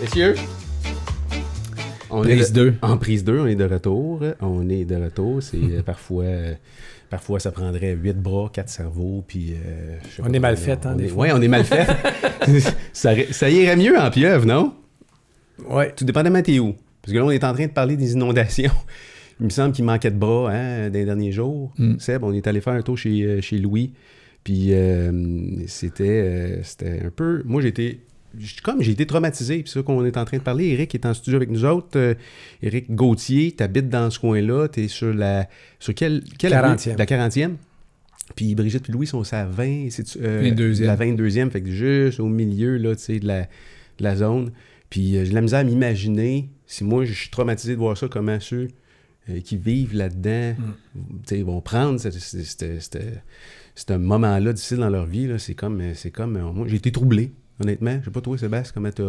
Messieurs, on Prise est de- 2. En prise 2, on est de retour. On est de retour. C'est euh, parfois, euh, parfois, ça prendrait 8 bras, 4 cerveaux. Puis, euh, On est mal fait, hein, on des est- fois. Ouais, on est mal fait. ça, ça irait mieux en pieuvre, non? Ouais. Tout dépendamment t'es où. Parce que là, on est en train de parler des inondations. Il me semble qu'il manquait de bras hein, des derniers jours. Mm. Seb, on est allé faire un tour chez, euh, chez Louis. Puis euh, c'était, euh, c'était un peu. Moi, j'ai été. j- Comme j'ai été traumatisé, puis c'est ça qu'on est en train de parler. Eric est en studio avec nous autres. Euh, Eric Gauthier, t'habites dans ce coin-là. T'es sur la. Sur quelle. quelle avenue? 40e. La 40e. Puis Brigitte et Louis sont à 20. c'est-tu, euh, 22e. La 22e, fait que juste au milieu là, tu sais, de la, de la zone. Puis euh, j'ai la misère à m'imaginer, si moi je suis traumatisé de voir ça, comment ceux euh, qui vivent là-dedans tu sais, vont prendre ce- ce- ce- moment-là difficile dans leur vie. C'est comme, euh, c'est comme euh, moi j'ai été troublé, honnêtement. Je sais pas toi, Sébastien, comment t'as...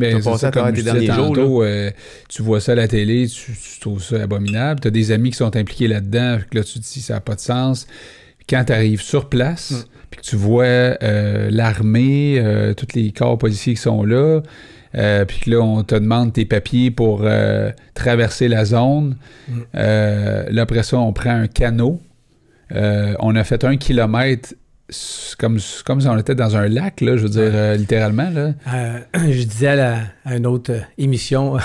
T'as c'est passé à travers tes derniers jours, tantôt, euh, tu vois ça à la télé, tu, tu trouves ça abominable. Tu as des amis qui sont impliqués là-dedans, que là, tu te dis ça n'a pas de sens. Quand tu arrives sur place, Mm. puis que tu vois euh, l'armée, euh, tous les corps policiers qui sont là, puis que là, on te demande tes papiers pour traverser la zone. Mm. Là, après ça, on prend un canot. On a fait un kilomètre comme, comme si on était dans un lac, là, je veux dire, euh, littéralement. Là. Euh, je disais à, la- à une autre euh, émission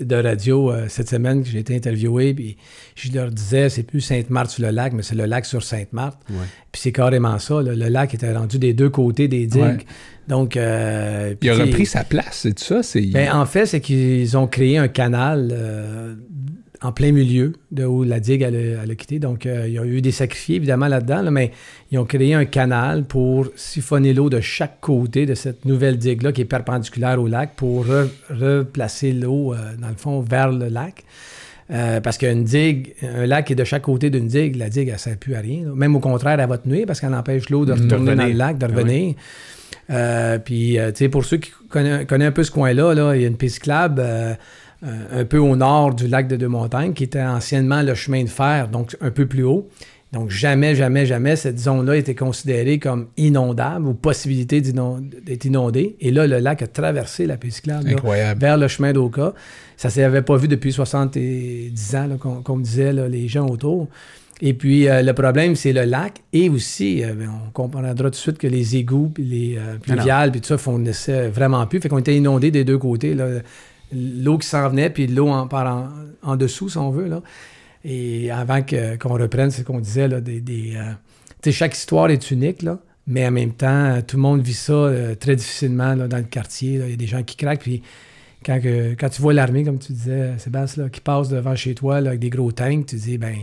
de radio euh, cette semaine que j'ai été interviewé, puis je leur disais, c'est plus Sainte-Marthe sur le lac, mais c'est le lac sur Sainte-Marthe. Ouais. Puis c'est carrément ça. là. Le lac était rendu des deux côtés des digues. Ouais. Donc, euh, Il a repris sa place, c'est ça? C'est... Ben, en fait, c'est qu'ils ont créé un canal euh, en plein milieu de où la digue elle, a- elle a quitté. Donc, euh, il y a eu des sacrifiés, évidemment, là-dedans, là, mais ils ont créé un canal pour siphonner l'eau de chaque côté de cette nouvelle digue-là qui est perpendiculaire au lac pour re- replacer l'eau, euh, dans le fond, vers le lac. Euh, parce qu'une digue, un lac est de chaque côté d'une digue, la digue, elle ne sert plus à rien. là. Même au contraire, elle va te nuire parce qu'elle empêche l'eau de retourner De dans le lac, de Ah oui. revenir. Euh, puis, euh, tu sais, pour ceux qui connaissent, connaissent un peu ce coin-là, là, il y a une piste cyclable euh, un peu au nord du lac de Deux-Montagnes qui était anciennement le chemin de fer, donc un peu plus haut. Donc, jamais, jamais, jamais cette zone-là était considérée comme inondable ou possibilité d'être inondée. Et là, le lac a traversé la piste cyclable là, Incroyable. vers le chemin d'Oka. Ça ne s'avait pas vu depuis 70 ans, qu'on me disait, là, les gens autour. Et puis, euh, le problème, c'est le lac. Et aussi, euh, ben, on comprendra tout de suite que les égouts, puis les euh, pluviales, puis tout ça, fournissaient vraiment plus. Fait qu'on était inondés des deux côtés. là. L'eau qui s'en venait, puis l'eau en, en, dessous, si on veut. Et avant que- qu'on reprenne ce qu'on disait, là, des, des, euh, chaque histoire est unique, là, mais en même temps, tout le monde vit ça euh, très difficilement dans le quartier. Il y a des gens qui craquent. Puis quand, tu vois l'armée, comme tu disais, Sébastien, là, qui passe devant chez toi là, avec des gros tanks, tu dis, ben,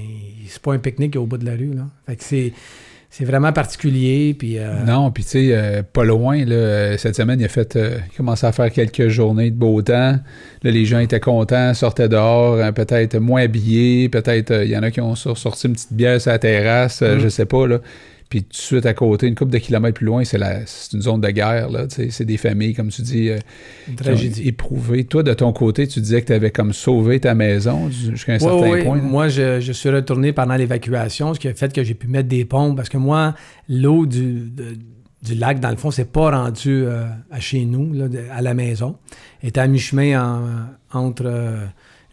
c'est pas un pique-nique au bout de la rue. Là. Fait que c'est, c'est vraiment particulier. Puis, euh, Non, puis tu sais, euh, pas loin, là, euh, cette semaine, il a fait, euh, il commençait à faire quelques journées de beau temps. Là, les gens étaient contents, sortaient dehors, hein, peut-être moins habillés, peut-être, il y en a qui ont sor- sorti une petite bière sur la terrasse, Mm. je sais pas, là. Puis tout de suite à côté, une couple de kilomètres plus loin, c'est, la, c'est une zone de guerre, là, c'est des familles, comme tu dis, euh, tragédie. éprouvées. Toi, de ton côté, tu disais que tu avais comme sauvé ta maison jusqu'à un certain point. là. Moi, je, je suis retourné pendant l'évacuation, ce qui a fait que j'ai pu mettre des pompes parce que moi, l'eau du, de- du lac, dans le fond, c'est pas rendu euh, à chez nous, là, de- à la maison. Elle était à mi-chemin en- entre euh,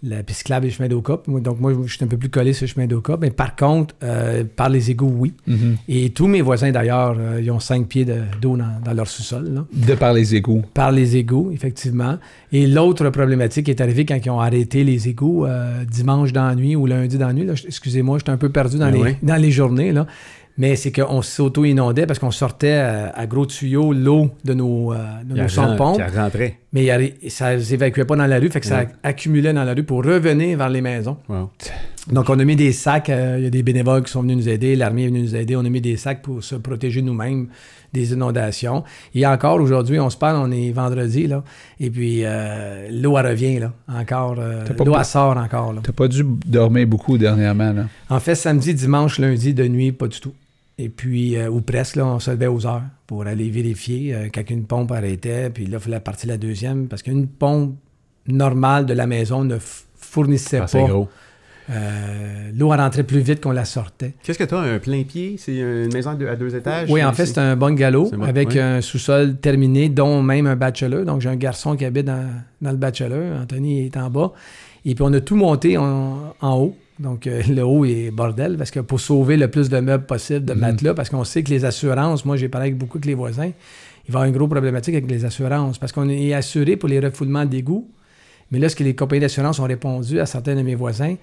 la piste cyclable et le chemin. Moi, Donc, moi, je suis un peu plus collé sur le chemin d'Oka. Mais par contre, euh, par les égouts, oui. Mhm. Et tous mes voisins, d'ailleurs, euh, ils ont cinq pieds de- d'eau dans, dans leur sous-sol. De par les égouts. par les égouts, effectivement. Et l'autre problématique est arrivée quand ils ont arrêté les égouts euh, dimanche dans la nuit ou lundi dans la nuit. Excusez-moi, j'étais un peu perdu dans, Ben les, oui. dans les journées. Là. Mais c'est qu'on s'auto-inondait parce qu'on sortait euh, à gros tuyaux l'eau de nos, euh, de nos rentrait. Mais il y avait- ça ne s'évacuait pas dans la rue, fait que ça accumulait dans la rue pour revenir vers les maisons. Wow. Donc, on a mis des sacs. euh, Il y a des bénévoles qui sont venus nous aider. L'armée est venue nous aider. On a mis des sacs pour se protéger nous-mêmes des inondations. Et encore aujourd'hui, on se parle, on est vendredi, là. Et puis, euh, l'eau, elle revient, là. Encore. euh, l'eau, elle sort encore, là. T'as pas dû dormir beaucoup dernièrement, là. En fait, samedi, dimanche, lundi, de nuit, pas du tout. Et puis, euh, ou presque, là, on se levait aux heures pour aller vérifier euh, quand une pompe arrêtait. Puis là, il fallait partir la deuxième parce qu'une pompe normale de la maison ne fournissait Ah, c'est pas gros. Euh, L'eau rentrait plus vite qu'on la sortait. Qu'est-ce que tu as, un plein pied? C'est une maison à deux, à deux étages? Oui, en fait, c'est un bungalow bon, avec un sous-sol terminé, dont même un bachelor. Donc, j'ai un garçon qui habite dans, dans le bachelor. Anthony est en bas. Et puis, on a tout monté en, en haut. Donc, euh, le haut est bordel parce que pour sauver le plus de meubles possible, de Mhm. matelas, parce qu'on sait que les assurances, moi, j'ai parlé avec beaucoup avec les voisins, il va y avoir une grosse problématique avec les assurances parce qu'on est assuré pour les refoulements d'égouts. Mais là, ce que les compagnies d'assurance ont répondu à certains de mes voisins,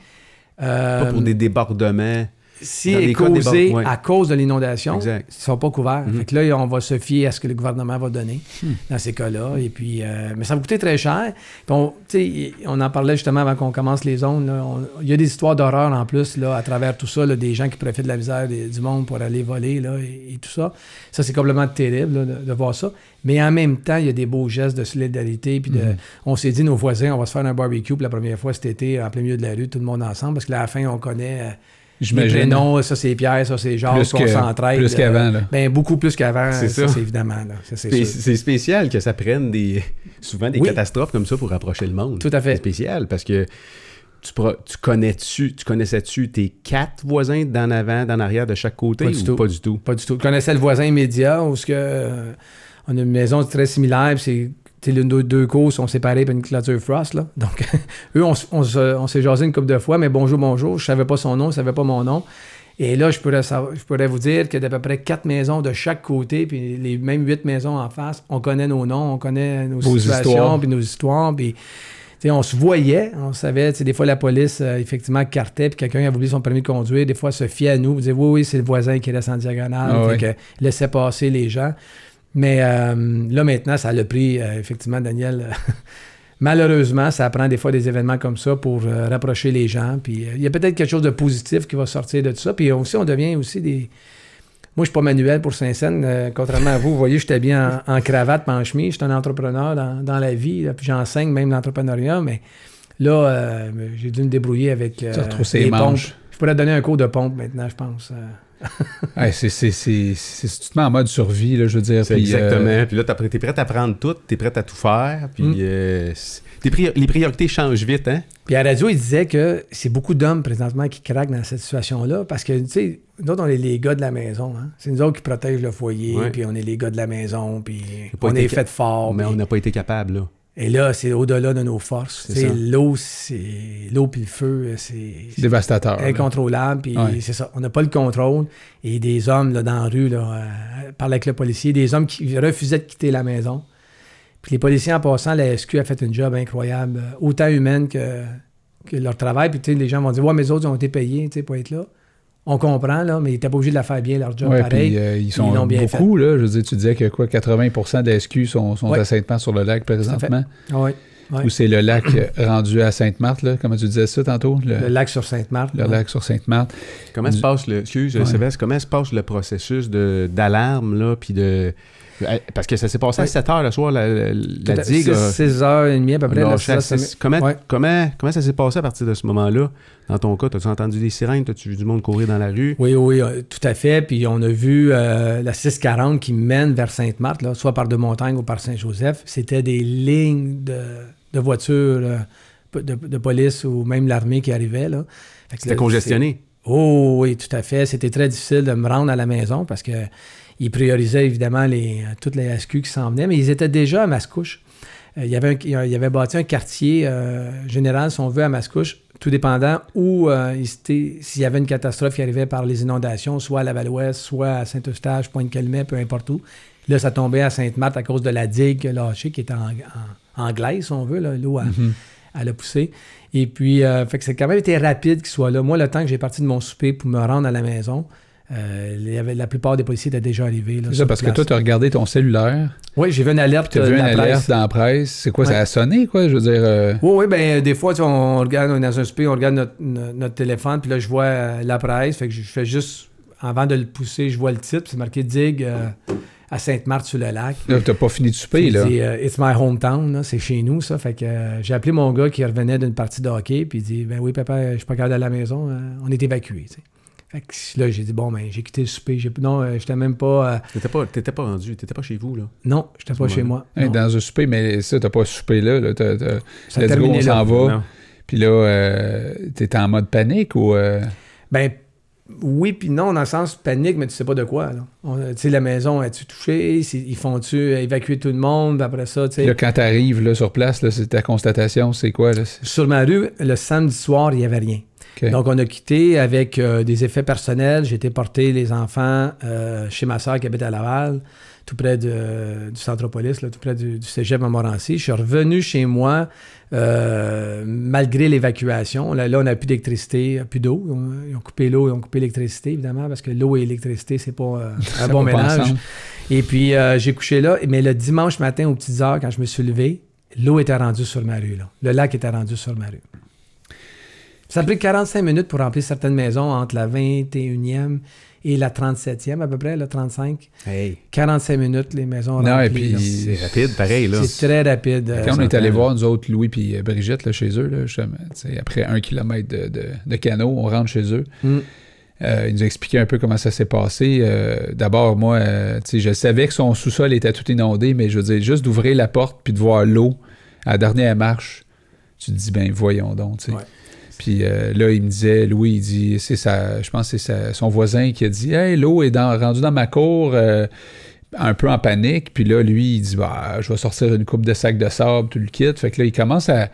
euh, Pas pour des débordements. Si est causé ouais. à cause de l'inondation, ils ne sont pas couverts. Mhm. Fait que là, on va se fier à ce que le gouvernement va donner Hmm. dans ces cas-là. Et puis, euh, mais ça va coûter très cher. On, on en parlait justement avant qu'on commence les zones. Il y a des histoires d'horreur en plus là, à travers tout ça, là, des gens qui profitent de la misère des- du monde pour aller voler là, et, et tout ça. Ça, c'est complètement terrible là, de, de voir ça. Mais en même temps, il y a des beaux gestes de solidarité. Puis de, Mhm. on s'est dit, nos voisins, on va se faire un barbecue pour la première fois cet été, en plein milieu de la rue, tout le monde ensemble, parce que là, à la fin, on connaît. euh, J'imagine. prénoms, ça c'est Pierre, ça c'est Jacques, Plus on que- s'entraide. plus euh, qu'avant, là. Ben, beaucoup plus qu'avant, C'est ça, c'est évidemment. C'est spécial que ça prenne des souvent des Oui. catastrophes comme ça pour rapprocher le monde. Tout à fait. C'est spécial parce que tu, connais-tu, tu connaissais-tu tes quatre voisins d'en avant, d'en arrière, de chaque côté Pas du ou tout. pas du tout? Pas du tout. Je connaissais le voisin immédiat où ce que, euh, on a une maison très similaire, c'est les deux, cours sont séparés par une clôture frost. Là. Donc, eux, on, s'est jasé une couple de fois, mais bonjour, bonjour. Je savais pas son nom, je savais pas mon nom. Et là, je pourrais, savoir- je pourrais vous dire a d'à peu près quatre maisons de chaque côté, puis les mêmes huit maisons en face. On connaît nos noms, on connaît nos Vos situations, histoires. puis nos histoires. Puis, on se voyait, on savait, des fois la police, euh, effectivement, cartait, puis quelqu'un avait oublié son permis de conduire. Des fois, se fiait à nous, vous disait, oui, oui, c'est le voisin qui reste en diagonale, Ah que laissait passer les gens. Mais euh, là, maintenant, ça l'a pris, euh, effectivement, Daniel. euh, Malheureusement, ça prend des fois des événements comme ça pour rapprocher les gens. Puis il y a peut-être quelque chose de positif qui va sortir de tout ça. Puis aussi, on devient aussi des. Moi, je suis pas manuel pour Saint-Saëns. euh, contrairement à vous, vous voyez, je suis bien en, en cravate, pas en chemise. Je suis un entrepreneur dans, dans la vie. là, puis j'enseigne même l'entrepreneuriat. Mais là, euh, j'ai dû me débrouiller avec euh, les pompes. Je pourrais donner un cours de pompe maintenant, je pense. c'est, c'est, c'est, en mode survie, là, je veux dire. C'est puis, exactement. euh, Puis là, t'es prêt à prendre tout, t'es prêt à tout faire. Puis Mm. euh, priori- les priorités changent vite, hein? Puis à la radio, il disait que c'est beaucoup d'hommes présentement qui craquent dans cette situation-là parce que, tu sais, nous autres, on est les gars de la maison. Hein? C'est nous autres qui protègent le foyer, Ouais. puis on est les gars de la maison, puis on est ca- fait fort. Mais puis- on n'a pas été capable, là. Et là, c'est au-delà de nos forces. L'eau, c'est l'eau puis le feu, c'est c'est dévastateur. incontrôlable. Puis Ouais. c'est ça, on n'a pas le contrôle. Et des hommes là, dans la rue là, euh, parlaient avec le policier, des hommes qui refusaient de quitter la maison. Puis les policiers, en passant, la SQ a fait un job incroyable, euh, autant humaine que, que leur travail. Puis tu sais, les gens vont dire Ouais, les autres ils ont été payés tu sais, pour être là. On comprend, là, mais ils n'étaient pas obligés de la faire bien, leur job Ouais, pareil. puis, euh, ils sont l'ont bien beaucoup, là. Je veux dire, tu disais que quoi, 80 des SQ sont, sont Ouais. à Sainte-Marthe-sur-le-Lac présentement? Ah ouais. Ouais. Ou c'est le lac euh, rendu à Sainte-Marthe, là, comment tu disais ça tantôt? Le, Le lac sur Sainte-Marthe. le ouais. lac sur Sainte-Marthe. Comment se passe le. Excuse, Ouais. Sébastien, comment se passe le processus de- d'alarme, là, puis de. Euh, Parce que ça s'est passé à Ouais. 7 h le soir, la, la, la digue. a- 6h30 à peu près. là, lâché à ça, ça six- comment, Ouais. comment, comment ça s'est passé à partir de ce moment-là? Dans ton cas, as-tu entendu des sirènes? As-tu vu du monde courir dans la rue? Oui, oui, euh, tout à fait. Puis on a vu euh, la 640 qui mène vers Sainte-Marthe, là, soit par Deux-Montagnes ou par Saint-Joseph. C'était des lignes de, de voitures de, de police ou même l'armée qui arrivait. là. C'était là, congestionné. Oh oui, tout à fait. C'était très difficile de me rendre à la maison parce que ils priorisaient évidemment les, euh, toutes les SQ qui s'en venaient, mais ils étaient déjà à Mascouche. Euh, il, y avait un- il y avait bâti un quartier euh, général, si on veut, à Mascouche, tout dépendant où s'il y avait une catastrophe qui arrivait par les inondations, soit à Laval-Ouest, soit à Saint-Eustache, Pointe-Calmet, peu importe où. Là, ça tombait à Sainte-Marthe à cause de la digue lâchée qui était en, en, en glace, si on veut, l'eau a, elle a poussé. Et puis, euh, fait que c'est quand même été rapide qu'il soit là. Moi, le temps que j'ai parti de mon souper pour me rendre à la maison, euh, il y avait, la plupart des policiers étaient déjà arrivés. C'est ça, parce que toi, tu as regardé ton cellulaire, Oui, j'ai vu une alerte tu as vu une alerte presse. dans la presse. C'est quoi, ça a sonné, quoi? Je veux dire. euh, Oui, oui, ben des fois, tu sais, on regarde, on est dans un souper, on regarde notre, no- notre téléphone, puis là, je vois euh, la presse. Fait que je fais juste, avant de le pousser, je vois le titre, c'est marqué euh, à Sainte-Marthe-sur-le-Lac. Là, t'as pas fini de souper, là. il dit, euh, It's my hometown, c'est chez nous, ça. Fait que euh, j'ai appelé mon gars qui revenait d'une partie de hockey, puis il dit Ben oui, papa, je suis pas capable à la maison, euh, on est évacué. tu sais. Fait que là, j'ai dit Bon, ben, j'ai quitté le souper. J'ai- Non, euh, j'étais même pas. euh, T'étais pas, t'étais pas rendu, t'étais pas chez vous, là. non, j'étais pas chez moi. Hey, dans un souper, mais ça, t'as pas soupé là. là. T'as- t'as- Ça a let's go, on là. s'en va. Non. Puis là, euh, t'es en mode panique ou. euh, Ben oui, puis non, dans le sens panique, mais tu sais pas de quoi. On- Tu sais, la maison, es-tu touchée? Ils font-tu évacuer tout le monde? Après ça, tu sais. Là, quand t'arrives là, sur place, là, c'est ta constatation, c'est quoi? Là? C'est- Sur ma rue, le samedi soir, il n'y avait rien. Donc, on a quitté avec euh, des effets personnels. J'ai été porter les enfants euh, chez ma soeur qui habite à Laval, tout près de- du Centropolis, là, tout près du, du cégep à Montmorency. Je suis revenu chez moi euh, malgré l'évacuation. Là, là, on n'a plus d'électricité, plus d'eau. Ils ont coupé l'eau, ils ont coupé l'électricité, évidemment, parce que l'eau et l'électricité, c'est pas un bon mélange. Et puis, j'ai couché là. Mais le dimanche matin, aux petites heures, quand je me suis levé, l'eau était rendue sur ma rue. là. Le lac était rendu sur ma rue. Ça a pris 45 minutes pour remplir certaines maisons entre la 21e et la 37e, à peu près, la 35. Hey, 45 minutes, les maisons Non, et puis- c'est rapide, pareil, là. C'est très rapide. euh, Quand on est allé voir, nous autres, Louis puis Brigitte, là, chez eux, là, justement, après un kilomètre de, de, de canot, on rentre chez eux. Mm. Euh, il nous a expliqué un peu comment ça s'est passé. Euh, D'abord, moi, euh, je savais que son sous-sol était tout inondé, mais je veux dire, juste d'ouvrir la porte puis de voir l'eau à la dernière marche, tu te dis, ben voyons donc. Ouais. Puis euh, là, il me disait, Louis, il dit, c'est sa, je pense que c'est son voisin qui a dit, hey, l'eau est dans, rendue dans ma cour, euh, un peu en panique. Puis là, lui, il dit, bah, je vais sortir une coupe de sacs de sable, tout le kit. Fait que là, il commence à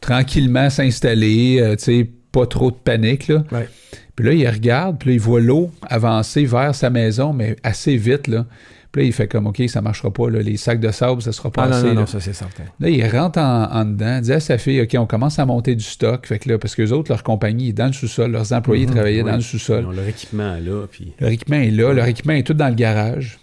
tranquillement s'installer, euh, tu sais, pas trop de panique, là. Ouais. Puis là, il regarde, puis là, il voit l'eau avancer vers sa maison, mais assez vite, là. Puis là, il fait comme, OK, ça marchera pas, là. Les sacs de sable, ça sera pas Ah non, assez, non, là. non, ça c'est certain. Là, il rentre en, en dedans, dit à sa fille, OK, on commence à monter du stock. Fait que là, parce que les autres, leur compagnie est dans le sous-sol, leurs employés Mhm, travaillaient oui. dans le sous-sol. Leur équipement là, puis... Leur équipement est là, leur équipement est tout dans le garage.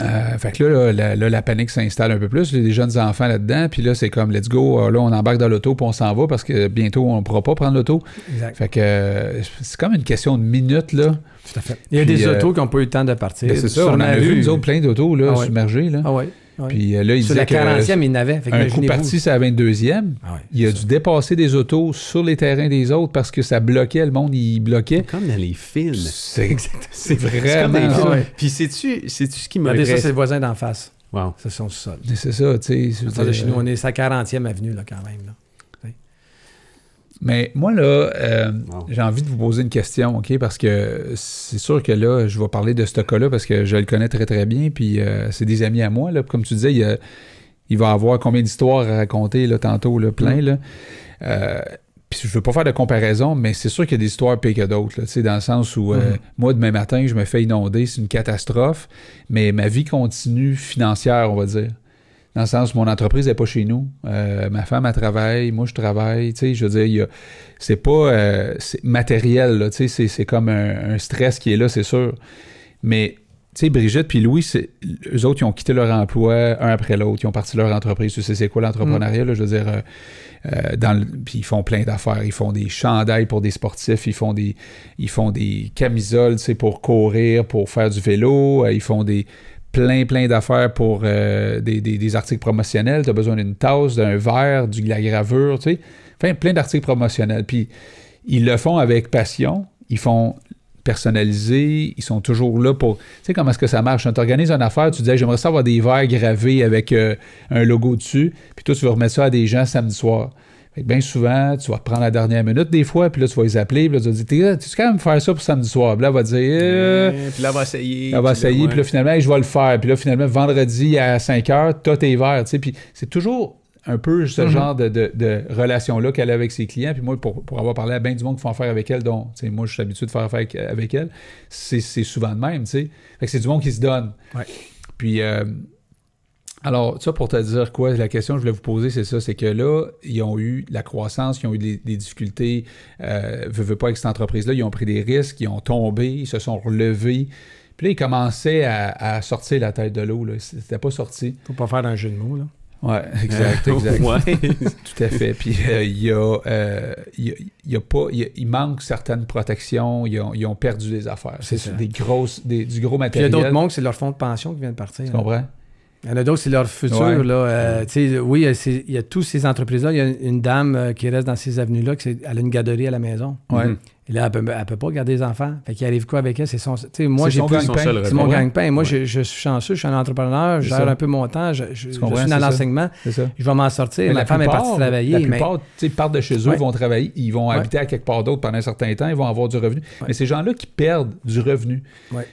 Euh, fait que là, là, la, là, la panique s'installe un peu plus. Il y a des jeunes enfants là-dedans. Puis là, c'est comme, let's go. Euh, Là, on embarque dans l'auto, puis on s'en va parce que bientôt, on ne pourra pas prendre l'auto. Exact. Fait que euh, c'est comme une question de minutes, là. Tout à fait. Il y a Puis, des euh, autos qui n'ont pas eu le temps de partir. Ben, c'est ça, on a vu, rue. nous autres, plein d'autos, là, Ah ouais. submergés, là. Ah ouais. Ouais. Puis euh, là, il Sur disait la que 40e, il n'avait. Fait que un coup parti, c'est à la 22e. Ah ouais, Il a ça. dû dépasser des autos sur les terrains des autres parce que ça bloquait, le monde, il bloquait. Comme dans les films. C'est exact. C'est vraiment comme films. Ouais. Puis sais-tu sais-tu ce qui m'a Regardez ça, c'est le voisin d'en face. Wow. C'est son sol. C'est ça, tu sais. Chez nous, on est à 40e avenue, là, quand même. Là. Mais moi, là, euh, Wow. j'ai envie de vous poser une question, OK? Parce que c'est sûr que là, je vais parler de ce cas-là parce que je le connais très, très bien. Puis euh, c'est des amis à moi. Là. Comme tu disais, il, a- il va avoir combien d'histoires à raconter là, tantôt, là, plein. Là. Euh, puis je veux pas faire de comparaison, mais c'est sûr qu'il y a des histoires pires que d'autres. là, tu sais, Dans le sens où, euh, Mhm. moi, demain matin, je me fais inonder, c'est une catastrophe. Mais ma vie continue financière, on va dire. Dans le sens où mon entreprise n'est pas chez nous. Euh, ma femme, elle travaille, moi, je travaille. Tu sais, je veux dire, c'est pas euh, matériel, là, tu sais, c'est, comme un, un stress qui est là, c'est sûr. Mais, tu sais, Brigitte puis Louis, eux autres, ils ont quitté leur emploi un après l'autre. Ils ont parti leur entreprise. Tu sais, c'est quoi l'entrepreneuriat, là, je veux dire... euh, dans le- puis ils font plein d'affaires. Ils font des chandails pour des sportifs, ils font des, ils font des camisoles, tu sais, pour courir, pour faire du vélo. Ils font des plein, plein d'affaires pour euh, des, des- articles promotionnels. Tu as besoin d'une tasse, d'un verre, de la gravure, tu sais. Enfin, plein d'articles promotionnels. Puis ils le font avec passion. Ils font personnalisé, ils sont toujours là pour... Tu sais comment est-ce que ça marche? Tu organises une affaire, tu dis Hey, j'aimerais ça avoir des verres gravés avec euh, un logo dessus, puis toi, tu vas remettre ça à des gens samedi soir. Fait que bien souvent, tu vas te prendre la dernière minute des fois, puis là, tu vas les appeler, puis là, tu vas dire Tu quand même faire ça pour samedi soir? Puis là, elle va dire euh, Euh, puis là, elle va essayer. elle va puis là, essayer, ouais. puis là, finalement, Hey, je vais le faire. Puis là, finalement, vendredi à 5 heures, t'as tes verres, tu sais. Puis c'est toujours un peu ce Mhm. genre de, de- de relation-là qu'elle a avec ses clients. Puis moi, pour, pour avoir parlé à bien du monde qui font affaire avec elle, dont, moi, je suis habitué de faire affaire avec, avec elle, c'est c'est souvent de même, tu sais. Fait que c'est du monde qui se donne. Ouais. Puis, euh, alors, ça pour te dire quoi, la question que je voulais vous poser, c'est ça, c'est que là, ils ont eu la croissance, ils ont eu des, des difficultés, euh, veux, veux pas avec cette entreprise-là, ils ont pris des risques, ils ont tombé, ils se sont relevés. Puis là, ils commençaient à, à sortir la tête de l'eau, là. C'était pas sorti. Faut pas faire un jeu de mots, là. Ouais, exact, exact. ouais. Tout à fait. Puis euh, il y a, euh, il y a- y a pas, il y manque certaines protections. Ils ont, ils ont perdu des affaires. C'est des grosses, des- du gros Puis il y a matériel. d'autres mondes, c'est leur fonds de pension qui vient de partir. Tu comprends? Il y en a d'autres, c'est leur futur. Ouais. Là, Euh, tu sais, oui, il y a tous ces entreprises-là. Il y a une dame euh, qui reste dans ces avenues-là, qui elle a une garderie à la maison. Ouais. Mhm. Et là, elle peut, elle peut pas garder des enfants. Fait qu'il arrive quoi avec elle? C'est son. Moi, j'ai plus. C'est mon gagne-pain. Moi, Ouais. je, je suis chanceux, je suis un entrepreneur, je gère un peu mon temps, je, je- je suis dans l'enseignement, je vais m'en sortir. Mais Ma la femme est plupart- partie travailler. La plupart, partent de chez eux, Ouais. vont travailler, ils vont Ouais. habiter à quelque part d'autre pendant un certain temps, ils vont avoir du revenu. Mais ces gens-là qui perdent du revenu,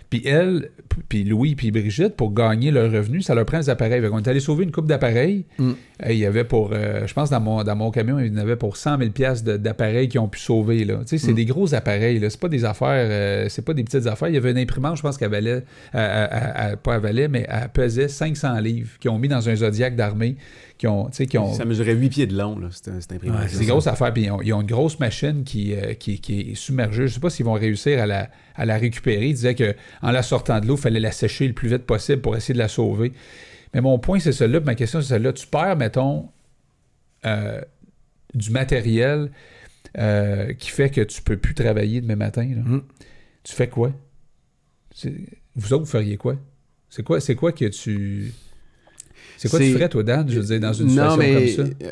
puis elle, puis Louis, puis Brigitte, pour gagner leur revenu, ça leur prend des appareils. Qu'on est allé sauver une coupe d'appareils. Mm. Il y avait pour, euh, je pense, dans mon, dans mon camion, il y en avait pour 100 000 piastres de- d'appareils qui ont pu sauver. Là. Tu sais, c'est Mm. des gros appareils. C'est pas des affaires, euh, c'est pas des petites affaires. Il y avait une imprimante, je pense qu'elle valait, pas elle valait, mais elle pesait 500 livres, qui ont mis dans un Zodiac d'armée, qui ont, qui ont, Ça mesurait 8 pieds de long, là, cette, cette imprimante. Ouais, c'est des grosses affaires. Puis ils ont, ils ont une grosse machine qui, euh, qui, qui est submergée. Je sais pas s'ils vont réussir à la, à la récupérer. Ils disaient qu'en la sortant de l'eau, il fallait la sécher le plus vite possible pour essayer de la sauver. Mais mon point, c'est celui-là. puis Ma question, c'est celle-là. Tu perds, mettons, euh, du matériel euh, qui fait que tu peux plus travailler demain matin. là. Mm. Tu fais quoi? Vous autres, vous feriez quoi? C'est quoi, c'est quoi que tu... C'est quoi tu ferais, toi, Dan, je veux dire, dans une non, situation mais, comme ça? euh,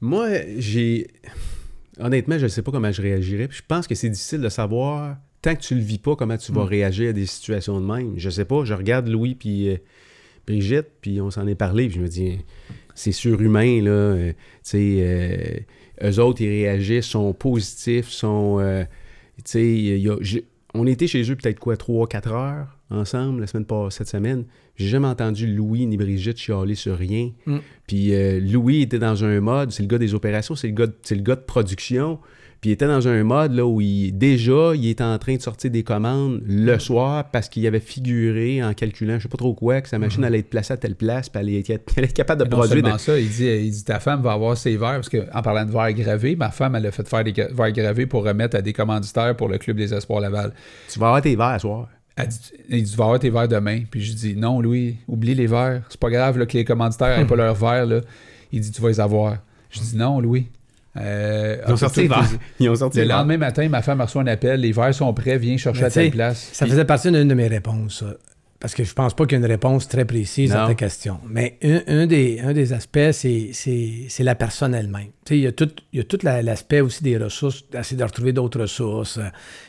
moi, j'ai. Honnêtement, je ne sais pas comment je réagirais. Puis je pense que c'est difficile de savoir, tant que tu le vis pas, comment tu vas Mm. réagir à des situations de même. Je sais pas. Je regarde Louis puis euh, Brigitte, puis on s'en est parlé, puis je me dis, c'est surhumain, là. euh, tu sais, euh, eux autres, ils réagissent, sont positifs, sont. euh, tu sais, on était chez eux peut-être quoi, 3-4 heures ensemble la semaine passée, cette semaine. J'ai jamais entendu Louis ni Brigitte chialer sur rien. Mm. Puis euh, Louis était dans un mode, c'est le gars des opérations, c'est le gars, c'est le gars de production. Puis il était dans un mode là où il, déjà, il était en train de sortir des commandes le soir parce qu'il avait figuré en calculant, je sais pas trop quoi, que sa machine allait être placée à telle place, puis elle allait être, capable de non produire. seulement de- ça, il dit, il dit ta femme va avoir ses verres, parce qu'en parlant de verres gravés, ma femme, elle a fait faire des verres gravés pour remettre à des commanditaires pour le Club des Espoirs Laval. Tu vas avoir tes verres à soir. Elle dit, il dit, tu vas avoir tes verres demain. Puis je dis, non, Louis, oublie les verres. C'est pas grave là, que les commanditaires n'aient pas leurs verres. Là. Il dit, tu vas les avoir. Je dis, non, Louis. Euh, Ils ont ah, sorti verres. Ils ont sorti Le verres. lendemain matin, ma femme reçoit un appel, les verres sont prêts, viens chercher Mais à sais, place. Ça Puis- faisait partie d'une de mes réponses. Parce que je pense pas qu'il y ait une réponse très précise à ta question. Mais un, un des, un des aspects, c'est, c'est, c'est la personne elle-même. Tu sais, il y a tout, il y a tout la- l'aspect aussi des ressources, d'essayer de retrouver d'autres ressources, euh,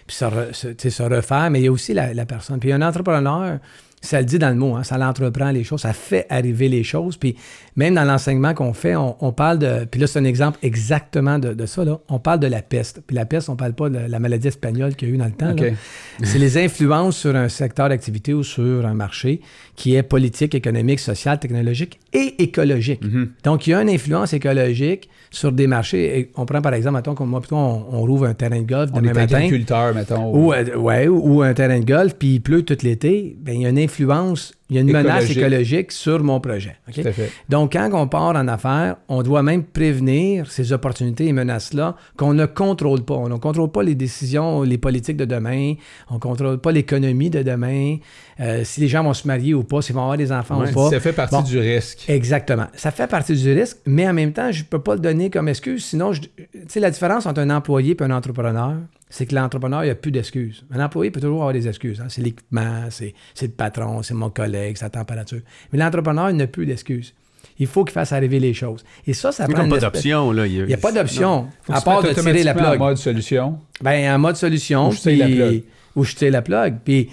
puis se, re- se refaire, mais il y a aussi la, la personne. Puis un entrepreneur, ça le dit dans le mot, hein, ça l'entreprend les choses, ça fait arriver les choses. Puis même dans l'enseignement qu'on fait, on, on parle de. Puis là, c'est un exemple exactement de, de ça. Là. On parle de la peste. Puis la peste, on parle pas de la maladie espagnole qu'il y a eu dans le temps. C'est les influences sur un secteur d'activité ou sur un marché qui est politique, économique, social, technologique et écologique. Donc, il y a une influence écologique sur des marchés. Et on prend par exemple, mettons, comme moi, plutôt, on, on rouvre un terrain de golf On demain est matin. agriculteur, mettons. Ou, euh, ouais, ou, ou un terrain de golf, puis il pleut tout l'été, ben, il y a une influence, il y a une menace Écologique. sur mon projet. OK? Tout à fait. Donc, quand on part en affaires, on doit même prévenir ces opportunités et menaces-là qu'on ne contrôle pas. On ne contrôle pas les décisions, les politiques de demain. On ne contrôle pas l'économie de demain. Euh, si les gens vont se marier ou pas, s'ils vont avoir des enfants Ouais, ou pas. Ça fait partie Bon. du risque. Exactement. Ça fait partie du risque, mais en même temps, je ne peux pas le donner comme excuse. Sinon, je- tu sais, la différence entre un employé et un entrepreneur, c'est que l'entrepreneur, il n'y a plus d'excuses. Un employé peut toujours avoir des excuses. hein. C'est l'équipement, c'est c'est le patron, c'est mon collègue, sa température. Mais l'entrepreneur, il n'a plus d'excuses. Il faut qu'il fasse arriver les choses. Et ça, ça Il n'y prend a pas d'option, là. Il n'y a pas d'option, à part de tirer la plug. en mode solution. Ben, en mode solution. Ou je tire la plug. Ou je tire la plug. Puis,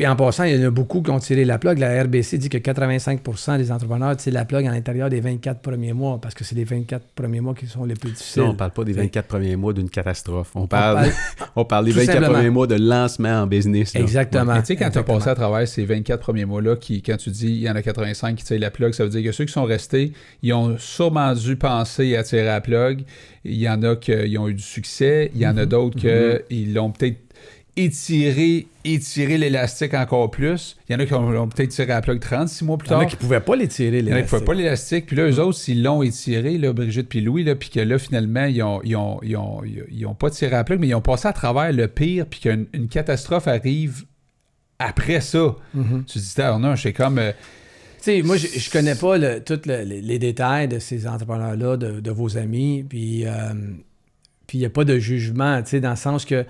puis en passant, il y en a beaucoup qui ont tiré la plug. La RBC dit que 85% des entrepreneurs tirent la plug à l'intérieur des 24 premiers mois parce que c'est les 24 premiers mois qui sont les plus difficiles. On parle pas des C'est- 24 premiers mois d'une catastrophe. On parle, parle- on parle des Tout 24 simplement. premiers mois de lancement en business. là. Exactement. Tu sais, quand tu as passé à travers ces 24 premiers mois-là, qui, quand tu dis il y en a 85 qui tirent la plug, ça veut dire que ceux qui sont restés, ils ont sûrement dû penser à tirer la plug. Il y en a qui ont eu du succès. Il y en Mm-hmm. a d'autres qui l'ont peut-être étiré, étiré l'élastique encore plus. Il y en a qui ont, peut-être tiré la plug 36 mois plus Il y en tard. a qui ne pouvaient pas les tirer, les Il y en a qui ne pouvaient pas l'élastique. Puis là, eux autres, s'ils l'ont étiré, là, Brigitte puis Louis, là, puis que là, finalement, ils ont, ils, ont, ils, ont, ils ont pas tiré la plug, mais ils ont passé à travers le pire, puis qu'une une catastrophe arrive après ça. Mhm. Tu te dis, ah non, c'est comme... euh, Tu sais, moi, je, je connais pas le- tous le- les, détails de ces entrepreneurs-là, de, de vos amis, puis euh, puis il n'y a pas de jugement, tu sais, dans le sens que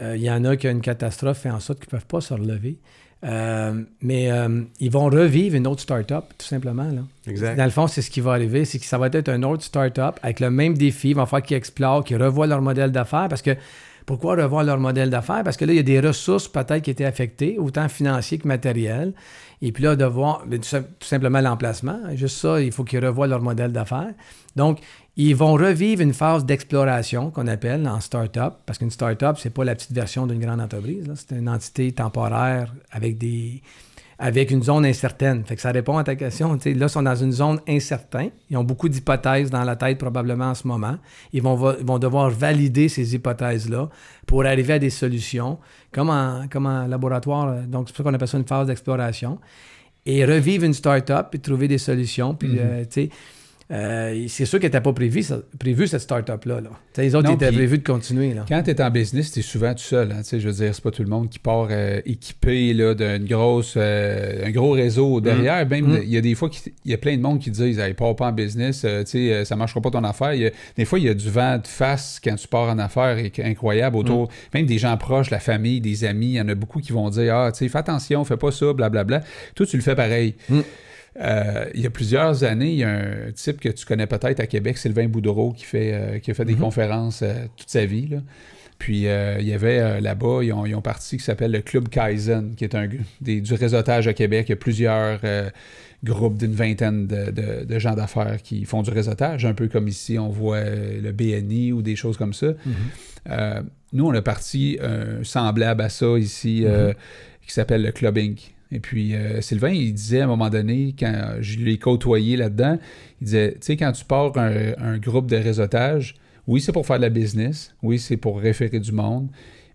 il y en a qui ont une catastrophe fait en sorte qu'ils ne peuvent pas se relever. Euh, mais euh, ils vont revivre une autre start-up, tout simplement. Là. Exact. Dans le fond, c'est ce qui va arriver, c'est que ça va être un autre start-up avec le même défi. Il va falloir qu'ils explorent, qu'ils revoient leur modèle d'affaires. Parce que pourquoi revoir leur modèle d'affaires? Parce que là, il y a des ressources peut-être qui étaient affectées, autant financières que matérielles. Et puis là, de voir ben, tout simplement l'emplacement. Juste ça, il faut qu'ils revoient leur modèle d'affaires. Donc, ils vont revivre une phase d'exploration qu'on appelle en start-up, parce qu'une start-up, c'est pas la petite version d'une grande entreprise. C'est une entité temporaire avec des avec une zone incertaine. Fait que ça répond à ta question. Là, ils sont dans une zone incertaine. Ils ont beaucoup d'hypothèses dans la tête probablement en ce moment. Ils vont, ils vont devoir valider ces hypothèses-là pour arriver à des solutions, comme en, comme en laboratoire. euh, Donc, c'est pour ça qu'on appelle ça une phase d'exploration. Et revivre une start-up, puis trouver des solutions. Puis, euh, tu sais, euh, c'est sûr qu'elle n'était pas prévu, ça- prévu cette start-up-là. Là. Les autres Non, ils étaient prévus de continuer. Là. Quand tu es en business, tu es souvent tout seul. Hein, je veux dire, c'est pas tout le monde qui part euh, équipé grosse, euh, un gros réseau derrière. Même, Mm. il y a des fois, qu'il- il y a plein de monde qui disent hey, pars pas en business, euh, ça marchera pas ton affaire. Il y a- des fois, il y a du vent de face quand tu pars en affaires et incroyable autour. Même des gens proches, la famille, des amis, il y en a beaucoup qui vont dire Ah, fais attention, fais pas ça, blablabla. Toi, tu le fais pareil. Euh, il y a plusieurs années, il y a un type que tu connais peut-être à Québec, Sylvain Boudreau, qui, fait, euh, qui a fait des Mhm. conférences euh, toute sa vie. là. Puis il y avait là-bas, ils ont, ils ont parti qui s'appelle le Club Kaizen, qui est un, des- du réseautage à Québec. Il y a plusieurs groupes d'une vingtaine de, de- de gens d'affaires qui font du réseautage, un peu comme ici, on voit le BNI ou des choses comme ça. Mhm. Nous, on a parti un semblable à ça ici, euh, qui s'appelle le Club Inc. Et puis, euh, Sylvain, il disait à un moment donné, quand je l'ai côtoyé là-dedans, il disait, tu sais, quand tu pars un, un groupe de réseautage, oui, c'est pour faire de la business, oui, c'est pour référer du monde,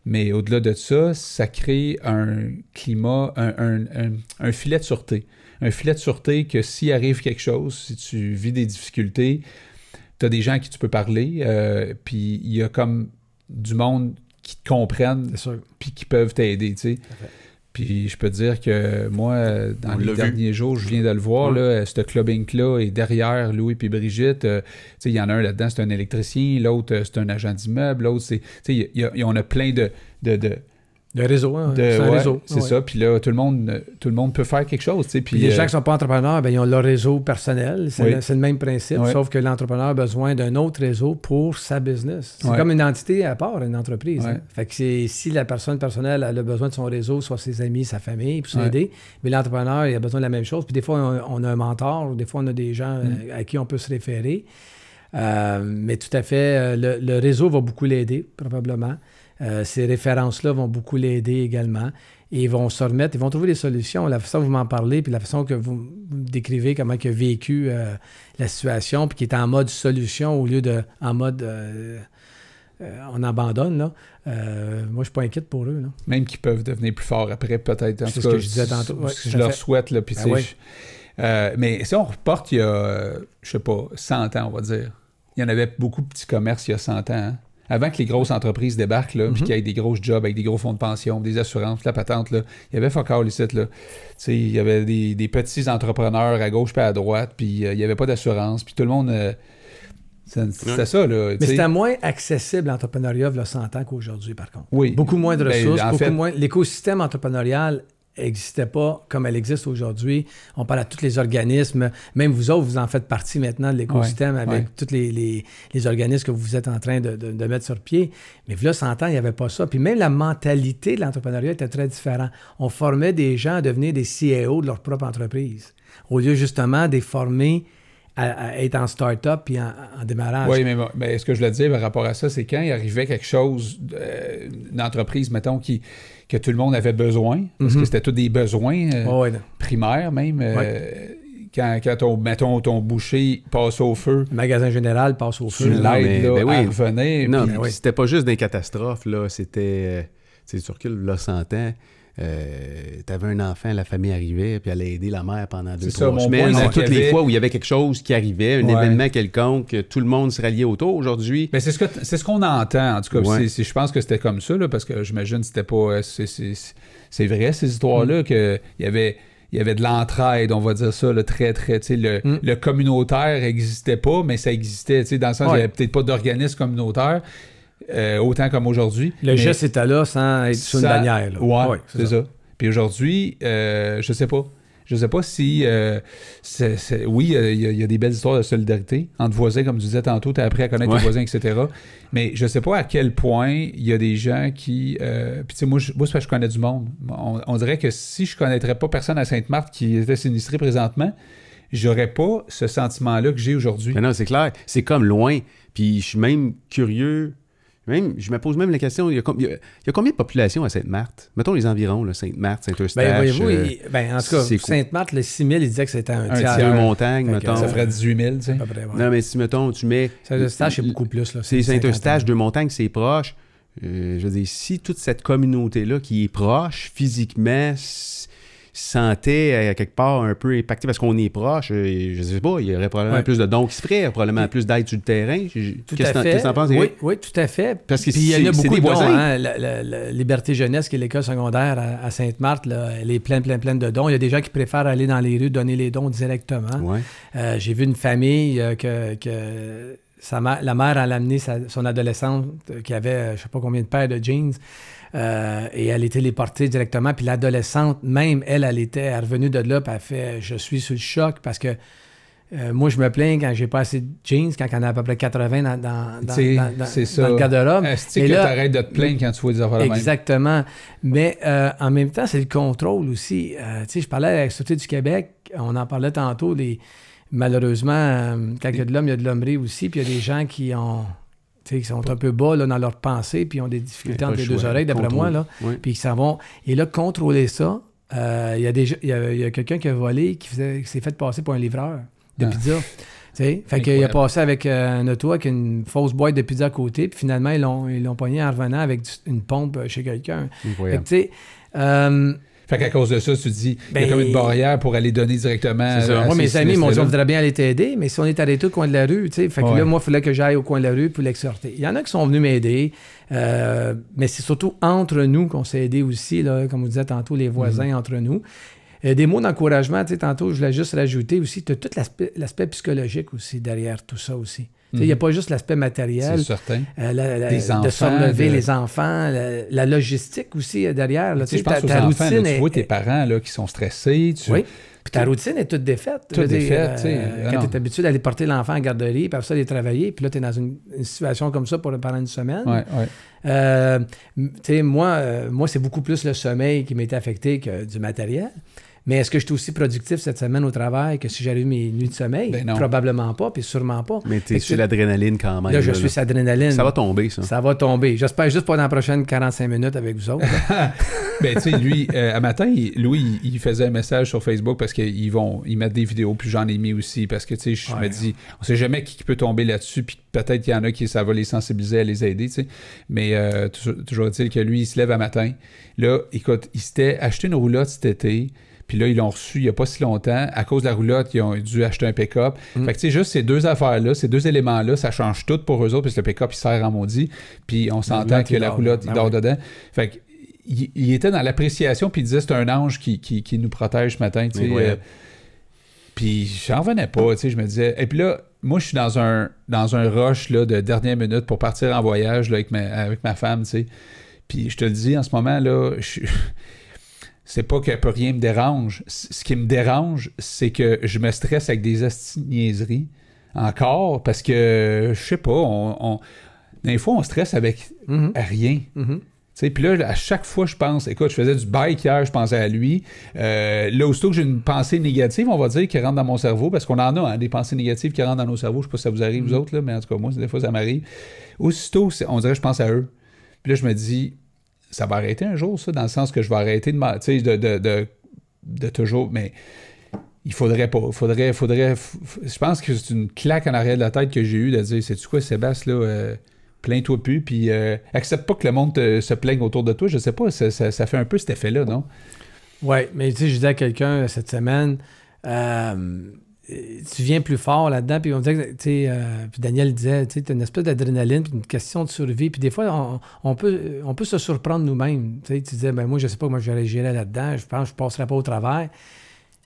mais au-delà de ça, ça crée un climat, un, un- un- un filet de sûreté. Un filet de sûreté que s'il arrive quelque chose, si tu vis des difficultés, tu as des gens à qui tu peux parler, euh, puis il y a comme du monde qui te comprennent, puis qui peuvent t'aider, tu sais. Puis je peux te dire que moi, dans On les vu. derniers jours, je viens de le voir, Ouais. là, euh, ce Club Inc-là est derrière Louis puis Brigitte. euh, tu sais, il y en a un là-dedans, c'est un électricien, l'autre, euh, c'est un agent d'immeuble, l'autre, c'est... Tu sais, il y y a- on a plein de... de, de, Le réseau, hein, de- c'est un ouais, réseau. C'est Ouais. ça. Puis là, tout le monde, tout le monde peut faire quelque chose. Puis les euh, gens qui ne sont pas entrepreneurs, ben, ils ont leur réseau personnel. C'est Oui. le, c'est le même principe, Oui. sauf que l'entrepreneur a besoin d'un autre réseau pour sa business. C'est comme une entité à part, une entreprise. Hein. Fait que c'est- si la personne personnelle elle a besoin de son réseau, soit ses amis, sa famille, pour s'aider, mais l'entrepreneur, il a besoin de la même chose. Puis des fois, on, on a un mentor, des fois, on a des gens Mm. euh, à qui on peut se référer. Euh, mais tout à fait, le, le réseau va beaucoup l'aider, probablement. Euh, ces références-là vont beaucoup l'aider également. Et ils vont se remettre, ils vont trouver des solutions. La façon que vous m'en parlez, puis la façon que vous me décrivez comment il a vécu euh, la situation, puis qui est en mode solution au lieu de en mode euh, on abandonne, là. Moi, je suis pas inquiète pour eux. Là. même qui peuvent devenir plus forts après, peut-être. C'est ce que je disais tantôt. Ouais, ce tout que je leur fait. souhaite, là. Puis, Ben ouais. je- mais si on reporte il y a, je sais pas, 100 ans, on va dire, il y en avait beaucoup de petits commerces il y a 100 ans. hein. Avant que les grosses entreprises débarquent, là, puis Mhm. qu'il y ait des grosses jobs avec des gros fonds de pension, des assurances, la patente, là, il y avait fuck all ici, là. Il y avait des, des petits entrepreneurs à gauche puis à droite, puis euh, il n'y avait pas d'assurance, puis tout le monde... euh, c'est- C'était ça, là. Mais c'était moins accessible l'entrepreneuriat a 100 ans qu'aujourd'hui, par contre. Oui. Beaucoup moins de Ben, ressources, beaucoup fait- moins. L'écosystème entrepreneurial n'existait pas comme elle existe aujourd'hui. On parle à tous les organismes. Même vous autres, vous en faites partie maintenant de l'écosystème Ouais, avec ouais. tous les, les- les organismes que vous êtes en train de, de- de mettre sur pied. Mais là, 100 ans, il n'y avait pas ça. Puis même la mentalité de l'entrepreneuriat était très différente. On formait des gens à devenir des CEO de leur propre entreprise. Au lieu justement de former à, à être en start-up puis en, en démarrage. Oui, mais, mais ce que je voulais dire par rapport à ça, c'est quand il arrivait quelque chose, euh, une entreprise, mettons, qui, que tout le monde avait besoin, parce Mhm. que c'était tous des besoins euh, ouais, non. primaires même. euh, Quand, quand ton, mettons, ton boucher passe au feu, Le magasin général passe au tu feu. Non, l'aides mais- là, ben oui. à revenir. Non, puis- mais oui. c'était pas juste des catastrophes, là. C'était. euh, tu sais, tu recules, là, 100 ans. Euh, T'avais un enfant, la famille arrivait, puis elle a aidé la mère pendant deux, ça, trois semaines. point, À toutes qu'il les avait- fois où il y avait quelque chose qui arrivait, un Ouais. événement quelconque, tout le monde se ralliait autour. Aujourd'hui, Ben, c'est ce c'est ce qu'on entend en tout cas. Ouais. Je pense que c'était comme ça là, parce que j'imagine que c'était pas euh, c'est- vrai ces histoires Mm. là que il y avait il y avait de l'entraide, on va dire ça, là, très, très, tu sais, le, Mm. le communautaire existait pas, mais ça existait, tu sais, dans le sens qu'il Ouais. n'y avait peut-être pas d'organisme communautaire, euh, autant comme aujourd'hui. Le mais geste était là sans être sur une ça- bannière. là. Ouais, Ouais, c'est ça. Puis aujourd'hui, euh, je sais pas. Je sais pas si. euh, oui, euh, il y, a- il y a des belles histoires de solidarité entre voisins, comme tu disais tantôt, tu as appris à connaître Ouais. tes voisins, etc. Mais je sais pas à quel point il y a des gens qui. euh, Puis tu sais, moi, je, moi c'est parce que je connais du monde. On, on dirait que si je connaîtrais pas personne à Sainte-Marthe qui était sinistré présentement, j'aurais pas ce sentiment-là que j'ai aujourd'hui. Non, c'est clair. C'est comme loin. Puis je suis même curieux. Même, je me pose même la question, il y a, com- il y a- il y a combien de population à Sainte-Marthe? Mettons les environs, Sainte-Marthe, Saint-Eustache. Ben, voyez-vous, euh, ben, en tout cas. Sainte-Marthe, le 6000, il disait que c'était un, Un tiers. deux montagnes, mettons. Ça ferait 18 000, tu sais. à peu près, ouais. Non, mais si, mettons, tu mets... Saint-Eustache, c'est beaucoup plus. là. C'est 50 Saint-Eustache, deux montagnes, c'est proche. Euh, je veux dire, si toute cette communauté-là qui est proche physiquement sentait à quelque part un peu impactée parce qu'on est proche, euh, je sais pas, il y aurait probablement plus de dons qui se feraient, probablement plus d'aide sur le terrain. Qu'est-ce que que t'en penses, oui, oui, tout à fait. Parce que Puis il y en a beaucoup de dons. Hein? La, la- la Liberté Jeunesse, qui est l'école secondaire à, à Sainte-Marthe, elle est pleine, pleine, pleine de dons. Il y a des gens qui préfèrent aller dans les rues donner les dons directement. Euh, J'ai vu une famille euh, que, que sa mère- la mère elle a amené sa- son adolescente euh, qui avait euh, je sais pas combien de paires de jeans euh, et elle était téléportée directement. Puis l'adolescente, même elle, elle était elle est revenue de là, puis elle fait Je suis sous le choc parce que euh, moi, je me plains quand j'ai pas assez de jeans, quand en a à peu près 80 dans, dans, dans, C'est- dans- c'est le garde-robe. Et que là- t'arrêtes de te plaindre quand tu vois des affaires même? Exactement. Mais euh, en même temps, c'est le contrôle aussi. Euh, tu sais, je parlais avec la du Québec, on en parlait tantôt, les... malheureusement, quand il y a de l'homme, il y a de l'hommerie aussi, puis il y a des gens qui ont... qui sont un peu bas là, dans leurs pensées, puis ils ont des difficultés entre les le deux oreilles, d'après moi. Là, puis qui s'en vont. Et là, contrôler ça, euh, il y a, des, il y a, il y a quelqu'un qui a volé, qui, faisait- qui s'est fait passer pour un livreur de Ah. pizza. Tu sais, fait qu'il a passé avec euh, un auto avec une fausse boîte de pizza à côté, puis finalement, ils l'ont, ils l'ont pogné en revenant avec du- une pompe chez quelqu'un. Fait que, Incroyable. tu sais, euh, Fait qu'à cause de ça, tu te dis, il y a Ben- comme une barrière pour aller donner directement. C'est moi, mes amis m'ont dit on voudrait bien aller t'aider, mais si on est arrêté au coin de la rue, tu sais, fait que Ouais. là, moi, il fallait que j'aille au coin de la rue pour l'exhorter. Il y en a qui sont venus m'aider, euh, mais c'est surtout entre nous qu'on s'est aidé aussi, là, comme vous disiez tantôt, les voisins Mhm. entre nous. Euh, des mots d'encouragement, tu sais, tantôt, je voulais juste rajouter aussi, tu as tout l'aspect psychologique aussi derrière tout ça aussi. Il n'y a Mhm. pas juste l'aspect matériel, C'est certain. euh, la- la- Des de enfants, se relever de- les enfants, la, la logistique aussi euh, derrière. Là, Tu sais, je ta- pense aux ta enfants, là, routine tu est- vois tes parents là, qui sont stressés. Tu... Oui. Puis ta routine est toute défaite. Toute dire, défaite, euh, Ah quand tu es habitué d'aller porter l'enfant en garderie, puis après ça, aller travailler, puis là, tu es dans une, une situation comme ça pour, pendant une semaine. Ouais, ouais. Euh, m- tu sais, moi, euh, moi c'est beaucoup plus le sommeil qui m'était affecté que du matériel. Mais est-ce que je suis aussi productif cette semaine au travail que si j'avais eu mes nuits de sommeil? Ben non. Probablement pas, puis sûrement pas. Mais t'es sur l'adrénaline quand même. Là, je là, suis sur adrénaline. Ça va tomber, ça. Ça va tomber. J'espère juste pas dans les prochaines 45 minutes avec vous autres. Ben, tu sais, lui, euh, à matin, il- Louis, il, il faisait un message sur Facebook parce qu'ils vont, ils mettent des vidéos, puis j'en ai mis aussi, parce que, tu sais, je Ouais. me dis, on sait jamais qui, peut tomber là-dessus, puis peut-être qu'il y en a qui, ça va les sensibiliser à les aider, tu sais. Mais euh, toujours, toujours est-il que lui, il se lève à matin. Là, écoute, il s'était acheté une roulotte cet été, puis là, ils l'ont reçu il n'y a pas si longtemps. À cause de la roulotte, ils ont dû acheter un pick-up. Mm. Fait que, tu sais, juste ces deux affaires-là, ces deux éléments-là, ça change tout pour eux autres, parce que le pick-up, il sert en maudit. Puis on s'entend que la roulotte, il Ben dort oui. dedans. Fait que, il, il était dans l'appréciation, puis il disait c'est un ange qui, qui, qui nous protège ce matin. tu sais. Euh, puis j'en revenais pas, tu sais, je me disais. Et puis là, moi, je suis dans un, dans un rush là, de dernière minute pour partir en voyage là, avec, ma, avec ma femme, tu sais. Puis je te le dis, en ce moment, là, je suis- c'est pas que rien me dérange. Ce qui me dérange, c'est que je me stresse avec des asti- niaiseries encore parce que, je sais pas, on, on- des fois, on stresse avec Mhm. rien. Tu sais, Puis là, à chaque fois, je pense, écoute, je faisais du bike hier, je pensais à lui. Euh, là, aussitôt que j'ai une pensée négative, on va dire, qui rentre dans mon cerveau, parce qu'on en a, hein, des pensées négatives qui rentrent dans nos cerveaux. Je sais pas si ça vous arrive, vous autres, là, mais en tout cas, moi, des fois, ça m'arrive. Aussitôt, on dirait, je pense à eux. Puis là, je me dis, ça va arrêter un jour, ça, dans le sens que je vais arrêter de, de, de, de, de toujours. Mais il faudrait pas. Faudrait, faudrait. Je pense que c'est une claque en arrière de la tête que j'ai eue de dire, c'est-tu quoi, Sébastien, là? euh, plains-toi plus, puis euh, accepte pas que le monde se plaigne autour de toi. Je sais pas, ça, ça- ça fait un peu cet effet-là, non? Oui, mais tu sais, je disais à quelqu'un cette semaine, euh, tu viens plus fort là-dedans, puis on disait, que, tu sais, euh, puis Daniel disait, tu sais, t'as une espèce d'adrénaline, puis une question de survie, puis des fois, on, on peut, on peut se surprendre nous-mêmes. Tu sais, tu disais, ben moi, je sais pas comment je réagirais là-dedans, je pense que je passerais pas au travers.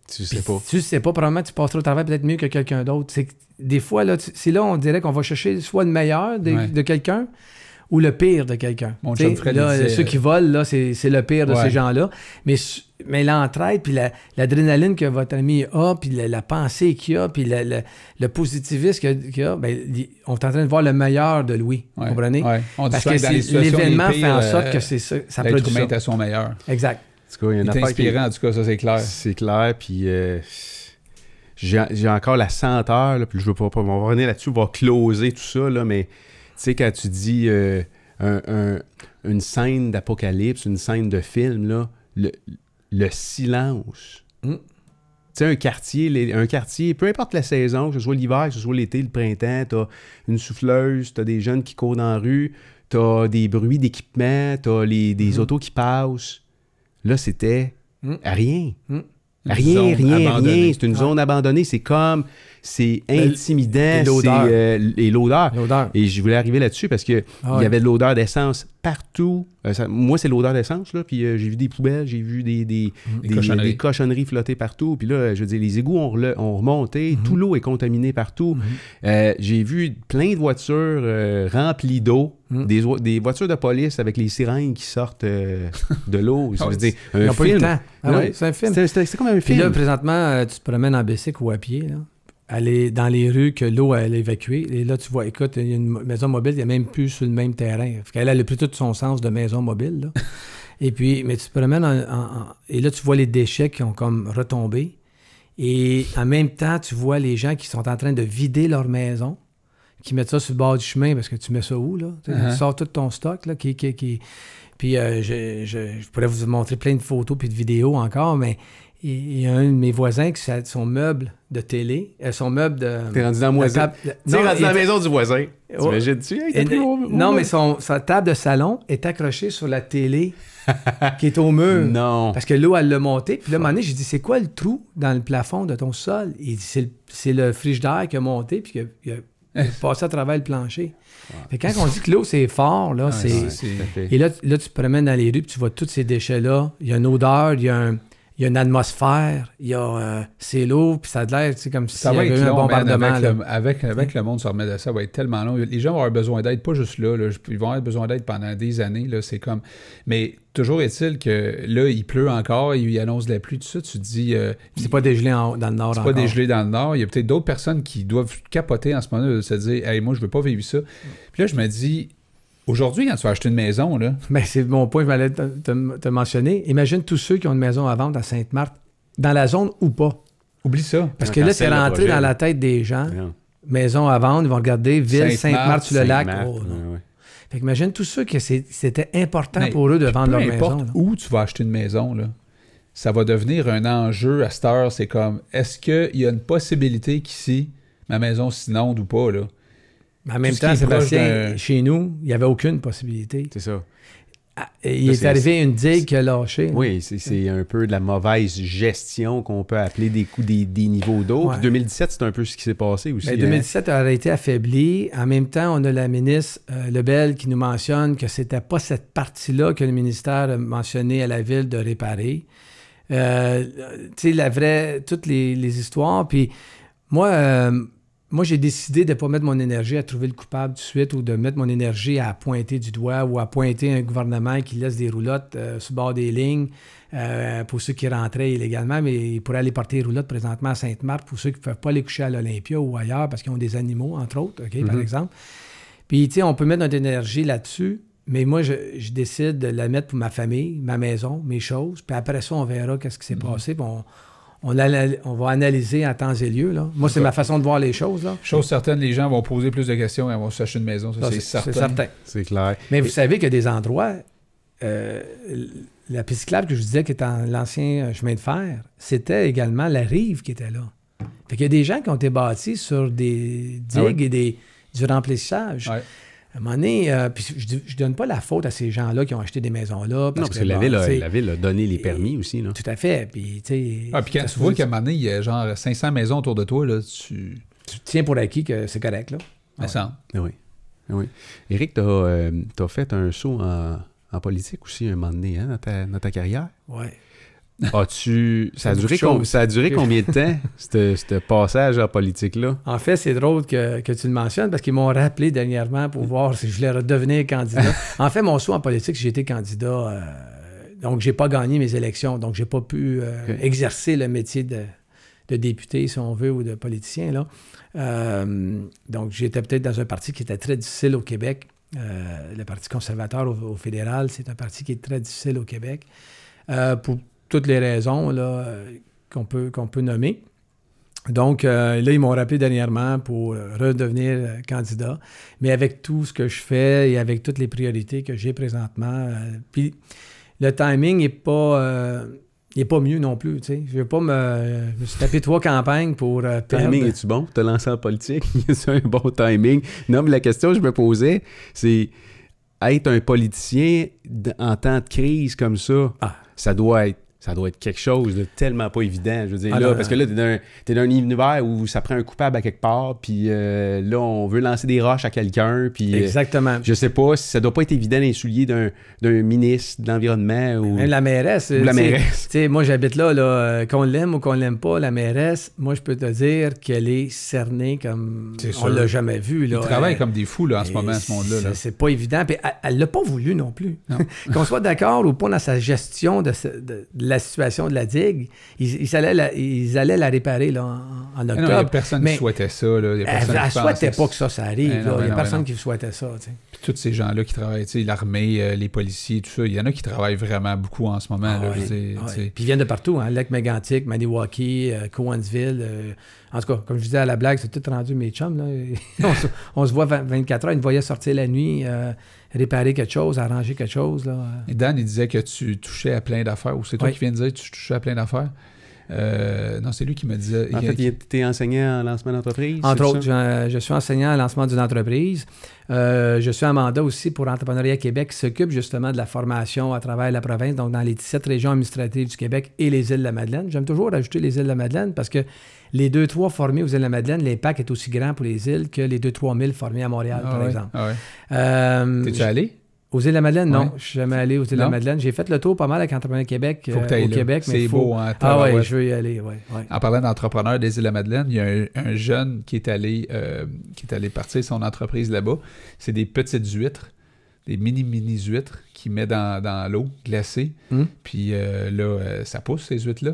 Tu sais Puis pas. Tu sais pas, probablement, tu passeras au travers peut-être mieux que quelqu'un d'autre. C'est des fois, là, c'est là, on dirait qu'on va chercher soit le meilleur de, Ouais. de quelqu'un, ou le pire de quelqu'un. Mon là, disait- ceux qui volent, là, c'est c'est le pire de ces gens-là. Mais, mais l'entraide, puis la- l'adrénaline que votre ami a, puis la, la pensée qu'il a, puis le, le, le positivisme qu'il qu'il a, ben, on est en train de voir le meilleur de Louis. Ouais, comprenez? ouais. On dit Parce que l'événement les fait en sorte euh, que c'est ça, ça L'être produit ça. est à son meilleur. Exact. En tout cas, il y a une Il est affaire qui- inspirant, en tout cas, ça, c'est clair. C'est clair, puis euh, j'ai j'ai encore la senteur, là, puis je veux pas, pas- on va revenir là-dessus, on va closer tout ça, là, mais tu sais, quand tu dis euh, un- un- une scène d'apocalypse, une scène de film, là, le, le silence. Mm. Tu sais, un quartier, un quartier, peu importe la saison, que ce soit l'hiver, que ce soit l'été, le printemps, t'as une souffleuse, t'as des jeunes qui courent dans la rue, t'as des bruits d'équipement, t'as les, des Mhm. autos qui passent. Là, c'était Mm. rien. Rien, rien, rien. C'est une zone abandonnée. C'est comme, c'est intimidant. et c'est, l'odeur. euh, et l'odeur. Et je voulais arriver là-dessus parce que Ah il y avait de l'odeur d'essence partout. Euh, ça- moi, c'est l'odeur d'essence, là. Puis euh, j'ai vu des poubelles, j'ai vu des, des, Des des- cochonneries. des cochonneries flotter partout. Puis là, je veux dire, les égouts ont, remonté. Mhm. Tout l'eau est contaminée partout. Euh, j'ai vu plein de voitures euh, remplies d'eau. Mhm. Des, vo- des voitures de police avec les sirènes qui sortent euh, de l'eau. Ils n'ont pas eu le temps. Ah c'est un film. C'était comme un film. là, présentement, euh, tu te promènes en bicycle ou à pied, là. Aller dans les rues que l'eau a évacuées. Et là, tu vois, écoute, il y a une maison mobile, il n'y a même plus sur le même terrain. Fait qu'elle elle a plus tout son sens de maison mobile. là. et puis, mais tu te promènes en- en- en- et là, tu vois les déchets qui ont comme retombé. Et en même temps, tu vois les gens qui sont en train de vider leur maison, qui mettent ça sur le bord du chemin parce que tu mets ça où, là? Tu sais, Uh-huh. Tu sors tout ton stock, là, qui... qui, qui- Puis euh, je, je- je pourrais vous montrer plein de photos puis de vidéos encore, mais il y a un de mes voisins qui a son meuble de télé, euh, son meuble de... T'es rendu dans la moisine. table- T'es Non, rendu dans la maison du voisin. Ouais. T'imagines-tu? Hey, et- non, mais son, sa table de salon est accrochée sur la télé qui est au mur. Non. Parce que l'eau, elle l'a monté. Puis là, à un moment donné, j'ai dit, c'est quoi le trou dans le plafond de ton sol? Il dit, c'est le, c'est le frigidaire qui a monté puis a- il a passé à travers le plancher. Quand on dit que l'eau, c'est fort, là, Ouais, c'est... Et là, là, tu te promènes dans les rues, puis tu vois tous ces déchets-là. Il y a une odeur, il y a, un- il y a une atmosphère, il y a... euh, c'est l'eau, puis ça a l'air, comme si Ça y avait être un man, bombardement. avec, le, avec, avec le monde se remet de ça, va être tellement long. Les gens vont avoir besoin d'aide, pas juste là, là, ils vont avoir besoin d'aide pendant des années. Là, c'est comme... Mais toujours est-il que là, il pleut encore, il annonce de la pluie, tout ça, tu te dis... euh, C'est pas dégelé en- dans le nord c'est encore. pas dégelé dans le nord. Il y a peut-être d'autres personnes qui doivent capoter en ce moment-là, de se dire Hey, moi, je veux pas vivre ça. Puis là, je me dis Aujourd'hui, quand tu vas acheter une maison, là, Ben, c'est mon point, je m'allais te, te- te mentionner. Imagine tous ceux qui ont une maison à vendre à Sainte-Marthe, dans la zone ou pas. oublie ça. Parce que là, c'est rentré projet, dans la tête des gens. Non. Maison à vendre, ils vont regarder Ville, Sainte-Marthe, Sainte-Marthe sur le lac. Sainte-Marthe, Oh, ouais. Fait que imagine tous ceux que c'est- c'était important Mais pour eux de vendre Peu leur maison. là. où tu vas acheter une maison, là, ça va devenir un enjeu à cette heure. C'est comme est-ce qu'il y a une possibilité qu'ici, ma maison s'inonde ou pas, là? Mais en même temps, Sébastien, d'un- chez nous, il n'y avait aucune possibilité. C'est ça. Ah, il est arrivé une digue qui a lâché. là. Oui, c'est- un peu de la mauvaise gestion qu'on peut appeler des coups des, des niveaux d'eau. Ouais. Puis 2017, c'est un peu ce qui s'est passé aussi. Mais hein. 2017 aurait été affaibli. En même temps, on a la ministre euh, Lebel qui nous mentionne que c'était pas cette partie-là que le ministère a mentionné à la ville de réparer. Euh, tu sais, la vraie, toutes les, les histoires. Puis moi, euh, moi j'ai décidé de ne pas mettre mon énergie à trouver le coupable tout de suite ou de mettre mon énergie à pointer du doigt ou à pointer un gouvernement qui laisse des roulottes euh, sur le bord des lignes euh, pour ceux qui rentraient illégalement, mais ils pourraient aller porter les roulottes présentement à Sainte-Marthe pour ceux qui ne peuvent pas aller coucher à l'Olympia ou ailleurs parce qu'ils ont des animaux, entre autres, OK, par Mhm. exemple. Puis, tu sais, on peut mettre notre énergie là-dessus, mais moi, je, je décide de la mettre pour ma famille, ma maison, mes choses. Puis après ça, on verra qu'est-ce qui s'est passé. Puis on, on, va analyser à temps et lieu. Là. Moi, c'est ma façon de voir les choses. Là. Chose certaine, les gens vont poser plus de questions et vont s'acheter une maison. Ça, Ça, c'est certain. certain. C'est clair. Mais vous savez qu'il y a des endroits, euh, la piste cyclable que je vous disais qui est en l'ancien euh, chemin de fer, c'était également la rive qui était là. Fait qu'il y a des gens qui ont été bâtis sur des digues Ah oui. et des, du remplissage. Ouais. À un moment donné, euh, puis je, je donne pas la faute à ces gens-là qui ont acheté des maisons-là. Non, parce que, la, ville a, tu sais, la ville a donné les permis aussi. Là. Tout à fait. Puis, Ah, puis quand tu vois qu'à un moment donné, il y a genre 500 maisons autour de toi, là, tu. tu tiens pour acquis que c'est correct, là. Ah oui. Ah oui. Éric, tu as, fait un saut en, en politique aussi un moment donné hein, dans, ta, dans ta carrière? Ouais. As-tu. Ça a, duré de choses. com- ça a duré combien de temps, ce passage en politique-là? En fait, c'est drôle que, que tu le mentionnes parce qu'ils m'ont rappelé dernièrement pour voir si je voulais redevenir candidat. en fait, mon saut en politique, j'ai été candidat. euh, donc, j'ai pas gagné mes élections. Donc, j'ai pas pu euh, exercer le métier de, de député, si on veut, ou de politicien. Là. Euh, donc, j'étais peut-être dans un parti qui était très difficile au Québec. Euh, le Parti conservateur au, au fédéral, c'est un parti qui est très difficile au Québec. Euh, pour toutes les raisons là, euh, qu'on peut, qu'on peut nommer. Donc, euh, là, ils m'ont rappelé dernièrement pour euh, redevenir candidat. Mais avec tout ce que je fais et avec toutes les priorités que j'ai présentement, euh, puis le timing n'est pas, euh, est pas mieux non plus. tu sais. Je ne veux pas me, je me suis tapé trois campagnes pour perdre. Timing, es-tu bon? Pour te lancer en politique? c'est un bon timing? Non, mais la question que je me posais, c'est être un politicien en temps de crise comme ça, Ah. ça doit être. Ça doit être quelque chose de tellement pas évident. Je veux dire, Ah, là, non, parce non. que là, t'es dans, un- t'es dans un univers où ça prend un coupable à quelque part, puis euh, là, on veut lancer des roches à quelqu'un, puis euh, Exactement. je sais pas si ça doit pas être évident les souliers d'un, d'un ministre de l'Environnement ou, Même la mairesse. ou la mairesse. Tu sais, moi, j'habite là, là euh, qu'on l'aime ou qu'on l'aime pas, la mairesse, moi, je peux te dire qu'elle est cernée comme C'est on l'a jamais vu. Là. Ils travaillent comme des fous là, en ce moment, ce monde-là. là. c'est- pas évident. Puis elle- l'a pas voulu non plus. Qu'on soit d'accord ou pas dans sa gestion de, ce- de- de la situation de la digue, ils, ils allaient, la, ils allaient la réparer là, en, en non, Il n'y octobre. a personne mais qui souhaitait ça. Là. Il y a elle personne elle qui souhaitait pas que ça, ça arrive. Eh non, il ben y a personne qui souhaitait ça. Puis tous ces gens-là qui travaillent, l'armée, euh, les policiers, tout ça, il y en a qui travaillent vraiment beaucoup en ce moment. Ah là, sais. Puis ils viennent de partout, hein? Lac Mégantic, Maniwaki, euh, Cowansville. euh, en tout cas, comme je disais à la blague, c'est tout rendu mes chums. Là. on, se, on se voit 20 24 heures. Ils me voyaient sortir la nuit, euh, réparer quelque chose, arranger quelque chose. Là. Et Dan, il disait que tu touchais à plein d'affaires. Ou c'est toi Oui. qui viens de dire que tu touchais à plein d'affaires? Euh, non, c'est lui qui me disait. En fait, il- t'es enseignant en lancement d'entreprise. Entre autres, je, je suis enseignant à lancement d'une entreprise. Euh, je suis un mandat aussi pour Entrepreneuriat Québec qui s'occupe justement de la formation à travers la province, donc dans les 17 régions administratives du Québec et les îles de la Madeleine. J'aime toujours rajouter les îles de la Madeleine parce que les deux, trois formés aux îles de la Madeleine, l'impact est aussi grand pour les îles que les deux, trois mille formés à Montréal, Ah par ouais, exemple. ah ouais. Euh, T'es-tu allé? Aux îles de la Madeleine, non. Ouais. Je suis jamais allé aux îles de la? Madeleine. J'ai fait le tour pas mal avec Entrepreneuriat Québec Faut que euh, au là. Québec. mais C'est faut- beau, hein? Ah ouais, tabarouette. je veux y aller, ouais. ouais. En parlant d'entrepreneur des îles de la Madeleine, il y a un, un jeune qui est allé euh, qui est allé partir son entreprise là-bas. C'est des petites huîtres, des mini-mini huîtres qu'il met dans, dans l'eau glacée. Hum. Puis euh, là, ça pousse, ces huîtres-là.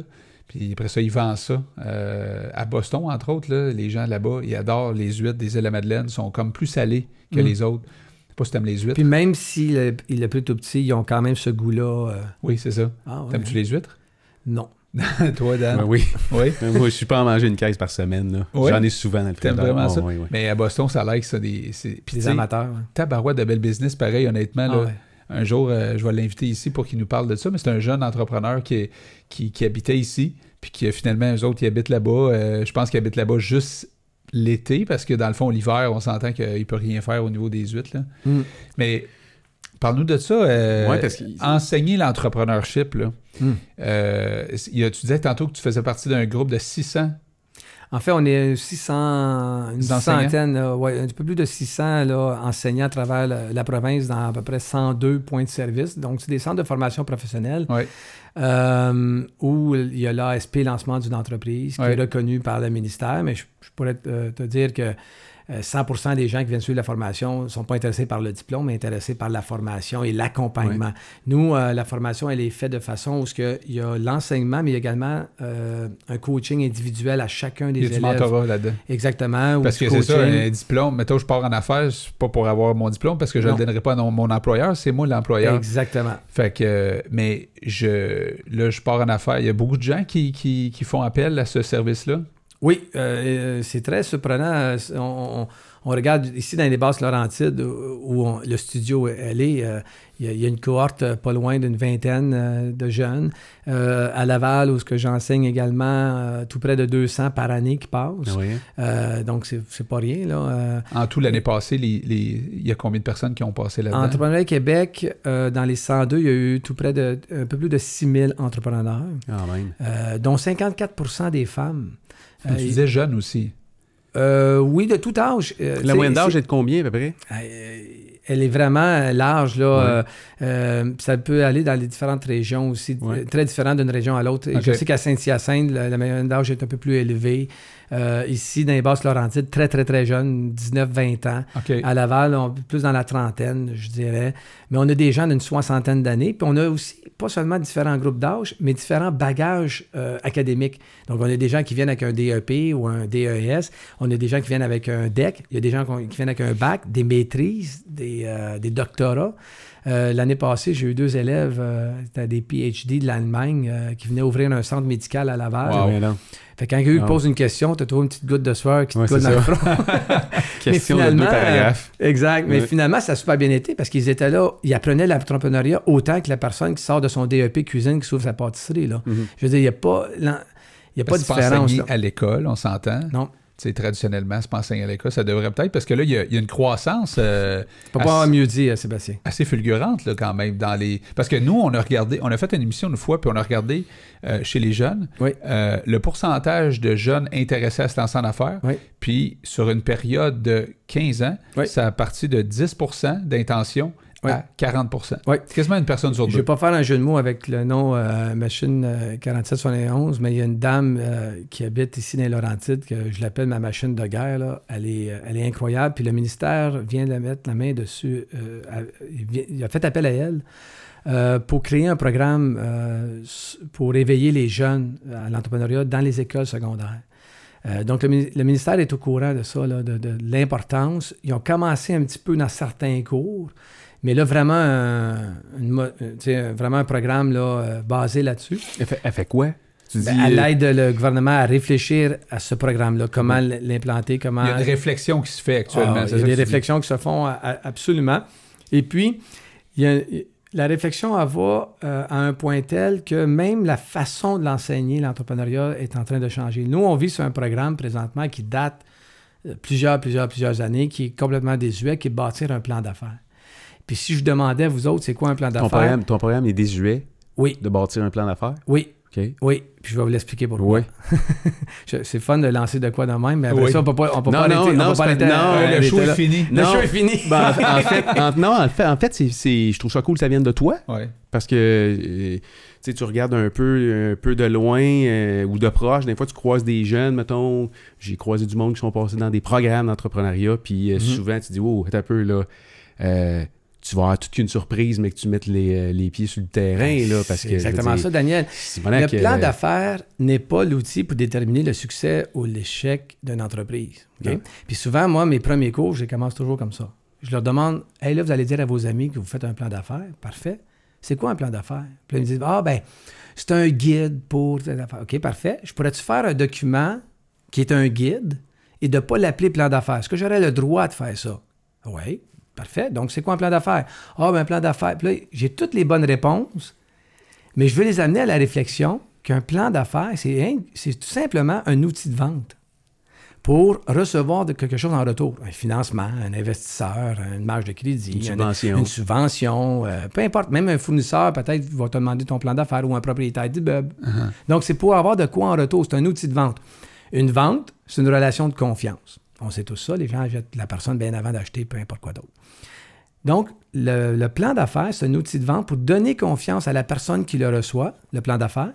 Puis après ça, il vend ça. Euh, à Boston, entre autres, là, les gens là-bas, ils adorent les huîtres des îles de la Madeleine. Ils sont comme plus salées que Hum. les autres. Je sais pas si t'aimes les huîtres. Puis même si le, il est plus tout petit, ils ont quand même ce goût-là. euh, Oui, c'est ça. Ah ouais. T'aimes-tu les huîtres? Non. Toi, Dan? Ouais, oui. Oui? Mais moi, je suis pas en manger une caisse par semaine. J'en ai souvent dans le T'aimes frigidaire. vraiment Oh, ça? oui, oui. Mais à Boston, ça a l'air que ça des. Puis Des amateurs. hein. tabarouette de belle business, pareil, honnêtement. Ah là, ouais. Un jour, euh, je vais l'inviter ici pour qu'il nous parle de ça, mais c'est un jeune entrepreneur qui, est- qui, qui habitait ici, puis qui finalement, eux autres, ils habitent là-bas. Euh, je pense qu'ils habitent là-bas juste l'été, parce que dans le fond, l'hiver, on s'entend qu'il ne peut rien faire au niveau des huîtres. là. Mm. Mais parle-nous de ça. euh, Ouais, parce que- enseigner l'entrepreneurship, là. Mm. Euh, tu disais tantôt que tu faisais partie d'un groupe de 600. En fait, on est 600, une centaine, là, ouais, un peu plus de 600 là, enseignants à travers la, la province dans à peu près 102 points de service. Donc, c'est des centres de formation professionnelle euh, où il y a l'ASP, lancement d'une entreprise, qui est reconnu par le ministère. Mais je, je pourrais te, te dire que euh, 100% des gens qui viennent suivre la formation ne sont pas intéressés par le diplôme, mais intéressés par la formation et l'accompagnement. Nous, euh, la formation, elle est faite de façon où ce que il y a l'enseignement, mais il y a également euh, un coaching individuel à chacun des Il y a du mentorat là-dedans. Exactement. Parce que c'est ça, un diplôme. Mettons, je pars en affaires, c'est pas pour avoir mon diplôme, parce que je ne le donnerai pas à mon- mon employeur, c'est moi l'employeur. Exactement. Fait que, euh, mais je, là, je pars en affaires. Il y a beaucoup de gens qui, qui, qui font appel à ce service-là. Oui, euh, euh, c'est très surprenant. Euh, On, on- on regarde ici dans les basses Laurentides où, on- le studio elle est. euh, Il y, a- une cohorte pas loin d'une vingtaine de jeunes. Euh, à Laval, où ce que j'enseigne également, tout près de 200 par année qui passent. Ah oui, donc, c'est pas rien. Là. En tout, l'année passée, les, les- il y a combien de personnes qui ont passé là-dedans? Entrepreneuriat Québec, dans les 102, il y a eu tout près de un peu plus de 6000 entrepreneurs, Quand même. dont 54% des femmes. Tu Euh, disais jeune aussi. euh, oui, de tout âge. Euh, tu La moyenne d'âge est de combien à peu près? Euh, elle est vraiment large. Là, euh, ça peut aller dans les différentes régions aussi, très différent d'une région à l'autre. Je sais qu'à Saint-Hyacinthe, la, la moyenne d'âge est un peu plus élevée. Euh, ici, dans les Basses-Laurentides, très, très, très jeune, 19-20 ans. À Laval, plus dans la trentaine, je dirais. Mais on a des gens d'une soixantaine d'années. Puis on a aussi, pas seulement différents groupes d'âge, mais différents bagages euh, académiques. Donc, on a des gens qui viennent avec un DEP ou un DES. On a des gens qui viennent avec un DEC. Il y a des gens qui viennent avec un bac, des maîtrises, des, euh, des doctorats. L'année passée, j'ai eu deux élèves, des PhD de l'Allemagne, qui venaient ouvrir un centre médical à Laval. Wow. Fait quand quelqu'un pose une question, tu as toujours une petite goutte de sueur qui te coule dans le front. question mais finalement, de Exact. Mais finalement, ça a super bien été parce qu'ils étaient là, ils apprenaient l'entrepreneuriat autant que la personne qui sort de son DEP cuisine qui s'ouvre sa pâtisserie. Là. Mm-hmm. Je veux dire, il n'y a pas, il y a pas de différence. à l'école, on s'entend. Non traditionnellement, c'est pas enseigné à l'école, ça devrait peut-être, parce que là, il y a, une croissance. Euh, pas pas mieux dire, Sébastien. Assez fulgurante, là, quand même, dans les. Parce que nous, on a regardé, on a fait une émission une fois, puis on a regardé euh, chez les jeunes euh, le pourcentage de jeunes intéressés à se lancer en affaires. Puis, sur une période de 15 ans, ça a parti de 10% d'intention à 40% C'est quasiment une personne sur deux. Je ne vais pas faire un jeu de mots avec le nom euh, Machine 4771, euh, mais il y a une dame euh, qui habite ici dans les Laurentides, que je l'appelle ma machine de guerre. Elle, est, elle est incroyable. Puis le ministère vient de mettre la main dessus. il, a fait appel à elle. pour créer un programme pour éveiller les jeunes à l'entrepreneuriat dans les écoles secondaires. donc, le, ministère est au courant de ça, de, de l'importance. Ils ont commencé un petit peu dans certains cours, mais là, vraiment, vraiment un programme là, euh, basé là-dessus. Elle fait, quoi? Ben, elle aide le gouvernement à réfléchir à ce programme-là, comment l'implanter, comment... Il y a une réflexion qui se fait actuellement. Ah, il y a des réflexions qui se font absolument. Et puis, la réflexion va euh, à un point tel que même la façon de l'enseigner, l'entrepreneuriat, est en train de changer. Nous, on vit sur un programme présentement qui date euh, plusieurs, plusieurs, plusieurs années, qui est complètement désuet, qui est bâtir un plan d'affaires. Puis si je demandais à vous autres, c'est quoi un plan d'affaires? Ton programme, est désuet oui. de bâtir un plan d'affaires? Oui. Oui, puis je vais vous l'expliquer pourquoi. Oui. c'est fun de lancer de quoi de même, mais après ça, on peut pas, on peut non, pas non, non, pas non, le show est fini. Le show est fini. Ben, en, fait, non, en fait, en fait c'est, je trouve ça cool que ça vienne de toi. Parce que euh, tu regardes un peu, un peu de loin euh, ou de proche. Des fois, tu croises des jeunes, mettons. J'ai croisé du monde qui sont passés dans des programmes d'entrepreneuriat. Puis euh, mm-hmm. souvent, tu dis, oh, un peu là tu vas avoir toute une surprise, mais que tu mettes les, euh, les pieds sur le terrain. Là, parce que, exactement ça, Daniel. Le plan d'affaires n'est pas l'outil pour déterminer le succès ou l'échec d'une entreprise. Puis souvent, moi, mes premiers cours, je commence toujours comme ça. Je leur demande Hey, là, vous allez dire à vos amis que vous faites un plan d'affaires. Parfait. C'est quoi un plan d'affaires? Puis ils me disent Ah, ben, c'est un guide pour. OK, parfait. Je pourrais-tu faire un document qui est un guide et de ne pas l'appeler plan d'affaires? Est-ce que j'aurais le droit de faire ça? Oui. Parfait. Donc, c'est quoi un plan d'affaires? Ah, ben, un plan d'affaires. Puis là, j'ai toutes les bonnes réponses, mais je veux les amener à la réflexion qu'un plan d'affaires, c'est, tout simplement un outil de vente pour recevoir de quelque chose en retour. Un financement, un investisseur, une marge de crédit, une subvention, une, subvention euh, peu importe. Même un fournisseur, peut-être, va te demander ton plan d'affaires ou un propriétaire d'immeuble. Uh-huh. Donc, c'est pour avoir de quoi en retour. C'est un outil de vente. Une vente, c'est une relation de confiance. On sait tout ça. Les gens achètent la personne bien avant d'acheter peu importe quoi d'autre. Donc, le, plan d'affaires, c'est un outil de vente pour donner confiance à la personne qui le reçoit, le plan d'affaires,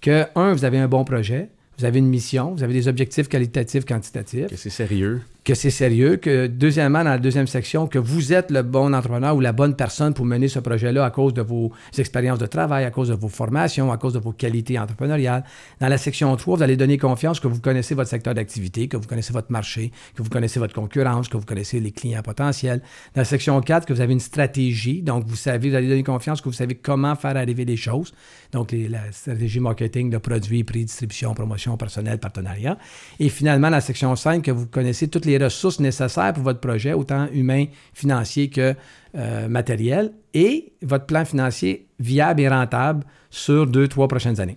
que, un, vous avez un bon projet, vous avez une mission, vous avez des objectifs qualitatifs, quantitatifs. Que c'est sérieux. Que c'est sérieux. Que, deuxièmement, dans la deuxième section, que vous êtes le bon entrepreneur ou la bonne personne pour mener ce projet-là à cause de vos expériences de travail, à cause de vos formations, à cause de vos qualités entrepreneuriales. Dans la section 3, vous allez donner confiance que vous connaissez votre secteur d'activité, que vous connaissez votre marché, que vous connaissez votre concurrence, que vous connaissez les clients potentiels. Dans la section 4, que vous avez une stratégie. Donc, vous savez, vous allez donner confiance que vous savez comment faire arriver les choses. Donc, la stratégie marketing de produits, prix, distribution, promotion, personnel, partenariat. Et finalement, la section 5, que vous connaissez toutes les ressources nécessaires pour votre projet, autant humain, financier que euh, matériel, et votre plan financier viable et rentable sur deux, trois prochaines années.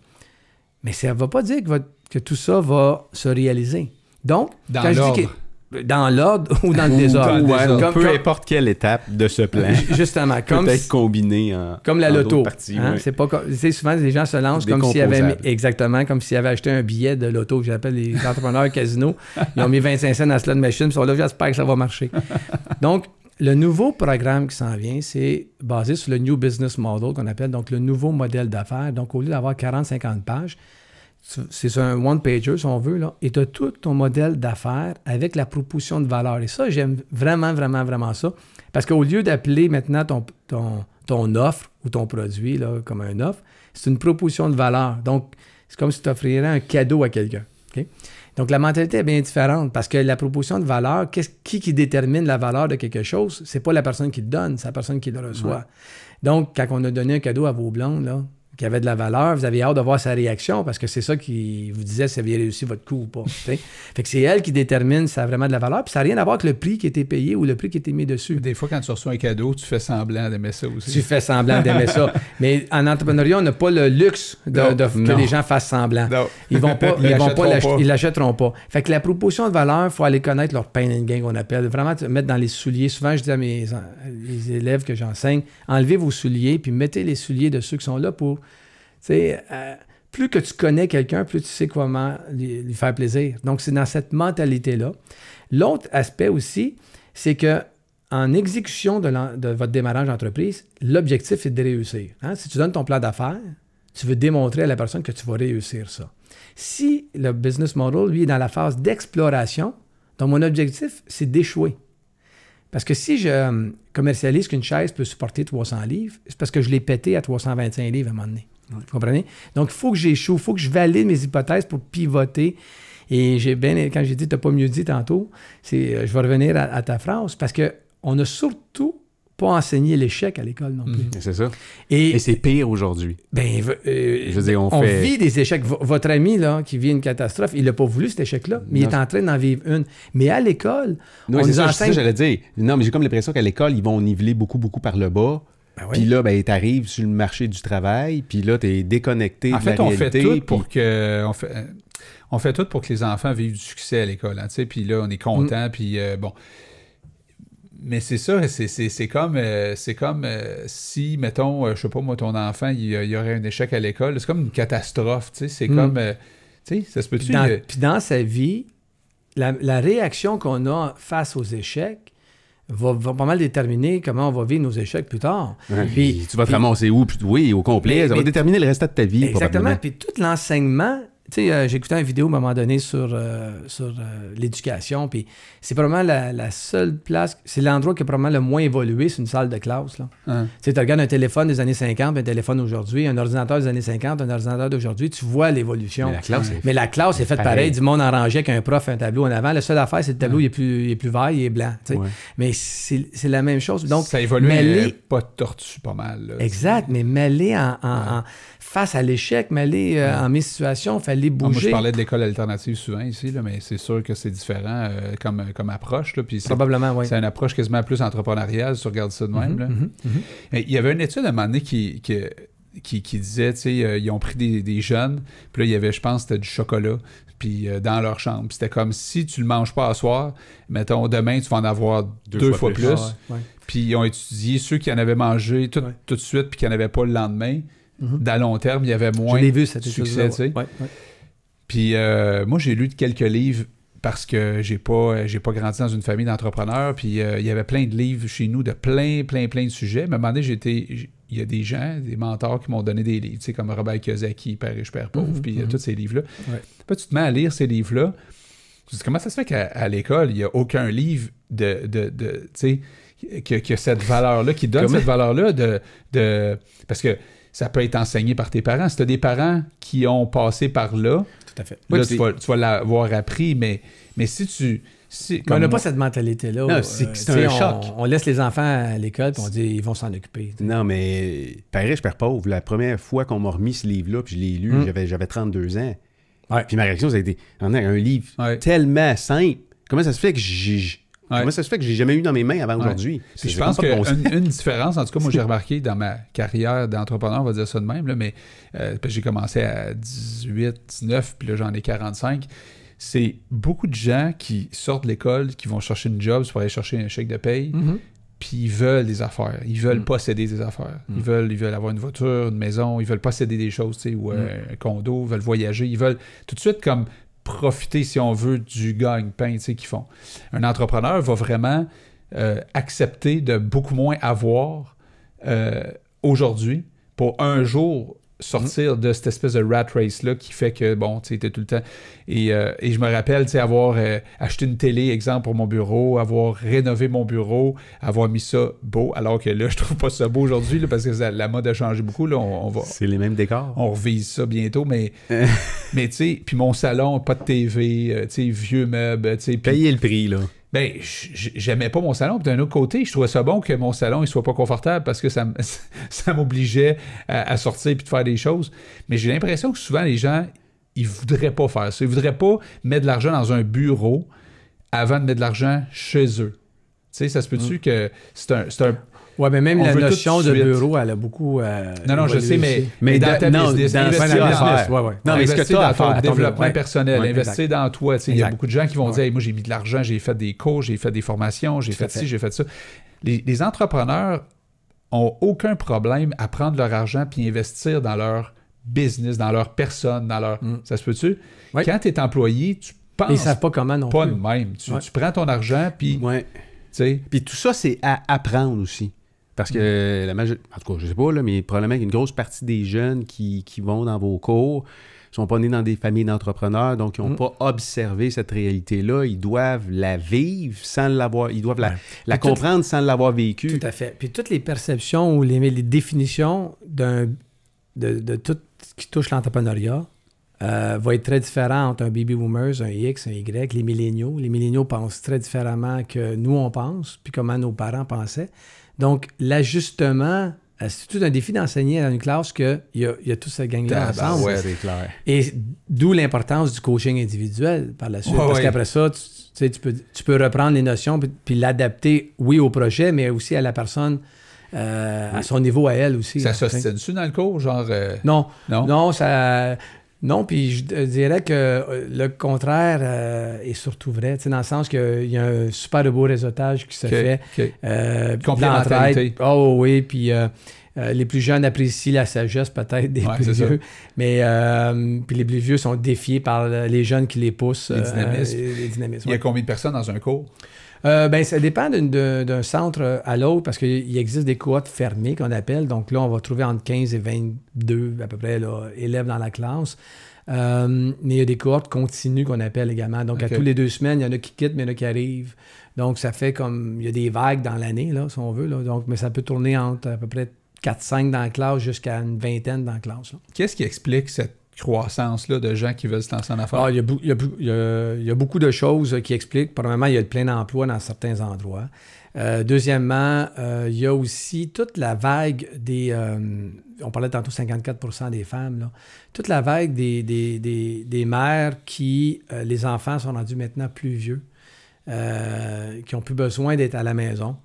Mais ça ne va pas dire que, que, tout ça va se réaliser. Donc, Dans quand je dis dans l'ordre ou dans le désordre? peu importe quelle étape de ce plan. Justement, comme peut-être combiné en comme la loto. Hein? C'est pas souvent les gens se lancent comme s'ils avaient exactement comme s'ils avaient acheté un billet de loto que j'appelle les entrepreneurs casino. Ils ont mis 25 cents dans slot machine, ils sont là j'espère que ça va marcher. Donc le nouveau programme qui s'en vient, c'est basé sur le New Business Model qu'on appelle donc le nouveau modèle d'affaires. Donc, au lieu d'avoir 40-50 pages, c'est un one-pager, si on veut, là, et tu as tout ton modèle d'affaires avec la proposition de valeur. Et ça, j'aime vraiment, vraiment, vraiment ça. Parce qu'au lieu d'appeler maintenant ton, ton, ton offre ou ton produit là, comme un offre, c'est une proposition de valeur. Donc, c'est comme si tu offrirais un cadeau à quelqu'un. Donc, la mentalité est bien différente parce que la proposition de valeur, qui qui détermine la valeur de quelque chose? C'est pas la personne qui le donne, c'est la personne qui le reçoit. Donc, quand on a donné un cadeau à vos blondes, là, qui avait de la valeur, vous avez hâte de voir sa réaction parce que c'est ça qui vous disait si vous aviez réussi votre coup ou pas. fait que c'est elle qui détermine si ça a vraiment de la valeur. Puis ça n'a rien à voir avec le prix qui était payé ou le prix qui était mis dessus. Des fois, quand tu reçois un cadeau, tu fais semblant d'aimer ça aussi. Tu fais semblant d'aimer ça. Mais en entrepreneuriat, on n'a pas le luxe de, Non, de- que les gens fassent semblant. Non. Ils vont pas, Ils ils vont l'achèteront pas, l'ach- pas. ils l'achèteront pas. Fait que la proposition de valeur, il faut aller connaître leur pain and gain qu'on appelle. Vraiment mettre dans les souliers. Souvent, je dis à mes les élèves que j'enseigne, enlevez vos souliers puis mettez les souliers de ceux qui sont là pour, sais, euh, plus que tu connais quelqu'un, plus tu sais comment lui, faire plaisir. Donc, c'est dans cette mentalité-là. L'autre aspect aussi, c'est que en exécution de votre démarrage d'entreprise, l'objectif est de réussir. hein. Si tu donnes ton plan d'affaires, tu veux démontrer à la personne que tu vas réussir ça. Si le business model, lui, est dans la phase d'exploration, donc mon objectif, c'est d'échouer. Parce que si je euh, commercialise qu'une chaise peut supporter 300 livres, c'est parce que je l'ai pété à 325 livres à un moment donné. Vous comprenez? Donc, il faut que j'échoue, il faut que je valide mes hypothèses pour pivoter. Et j'ai bien, quand j'ai dit, tu n'as pas mieux dit tantôt, c'est, euh, je vais revenir à, à ta phrase, parce qu'on n'a surtout pas enseigné l'échec à l'école non plus. C'est ça. Et, Et c'est pire aujourd'hui. ben, euh, Je veux dire, on on fait- vit des échecs. V- votre ami là, qui vit une catastrophe, il n'a pas voulu cet échec-là, mais il est en train d'en vivre une. Mais à l'école, Non, on c'est nous ça, enseigne. j'allais dire. Non, mais j'ai comme l'impression qu'à l'école, ils vont niveler beaucoup, beaucoup par le bas. Ben oui. Puis là, ben, t'arrives sur le marché du travail, puis là, t'es déconnecté En de fait, la on fait tout puis- pour que. On fait, euh, on fait tout pour que les enfants vivent du succès à l'école. hein, tu sais, puis là, on est content. Puis euh, bon. Mais c'est ça, c'est- c'est c'est comme, euh, c'est comme euh, si, mettons, euh, je sais pas moi, ton enfant, il, y aurait un échec à l'école. C'est comme une catastrophe. tu sais, C'est Mm. comme. euh, tu sais, ça se peut-tu. Puis dans, euh, puis dans sa vie, la, la réaction qu'on a face aux échecs va, va pas mal déterminer comment on va vivre nos échecs plus tard. Ouais, Puis- tu vas te puis- ramasser où? Puis, oui, au complet. Mais- ça va mais- déterminer le restant de ta vie. Exactement. Puis tout l'enseignement, tu sais, euh, écouté une vidéo à un moment donné sur, euh, sur euh, l'éducation, puis c'est probablement la, la seule place, c'est l'endroit qui a probablement le moins évolué, c'est une salle de classe. Là. hein. Tu sais, tu regardes un téléphone des années 50, un téléphone aujourd'hui, un ordinateur des années 50, un ordinateur d'aujourd'hui, tu vois l'évolution. Mais la classe, est- Mais la classe est faite pareil. Pareil. du monde en rangée avec un prof, un tableau en avant. La seule affaire, c'est que le tableau, il, est plus, il est plus vert, il est blanc. Ouais. Mais c'est la même chose. Donc, ça évolue mêler- pas de tortue pas mal. là. Exact, mais en, en- en- face à l'échec, mêler euh, en mes situations, fallait Ah, Moi, je bouger. parlais de l'école alternative souvent ici, là, mais c'est sûr que c'est différent euh, comme, comme approche. Là, Probablement, oui. C'est une approche quasiment plus entrepreneuriale, si tu regardes ça de même. là. Mhm, mhm. Et Il y avait une étude à un moment donné qui, qui, qui, qui disait, tu sais, euh, ils ont pris des, des jeunes, puis là, il y avait, je pense, c'était du chocolat, puis euh, dans leur chambre. Puis C'était comme si tu le manges pas à soir, mettons, demain, tu vas en avoir deux, fois, plus. Ah ouais. Puis ils ont étudié ceux qui en avaient mangé tout, Ouais. tout de suite, puis qui n'en avaient pas le lendemain. Mhm. D'à long terme, il y avait moins vu, de succès, tu sais. ouais, ouais. Puis euh, moi, j'ai lu quelques livres parce que j'ai pas, euh, j'ai pas grandi dans une famille d'entrepreneurs. Puis euh, il y avait plein de livres chez nous de plein, plein, plein de sujets. Mais à un moment donné, j'étais, il y a des gens, des mentors qui m'ont donné des livres, tu sais, comme Robert Kiyosaki, Père riche, Père pauvre, Mhm, puis euh, mhm. tous ces livres-là. Ouais. Puis tu te mets à lire ces livres-là. Tu te dis, comment ça se fait qu'à l'école, il n'y a aucun livre de, de, de tu sais, que, que cette valeur-là, qui donne cette valeur-là de, de... Parce que ça peut être enseigné par tes parents. Si tu as des parents qui ont passé par là, Tout à fait. Là, tu vas, tu vas l'avoir appris, mais, mais si tu. Si, on n'a pas cette mentalité-là. Non, c'est un on- choc. On laisse les enfants à l'école et on dit ils vont s'en occuper. Non, mais Père riche, Père pauvre, la première fois qu'on m'a remis ce livre-là, puis je l'ai lu, Mm. j'avais, j'avais 32 ans. Ouais. Puis ma réaction, ça a été on a un livre Ouais. tellement simple. Comment ça se fait que j'ai. Ouais. Comment ça se fait que j'ai jamais eu dans mes mains avant Ouais. aujourd'hui? Puis je pense bon qu'une une différence, en tout cas, moi j'ai remarqué dans ma carrière d'entrepreneur, on va dire ça de même, là, mais euh, j'ai commencé à 18, 19, puis là j'en ai 45. C'est beaucoup de gens qui sortent de l'école, qui vont chercher une job pour aller chercher un chèque de paye, Mhm. puis ils veulent des affaires. Ils veulent Mm. posséder des affaires. Mm. Ils, veulent, ils veulent avoir une voiture, une maison, ils veulent posséder des choses, tu sais, ou euh, un condo, ils veulent voyager. Ils veulent tout de suite comme profiter, si on veut, du gagne-pain qu'ils font. Un entrepreneur va vraiment euh, accepter de beaucoup moins avoir euh, aujourd'hui pour un jour sortir de cette espèce de rat race-là qui fait que, bon, tu sais, t'es tout le temps... Et, euh, et je me rappelle, tu sais, avoir euh, acheté une télé, exemple, pour mon bureau, avoir rénové mon bureau, avoir mis ça beau, alors que là, je trouve pas ça beau aujourd'hui, parce que ça- la mode a changé beaucoup, là, on, on va... C'est les mêmes décors. On revise ça bientôt, mais, mais tu sais, puis mon salon, pas de TV, euh, tu sais, vieux meubles, tu sais, Payez le prix, là. Ben, j'aimais pas mon salon. Puis d'un autre côté, je trouvais ça bon que mon salon il soit pas confortable parce que ça, m'obligeait à, à sortir puis de faire des choses. Mais j'ai l'impression que souvent, les gens, ils voudraient pas faire ça. Ils voudraient pas mettre de l'argent dans un bureau avant de mettre de l'argent chez eux. Tu sais, ça se peut-tu que c'est un, c'est un- Ouais, mais même On la notion de bureau, elle a beaucoup. euh, Non, non, je sais, mais, mais, dans ta non, business, dans investir ce dans, business, ouais, ouais. Non, mais ce que à dans ton développement ouais. personnel, Ouais, investir dans toi. Tu sais, Il y a beaucoup de gens qui vont Ouais. dire Hey, Moi, j'ai mis de l'argent, j'ai fait des cours, j'ai fait des formations, j'ai fait ci, j'ai fait ça. Les, les entrepreneurs ont aucun problème à prendre leur argent puis investir dans leur business, dans leur personne, dans leur. Mm. Ça se peut-tu? Ouais. Quand tu es employé, tu Ils penses savent pas comment non pas plus. de même. Tu, tu prends ton argent puis. Tu Puis tout ça, c'est à apprendre aussi. Parce que la major... En tout cas, je sais pas, là, mais probablement qu'une grosse partie des jeunes qui, qui vont dans vos cours sont pas nés dans des familles d'entrepreneurs, donc ils n'ont Mm. pas observé cette réalité-là. Ils doivent la vivre sans l'avoir. Ils doivent la, Ouais. la Puis tout- comprendre sans l'avoir vécu. Tout à fait. Puis toutes les perceptions ou les, les définitions d'un, de, de tout ce qui touche l'entrepreneuriat euh, va être très différent entre un baby boomers, un X, un Y, les milléniaux. Les milléniaux pensent très différemment que nous, on pense, puis comment nos parents pensaient. Donc, l'ajustement, euh, c'est tout un défi d'enseigner dans une classe qu'il y a, il y a tout ce gang-là Tabarouette. ensemble. Ouais. c'est clair. Et d'où l'importance du coaching individuel par la suite. Ouais, Parce ouais. qu'après ça, tu, tu sais, tu peux, tu peux reprendre les notions puis, puis l'adapter, oui, au projet, mais aussi à la personne, euh, à son niveau à elle aussi. ça là, tu sais. s'ostine-tu dans le cours Genre. euh, Non, non? non, ça. Non, puis je dirais que euh, le contraire euh, est surtout vrai, dans le sens qu'il y a un super beau réseautage qui se fait. ok. Euh, Complémentarité. Oh oui, puis euh, les plus jeunes apprécient la sagesse peut-être des Ouais, plus ça. vieux, mais puis les plus vieux sont défiés par le- les jeunes qui les poussent. Les dynamismes. les, Il y a combien de personnes dans un cours? Euh, ben, ça dépend d'un centre à l'autre parce qu'il existe des cohortes fermées qu'on appelle. Donc là, on va trouver entre 15 et 22 à peu près là, élèves dans la classe. Euh, mais il y a des cohortes continues qu'on appelle également. Donc à tous les deux semaines, il y en a qui quittent, mais il y en a qui arrivent. Donc ça fait comme. Il y a des vagues dans l'année, là, si on veut. Là. Donc, mais ça peut tourner entre à peu près 4-5 dans la classe jusqu'à une vingtaine dans la classe. Qu'est-ce qui explique cette croissance-là de gens qui veulent se lancer en affaires? Ah, il, y a, y y y beaucoup de choses euh, qui expliquent. Premièrement, il y a le plein emploi dans certains endroits. Euh, deuxièmement, euh, il y a aussi toute la vague des... euh, on parlait tantôt 54% des femmes. Là, toute la vague des, des, des, des mères qui... les enfants sont rendus maintenant plus vieux, qui ont plus besoin d'être à la maison.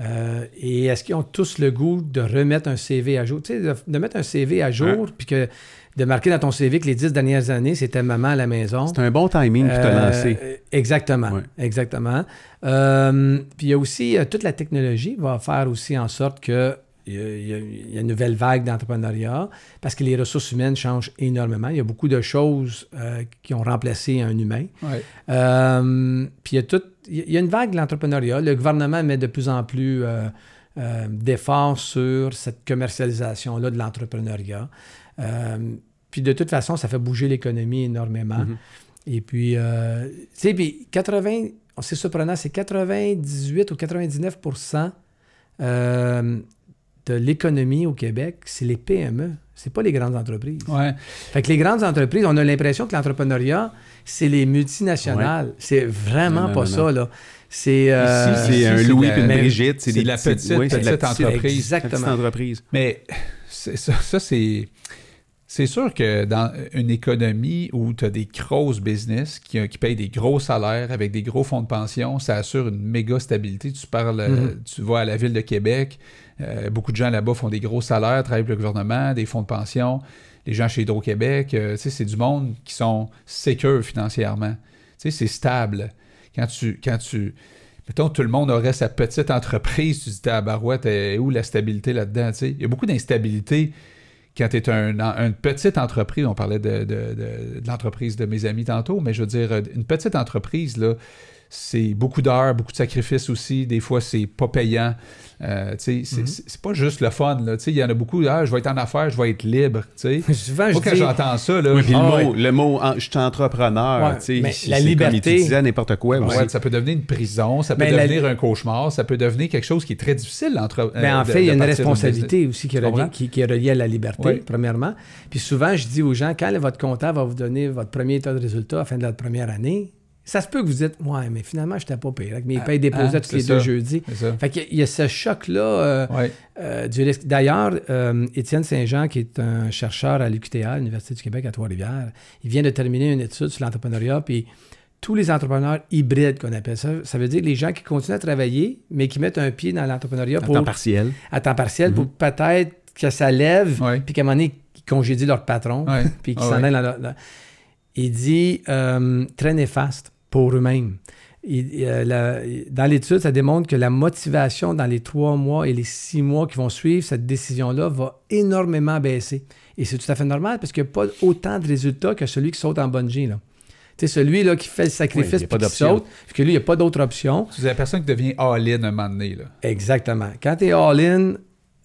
Euh, et est-ce qu'ils ont tous le goût de remettre un CV à jour? Tu sais, de, de mettre un CV à jour, puis que de marquer dans ton CV que les dix dernières années, c'était maman à la maison. C'est un bon timing pour te Euh, lancer. Exactement, Ouais. exactement. Euh, puis il y a aussi, euh, toute la technologie va faire aussi en sorte que il y, a, il y une nouvelle vague d'entrepreneuriat parce que les ressources humaines changent énormément. Il y a beaucoup de choses euh, qui ont remplacé un humain. Ouais. Euh, puis il y a tout, il y a une vague de l'entrepreneuriat. Le gouvernement met de plus en plus euh, euh, d'efforts sur cette commercialisation-là de l'entrepreneuriat. Euh, puis de toute façon, ça fait bouger l'économie énormément. Mhm. Et puis, euh, tu sais, puis 80, c'est surprenant, c'est 98 ou 99% euh, de l'économie au Québec, c'est les PME, c'est pas les grandes entreprises. Ouais. Fait que les grandes entreprises, on a l'impression que l'entrepreneuriat, c'est les multinationales. C'est vraiment Non, non, pas non, ça, là. C'est... euh, c'est un Louis et une Brigitte. C'est la petite- ouais, petite- entreprise. Exactement. petite entreprise. Mais ça, ça, c'est. C'est sûr que dans une économie où tu as des grosses business qui, qui payent des gros salaires avec des gros fonds de pension, ça assure une méga stabilité. Tu parles, euh, Mhm. tu vas à la ville de Québec, euh, beaucoup de gens là-bas font des gros salaires, travaillent pour le gouvernement, des fonds de pension. Les gens chez Hydro-Québec, euh, c'est du monde qui sont sécures financièrement. C'est stable. Quand tu, quand tu, mettons, tout le monde aurait sa petite entreprise, tu dis, ah, barouette, où la stabilité là-dedans? Il y a beaucoup d'instabilité quand tu es un, une petite entreprise. On parlait de, l'entreprise de mes amis tantôt, mais je veux dire, une petite entreprise, c'est beaucoup d'heures, beaucoup de sacrifices aussi. Des fois, c'est pas payant. Euh, c'est- Mhm. c'est pas juste le fun. là. Tu sais, Il y en a beaucoup, ah, je vais être en affaires, je vais être libre. tu sais. Souvent, je Moi, quand dis- j'entends ça, là, Oui, puis je- le, Ah mot, le mot en- je suis entrepreneur, Ouais, mais la c'est liberté- Comme n'importe quoi. Ouais, ça peut devenir une prison, ça peut la- devenir un cauchemar, ça peut devenir quelque chose qui est très difficile entre. En euh, de- fait, il y a une responsabilité aussi qui est, reliée, qui, qui est reliée à la liberté, premièrement. Puis souvent, je dis aux gens, quand votre comptable va vous donner votre premier état de résultat à la fin de la première année, ça se peut que vous dites, ouais, mais finalement, je n'étais pas payé. Avec mes Ah, payes déposées ah, tous les ça. deux jeudis. Fait qu'il y a- il y a ce choc-là euh, Ouais. euh, du risque. D'ailleurs, euh, Étienne Saint-Jean, qui est un chercheur à l'UQTA, l'Université du Québec à Trois-Rivières, il vient de terminer une étude sur l'entrepreneuriat, puis tous les entrepreneurs hybrides qu'on appelle ça, ça veut dire les gens qui continuent à travailler, mais qui mettent un pied dans l'entrepreneuriat À pour, temps partiel. à temps partiel Mhm. pour peut-être que ça lève, Ouais. puis qu'à un moment donné, ils congédient leur patron, Ouais. puis qu'ils Ah s'en aillent dans leur- Il dit très néfaste pour eux-mêmes. Euh, la- dans l'étude, ça démontre que la motivation dans les trois mois et les six mois qui vont suivre cette décision-là va énormément baisser. Et c'est tout à fait normal parce qu'il n'y a pas autant de résultats que celui qui saute en bungee. Là. Tu sais, celui là, qui fait le sacrifice y a puis pas qui d'option. saute, puis que lui, il n'y a pas d'autre option. C'est la personne qui devient all-in un moment donné. Là. Exactement. Quand tu es all-in,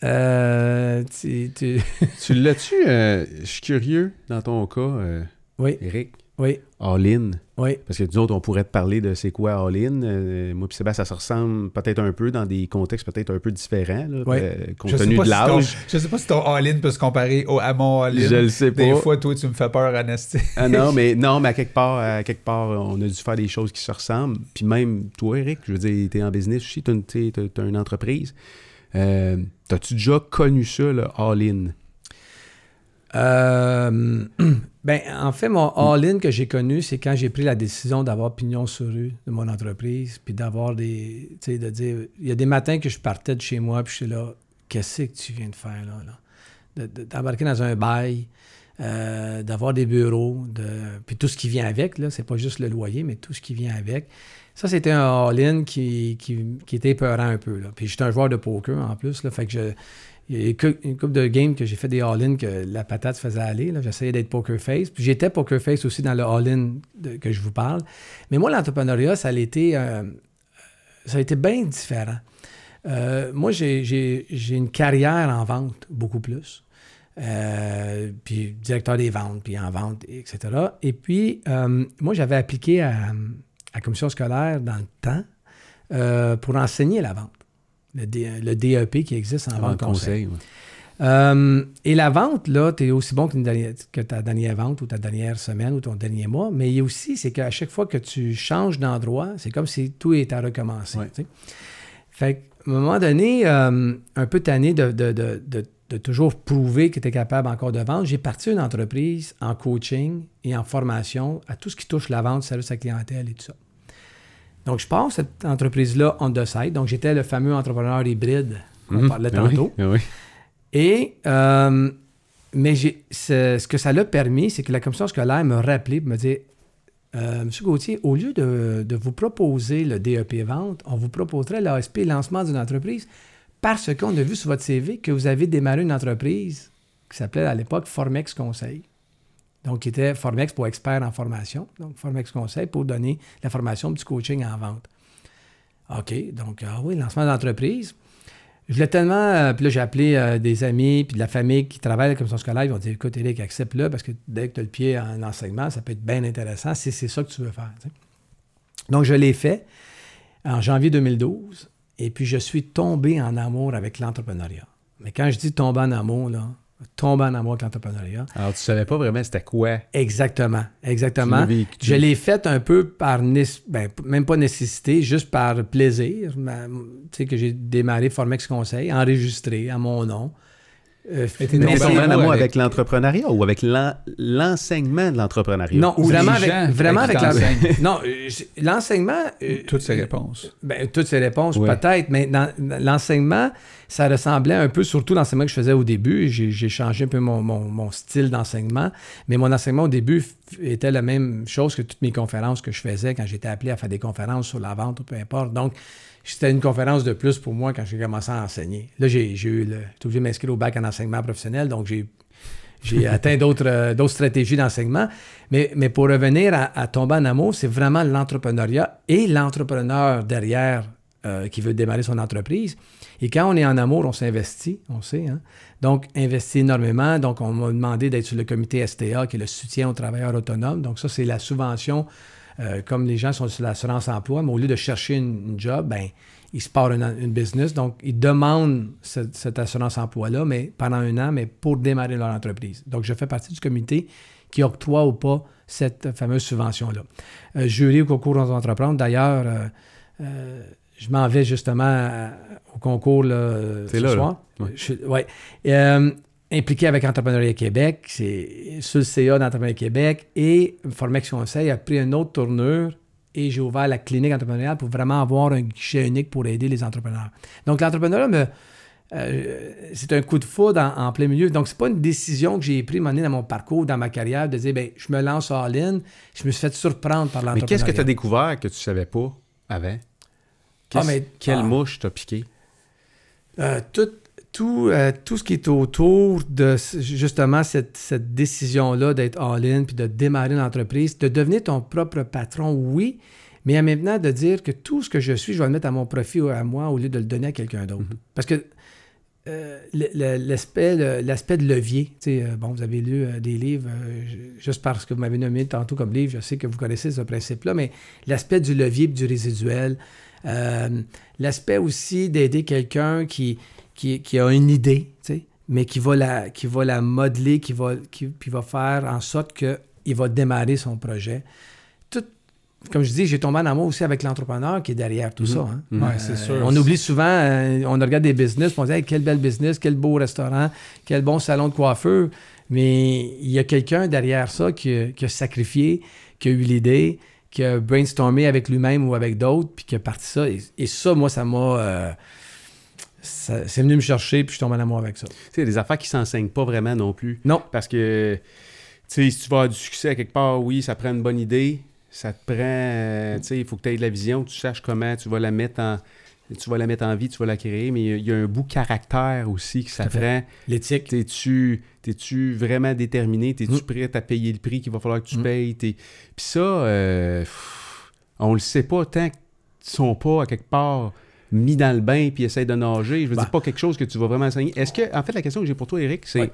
euh, tu, tu- Tu l'as-tu, euh, je suis curieux, dans ton cas, euh, Oui, Eric, oui, all-in. oui. Parce que nous autres, on pourrait te parler de c'est quoi all-in. Euh, moi puis Sébastien, ça se ressemble peut-être un peu dans des contextes peut-être un peu différents, là, euh, compte Je tenu de si l'âge. je sais pas si ton all-in peut se comparer au, à mon all-in. Je le sais Des pas. fois, toi, tu me fais peur, Anastie. Ah non, mais non, mais à quelque part, à quelque part, on a dû faire des choses qui se ressemblent. Puis même toi, Eric, je veux dire, t'es en business aussi, t'as une, t'sais, t'as- t'as une entreprise. Euh, T'as-tu déjà connu ça, le all-in? Euh, ben, en fait, mon all-in que j'ai connu, c'est quand j'ai pris la décision d'avoir pignon sur rue de mon entreprise, puis d'avoir des. Tu sais, de dire. Il y a des matins que je partais de chez moi, puis je suis là, qu'est-ce que tu viens de faire là? là? De- de- D'embarquer dans un bail, euh, d'avoir des bureaux, de, puis tout ce qui vient avec, là, c'est pas juste le loyer, mais tout ce qui vient avec. Ça, c'était un all-in qui, qui, qui était épeurant un peu. Là. Puis j'étais un joueur de poker en plus, là, fait que je. Il y a eu que- une couple de games que j'ai fait des all-in que la patate faisait aller. J'essayais d'être poker face. Puis j'étais poker face aussi dans le all-in que je vous parle. Mais moi, l'entrepreneuriat, ça a été, euh, ça a été bien différent. Euh, moi, j'ai- une carrière en vente, beaucoup plus. Euh, puis directeur des ventes, puis en vente, etc. Et puis, moi, j'avais appliqué à, à la commission scolaire dans le temps pour enseigner la vente. Le, D- le DEP qui existe en vente conseil. conseil. ouais. Euh, et la vente, là, tu es aussi bon dernière- que ta dernière vente ou ta dernière semaine ou ton dernier mois. Mais il y a aussi, c'est qu'à chaque fois que tu changes d'endroit, c'est comme si tout était à recommencer. Ouais. Fait qu'à un moment donné, euh, un peu tanné de, de- de- de- de toujours prouver que tu es capable encore de vendre, j'ai parti une entreprise en coaching et en formation à tout ce qui touche la vente, service à clientèle et tout ça. Donc, je pars cette entreprise-là on the side. Donc, j'étais le fameux entrepreneur hybride qu'on Mhm. parlait oui, tantôt. oui. Et, euh, mais ce, ce que ça l'a permis, c'est que la commission scolaire me rappelait pour me dire euh, Monsieur Gauthier, au lieu de, de vous proposer le DEP vente, on vous proposerait l'ASP lancement d'une entreprise parce qu'on a vu sur votre CV que vous avez démarré une entreprise qui s'appelait à l'époque Formex Conseil. Donc, qui était Formex pour expert en formation. Donc, Formex Conseil pour donner la formation du coaching en vente. OK, donc, ah oui, lancement d'entreprise. Je voulais tellement. euh, puis là, j'ai appelé euh, des amis puis de la famille qui travaillent à la commission scolaire. Ils vont dire Écoute, Eric, accepte-le parce que dès que tu as le pied en enseignement, ça peut être bien intéressant si c'est ça que tu veux faire. Donc, je l'ai fait en janvier 2012. Et puis, je suis tombé en amour avec l'entrepreneuriat. Mais quand je dis tomber en amour, là, tomber en amour avec l'entrepreneuriat, Alors, tu savais pas vraiment c'était quoi. exactement, exactement. Je l'ai fait un peu par, ben, même pas nécessité, juste par plaisir. Tu sais, que j'ai démarré Formex Conseil, enregistré à mon nom. Euh, mais amour avec- avec l'entrepreneuriat ou avec l'en- l'enseignement de l'entrepreneuriat? non, Ou vraiment avec, vraiment avec avec qui l'en- t'enseignent? Non, euh, l'enseignement. euh, Toutes ces réponses. Ben, toutes ces réponses, peut-être, mais dans, dans l'enseignement, ça ressemblait un peu, surtout l'enseignement que je faisais au début. J'ai changé un peu mon, mon- mon style d'enseignement, mais mon enseignement au début était la même chose que toutes mes conférences que je faisais quand j'étais appelé à faire des conférences sur la vente ou peu importe. Donc, c'était une conférence de plus pour moi quand j'ai commencé à enseigner. Là, j'ai j'ai eu le. J'étais obligé de m'inscrire au bac en enseignement professionnel, donc j'ai. j'ai atteint d'autres euh, d'autres stratégies d'enseignement. Mais, mais pour revenir à, tomber en amour, c'est vraiment l'entrepreneuriat et l'entrepreneur derrière euh, qui veut démarrer son entreprise. Et quand on est en amour, on s'investit, on sait. Hein? Donc, investit énormément. Donc, on m'a demandé d'être sur le comité STA, qui est le soutien aux travailleurs autonomes. Donc, ça, c'est la subvention. Euh, comme les gens sont sur l'assurance emploi, mais au lieu de chercher une, job, ben, ils se partent une, business. Donc, ils demandent cette, assurance emploi-là, mais pendant un an, mais pour démarrer leur entreprise. Donc, je fais partie du comité qui octroie ou pas cette fameuse subvention-là. Euh, jury au concours d'entreprendre, d'ailleurs, euh, euh, je m'en vais justement au concours ce là, soir. Ouais. Impliqué avec Entrepreneuriat Québec, c'est sur le CA d'Entrepreneuriat Québec et Formex Conseil a pris une autre tournure et j'ai ouvert la clinique entrepreneuriale pour vraiment avoir un guichet unique pour aider les entrepreneurs. Donc, l'entrepreneuriat. Euh, c'est un coup de foudre en, plein milieu. Donc, c'est pas une décision que j'ai prise dans mon parcours, dans ma carrière, de dire, ben, je me lance en ligne. Je me suis fait surprendre par l'entrepreneuriat. Mais qu'est-ce que tu as découvert que tu savais pas avant? Ah, mais, quelle ah. mouche t'a piqué? Euh, tout, tout, euh, tout ce qui est autour de justement cette, cette décision-là d'être all-in puis de démarrer une entreprise, de devenir ton propre patron, oui, mais même temps de dire que tout ce que je suis, je vais le mettre à mon profit ou à moi au lieu de le donner à quelqu'un d'autre. Mm-hmm. Parce que euh, l'aspect de levier, euh, bon, vous avez lu des livres, juste parce que vous m'avez nommé tantôt comme livre, je sais que vous connaissez ce principe-là, mais l'aspect du levier et du résiduel, l'aspect aussi d'aider quelqu'un qui qui, a une idée, mais qui va, la, qui va la modeler, qui va, qui, puis va faire en sorte qu'il va démarrer son projet. Tout, comme je dis, j'ai tombé en amour aussi avec l'entrepreneur qui est derrière tout ça. Hein. Mhm. c'est euh, sûr. On oublie souvent, euh, on regarde des business, on dit quel bel business, quel beau restaurant, quel bon salon de coiffeur. Mais il y a quelqu'un derrière ça qui, a sacrifié, qui a eu l'idée, qui a brainstormé avec lui-même ou avec d'autres, puis qui a parti ça. Et, ça, moi, ça m'a. Euh, c'est venu me chercher, puis je suis tombé en amour avec ça. Tu sais, il y a des affaires qui s'enseignent pas vraiment non plus. Non. Parce que, tu sais, si tu vas avoir du succès à quelque part, oui, ça prend une bonne idée. Ça te prend, euh, tu sais, il faut que tu aies de la vision, tu saches comment tu vas la mettre en, tu vas la mettre en vie, tu vas la créer, mais il y, a un bout caractère aussi que ça prend. L'éthique. T'es-tu es-tu vraiment déterminé? T'es-tu mm. prêt à payer le prix qu'il va falloir que tu mm. payes? Puis ça, euh, on le sait pas tant qu'ils sont pas à quelque part mis dans le bain puis essaie de nager. Je veux dire, bah. pas quelque chose que tu vas vraiment enseigner. Est-ce que, en fait, la question que j'ai pour toi, Eric, c'est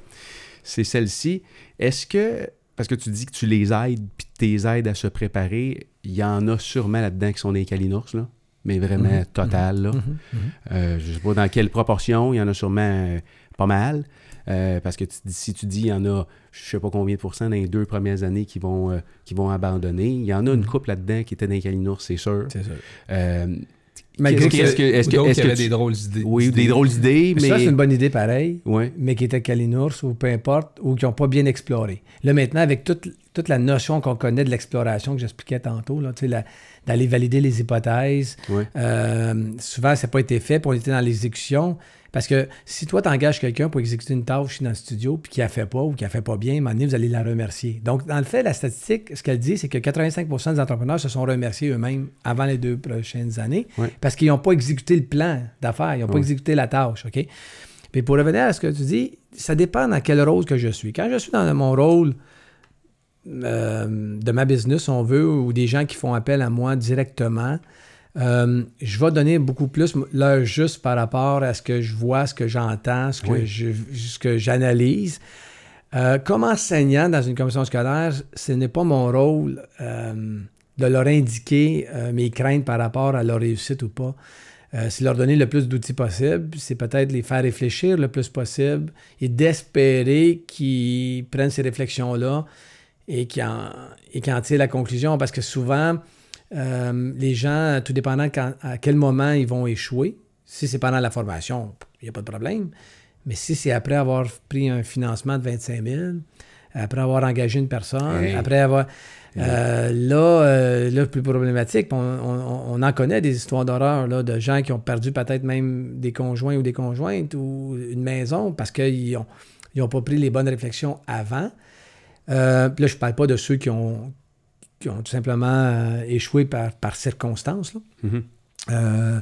c'est celle-ci. Est-ce que, parce que tu dis que tu les aides puis tu les aides à se préparer, il y en a sûrement là-dedans qui sont des calinours, là, mais vraiment mm-hmm. total. Là. Mm-hmm. Mm-hmm. Euh, je sais pas dans quelle proportion, il y en a sûrement euh, pas mal. Euh, parce que si tu dis il y en a, je sais pas combien de pourcents dans les deux premières années qui vont, qui vont abandonner, il y en a une couple là-dedans qui était dans les calinours, c'est sûr. C'est sûr. Malgré que, est-ce que, est-ce que, est-ce que des drôles d'idées. Oui, des drôles d'idées, mais... Ça, c'est une bonne idée pareil, mais qui était Kalinours ou peu importe, ou qui n'ont pas bien exploré. Là, maintenant, avec toute, toute la notion qu'on connaît de l'exploration que j'expliquais tantôt, là, d'aller valider les hypothèses, euh, souvent, ça n'a pas été fait, pour on était dans l'exécution. Parce que si toi, tu engages quelqu'un pour exécuter une tâche dans le studio, puis qu'il ne la fait pas ou qu'il ne la fait pas bien, à un moment donné, vous allez la remercier. Donc, dans le fait, la statistique, ce qu'elle dit, c'est que 85% des entrepreneurs se sont remerciés eux-mêmes avant les deux prochaines années parce qu'ils n'ont pas exécuté le plan d'affaires, ils n'ont pas exécuté la tâche. OK? Puis pour revenir à ce que tu dis, ça dépend dans quel rôle que je suis. Quand je suis dans mon rôle euh, de ma business, on veut, ou des gens qui font appel à moi directement, euh, je vais donner beaucoup plus là juste par rapport à ce que je vois, ce que j'entends, ce, que je, ce que j'analyse. Euh, comme enseignant dans une commission scolaire, ce n'est pas mon rôle euh, de leur indiquer mes craintes par rapport à leur réussite ou pas. c'est leur donner le plus d'outils possible, c'est peut-être les faire réfléchir le plus possible et d'espérer qu'ils prennent ces réflexions-là et qu'ils en, en tirent la conclusion parce que souvent, euh, les gens, tout dépendant à quel moment ils vont échouer, si c'est pendant la formation, il n'y a pas de problème. Mais si c'est après avoir pris un financement de 25 000, après avoir engagé une personne, après avoir. Euh, là, euh, là, plus problématique, on, en connaît des histoires d'horreur de gens qui ont perdu peut-être même des conjoints ou des conjointes ou une maison parce qu'ils n'ont ont pas pris les bonnes réflexions avant. là, je ne parle pas de ceux qui ont, qui ont tout simplement euh, échoué par, par circonstance. Mm-hmm. Euh,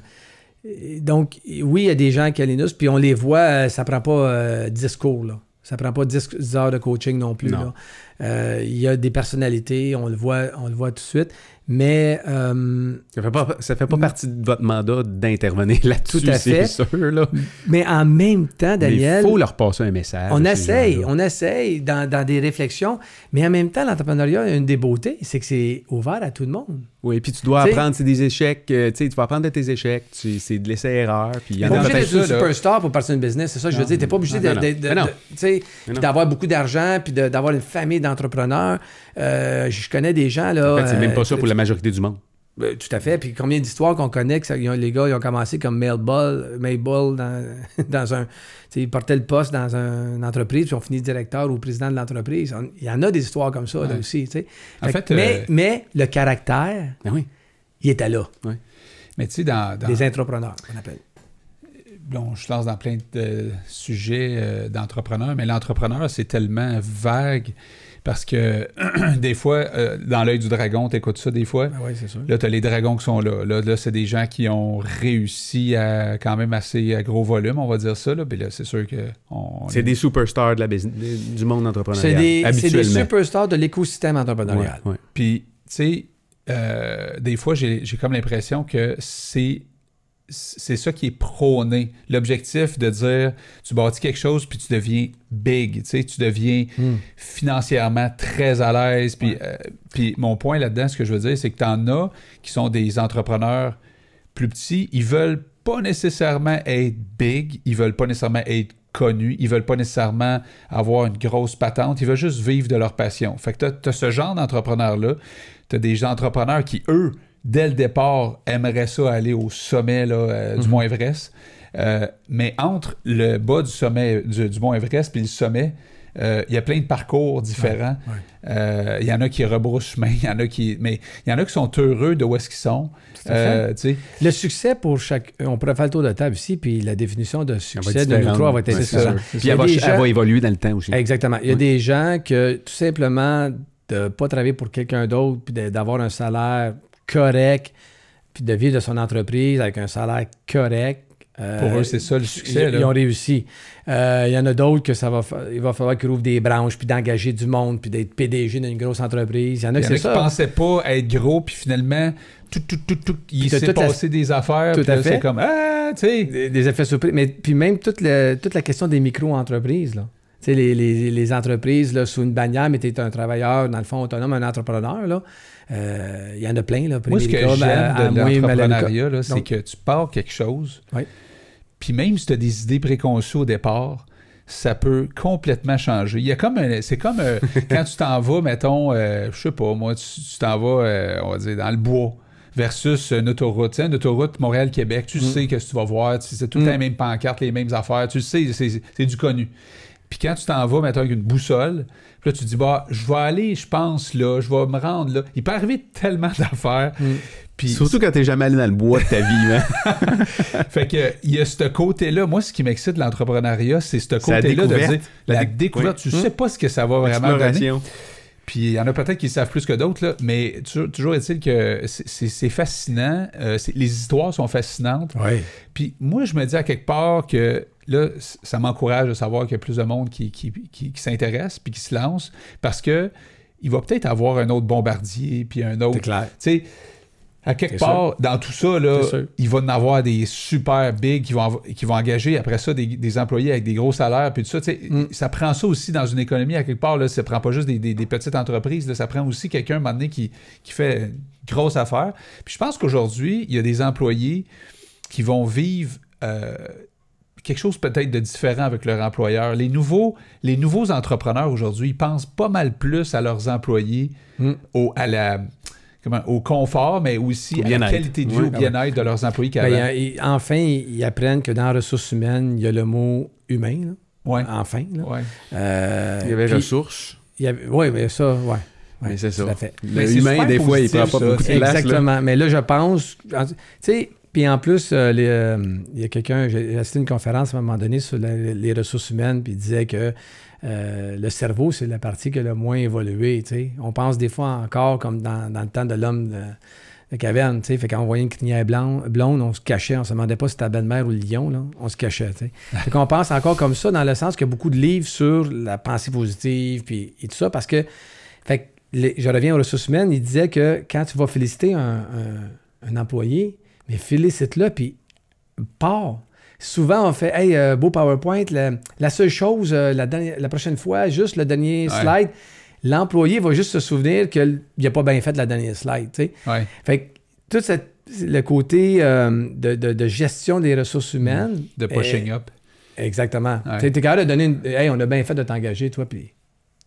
donc, oui, il y a des gens qui alinus, puis on les voit, euh, ça prend pas 10 cours. Là. Ça prend pas 10, 10 heures de coaching non plus. Non. là. Euh, Il y a des personnalités, on le voit, on le voit tout de suite. Mais euh, Ça fait pas, ça fait pas partie de votre mandat d'intervenir là-dessus, Tout à c'est sûr. Là. Mais en même temps, Daniel, il faut leur passer un message. on essaye, on essaye dans, dans des réflexions, mais en même temps, l'entrepreneuriat, une des beautés, c'est que c'est ouvert à tout le monde. Oui, puis tu dois T'sais- apprendre c'est des échecs. euh, tu sais, tu vas apprendre de tes échecs. tu- C'est de l'essai-erreur. Puis il y en pas a obligé d'être une là. superstar pour partir d'une business, c'est ça que je veux dire. T'es pas obligé tu d'avoir beaucoup d'argent, puis d'avoir une famille d'entrepreneurs. Euh, je connais des gens, là... En fait, c'est même euh, pas ça pour la majorité du monde. Euh, Tout à fait. Puis combien d'histoires qu'on connaît que ça- ils ont- les gars, ils ont commencé comme Mailball, Mailball dans, dans un. Ils portaient le poste dans un- une entreprise, puis ils ont fini directeur ou président de l'entreprise. Il y en a des histoires comme ça là aussi. Fait fait, mais, euh, mais le caractère, Ben oui. il était là. Mais tu sais, dans, dans- Des entrepreneurs, on appelle. bon, je lance dans plein de sujets euh, d'entrepreneurs, mais l'entrepreneur, c'est tellement vague parce que des fois, euh, dans l'œil du dragon, tu écoutes ça des fois. Ben oui, c'est sûr. Là, tu as les dragons qui sont là. Là, là c'est des gens qui ont réussi à quand même assez à gros volume, on va dire ça. Là. Puis là, c'est sûr que. on- C'est des superstars de la business, du monde C'est entrepreneurial. des, c'est des habituellement. superstars de l'écosystème entrepreneurial. Ouais, ouais. Puis, tu sais, euh, des fois, j'ai j'ai comme l'impression que c'est c'est ça qui est prôné. L'objectif de dire, tu bâtis quelque chose, puis tu deviens big, tu sais, tu deviens Hmm. financièrement très à l'aise. Puis, euh, puis mon point là-dedans, ce que je veux dire, c'est que tu en as qui sont des entrepreneurs plus petits, ils veulent pas nécessairement être big, ils veulent pas nécessairement être connus, ils veulent pas nécessairement avoir une grosse patente, ils veulent juste vivre de leur passion. Fait que tu as, ce genre d'entrepreneurs-là, tu as des entrepreneurs qui, eux, dès le départ, aimeraient ça aller au sommet là, euh, du Mont Everest. Euh, mais entre le bas du sommet du, du Mont Everest puis le sommet, euh, il y a plein de parcours différents. Ouais, Euh, Il y en a qui rebroussent chemin, il y en a qui. Mais il y en a qui sont heureux de où est-ce qu'ils sont. Euh, Le succès pour chaque. On pourrait faire le tour de table ici, puis la définition de succès de nous trois va être différente. Puis y a elle va, des elle gens- va évoluer dans le temps aussi. Exactement. Il y a Oui. des gens que tout simplement de ne pas travailler pour quelqu'un d'autre, puis d'avoir un salaire correct, puis de vivre de son entreprise avec un salaire correct. euh, Pour eux, c'est ça le ils, succès. ils là. ont réussi. Euh, il y en a d'autres que ça va il va falloir qu'ils ouvrent des branches, puis d'engager du monde, puis d'être PDG d'une grosse entreprise. Il y en a y en a qui ça. pensaient pas être gros, puis finalement, tout, tout, tout, tout, il s'est toute la- passé des affaires. Tout puis à là, fait. C'est comme, ah, tu sais. Des, des effets surprises. Mais puis même toute, le- toute la question des micro-entreprises. Là. Les, les- les entreprises là, sous une bannière, mais tu es un travailleur, dans le fond, autonome, un entrepreneur. là. Euh, Il y en a plein. Là, Moi, ce que j'aime de l'entrepreneuriat, c'est que tu pars quelque chose, Oui. puis même si tu as des idées préconçues au départ, ça peut complètement changer. Il y a comme c'est comme euh, quand tu t'en vas, mettons, euh, je sais pas, moi, tu t'en vas, euh, on va dire, dans le bois versus une autoroute. Tu sais, une autoroute Montréal-Québec, tu sais que tu vas voir, tu- c'est tout le Mm. temps les mêmes pancartes, les mêmes affaires, tu le sais, c'est du connu. Puis quand tu t'en vas, mettons, avec une boussole, puis là, tu dis, bah, je vais aller, je pense, là, je vais me rendre là. Il peut arriver tellement d'affaires. Mm. Puis Surtout quand t'es jamais allé dans le bois de ta vie. hein. fait que il y a ce côté-là. Moi, ce qui m'excite de l'entrepreneuriat, c'est ce côté-là de dire la, La dé- découverte. oui. Tu sais pas ce que ça va vraiment donner. Puis il y en a peut-être qui savent plus que d'autres, mais toujours, toujours est-il que c'est- fascinant. euh, les histoires sont fascinantes. Oui. Puis moi, je me dis à quelque part que là, ça m'encourage de savoir qu'il y a plus de monde qui, qui, qui, qui s'intéresse puis qui se lance parce que il va peut-être avoir un autre bombardier puis un autre. C'est clair. Tu sais, à quelque part, dans tout ça, là, il va en avoir des super big qui vont, qui vont engager après ça des, des employés avec des gros salaires. Puis tout ça, Mm. ça prend ça aussi dans une économie à quelque part. Là, ça prend pas juste des, des- des petites entreprises. là, ça prend aussi quelqu'un, un moment donné, qui, qui fait une grosse affaire. Puis je pense qu'aujourd'hui, il y a des employés qui vont vivre euh, quelque chose peut-être de différent avec leur employeur. Les nouveaux, les nouveaux entrepreneurs aujourd'hui, ils pensent pas mal plus à leurs employés, Mm. au, à la, comment, au confort, mais aussi Au à la qualité de vie, Oui, au ah bien-être de leurs employés Ben, il il- enfin, ils apprennent que dans ressources humaines, il y a le mot humain. là. Ouais. Enfin. là. Ouais. Euh, Il y avait puis- ressources. Oui, mais ça, ouais. Mais c'est ça. fait. Mais Le c'est humain, des fois, il prend positif, pas ça. beaucoup de place. là. Exactement. Mais là, je pense. en- Tu sais, puis en plus, euh, les, euh, il y a quelqu'un, j'ai assisté à une conférence à un moment donné sur la- les ressources humaines, puis il disait que euh, le cerveau, c'est la partie qui a le moins évolué. On pense des fois encore comme dans, dans le temps de l'homme. la caverne. Fait qu'on voyait une crinière blanc- blonde, on se cachait, on se demandait pas si c'était la belle-mère ou le lion, là. On se cachait, tu sais. Fait qu'on pense encore comme ça dans le sens qu'il y a beaucoup de livres sur la pensée positive puis, et tout ça parce que, fait que les- je reviens aux ressources humaines, il disait que quand tu vas féliciter un, un- un employé, mais félicite-le puis pars. Souvent, on fait Hey, euh, beau PowerPoint, la, la seule chose, euh, la, dernière- la prochaine fois, juste le dernier Ouais. slide, l'employé va juste se souvenir qu'il n'a pas bien fait la dernière slide. Ouais. Fait que tout cette- le côté euh, de, de- de gestion des ressources humaines. De pushing up. Exactement. Ouais. Tu es capable de donner une. Hey, on a bien fait de t'engager, toi, puis.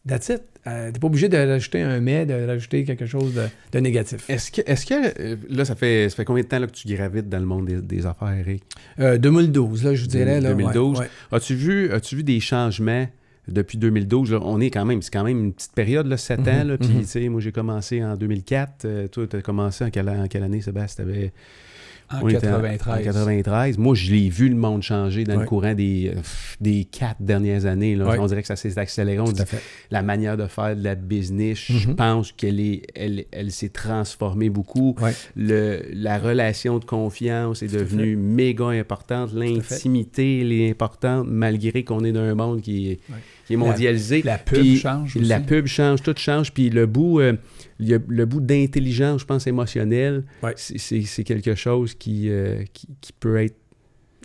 That's it. Euh, T'es pas obligé de rajouter un mais, de rajouter quelque chose de, de négatif. Est-ce que, est-ce que euh, là, ça fait, ça fait combien de temps là, que tu gravites dans le monde des, des affaires, Eric? Euh, 2012, là, je vous dirais. Là, 2012. ouais, ouais. As-tu vu, as-tu vu des changements depuis 2012? là? on est quand même, c'est quand même une petite période, là, 7 ans. Mhm, Là, puis, mhm. tu sais, moi, j'ai commencé en 2004. euh, toi, tu as commencé en quelle, en quelle année, Sébastien? T'avais- En on était 93. En 93. Moi, je l'ai vu le monde changer dans le courant des, euh, des quatre dernières années. Là. Ouais. On dirait que ça s'est accéléré. On dit la manière de faire de la business, je Mhm. pense qu'elle est, elle, elle s'est transformée beaucoup. Ouais. Le, la relation de confiance est devenue méga importante. L'intimité, elle est importante, malgré qu'on est dans un monde qui est, Ouais. qui est mondialisé. La pub Puis change La pub change, tout change. Puis le bout, euh, le bout d'intelligence, je pense, émotionnelle, Ouais. c'est- quelque chose qui, euh, qui, qui peut être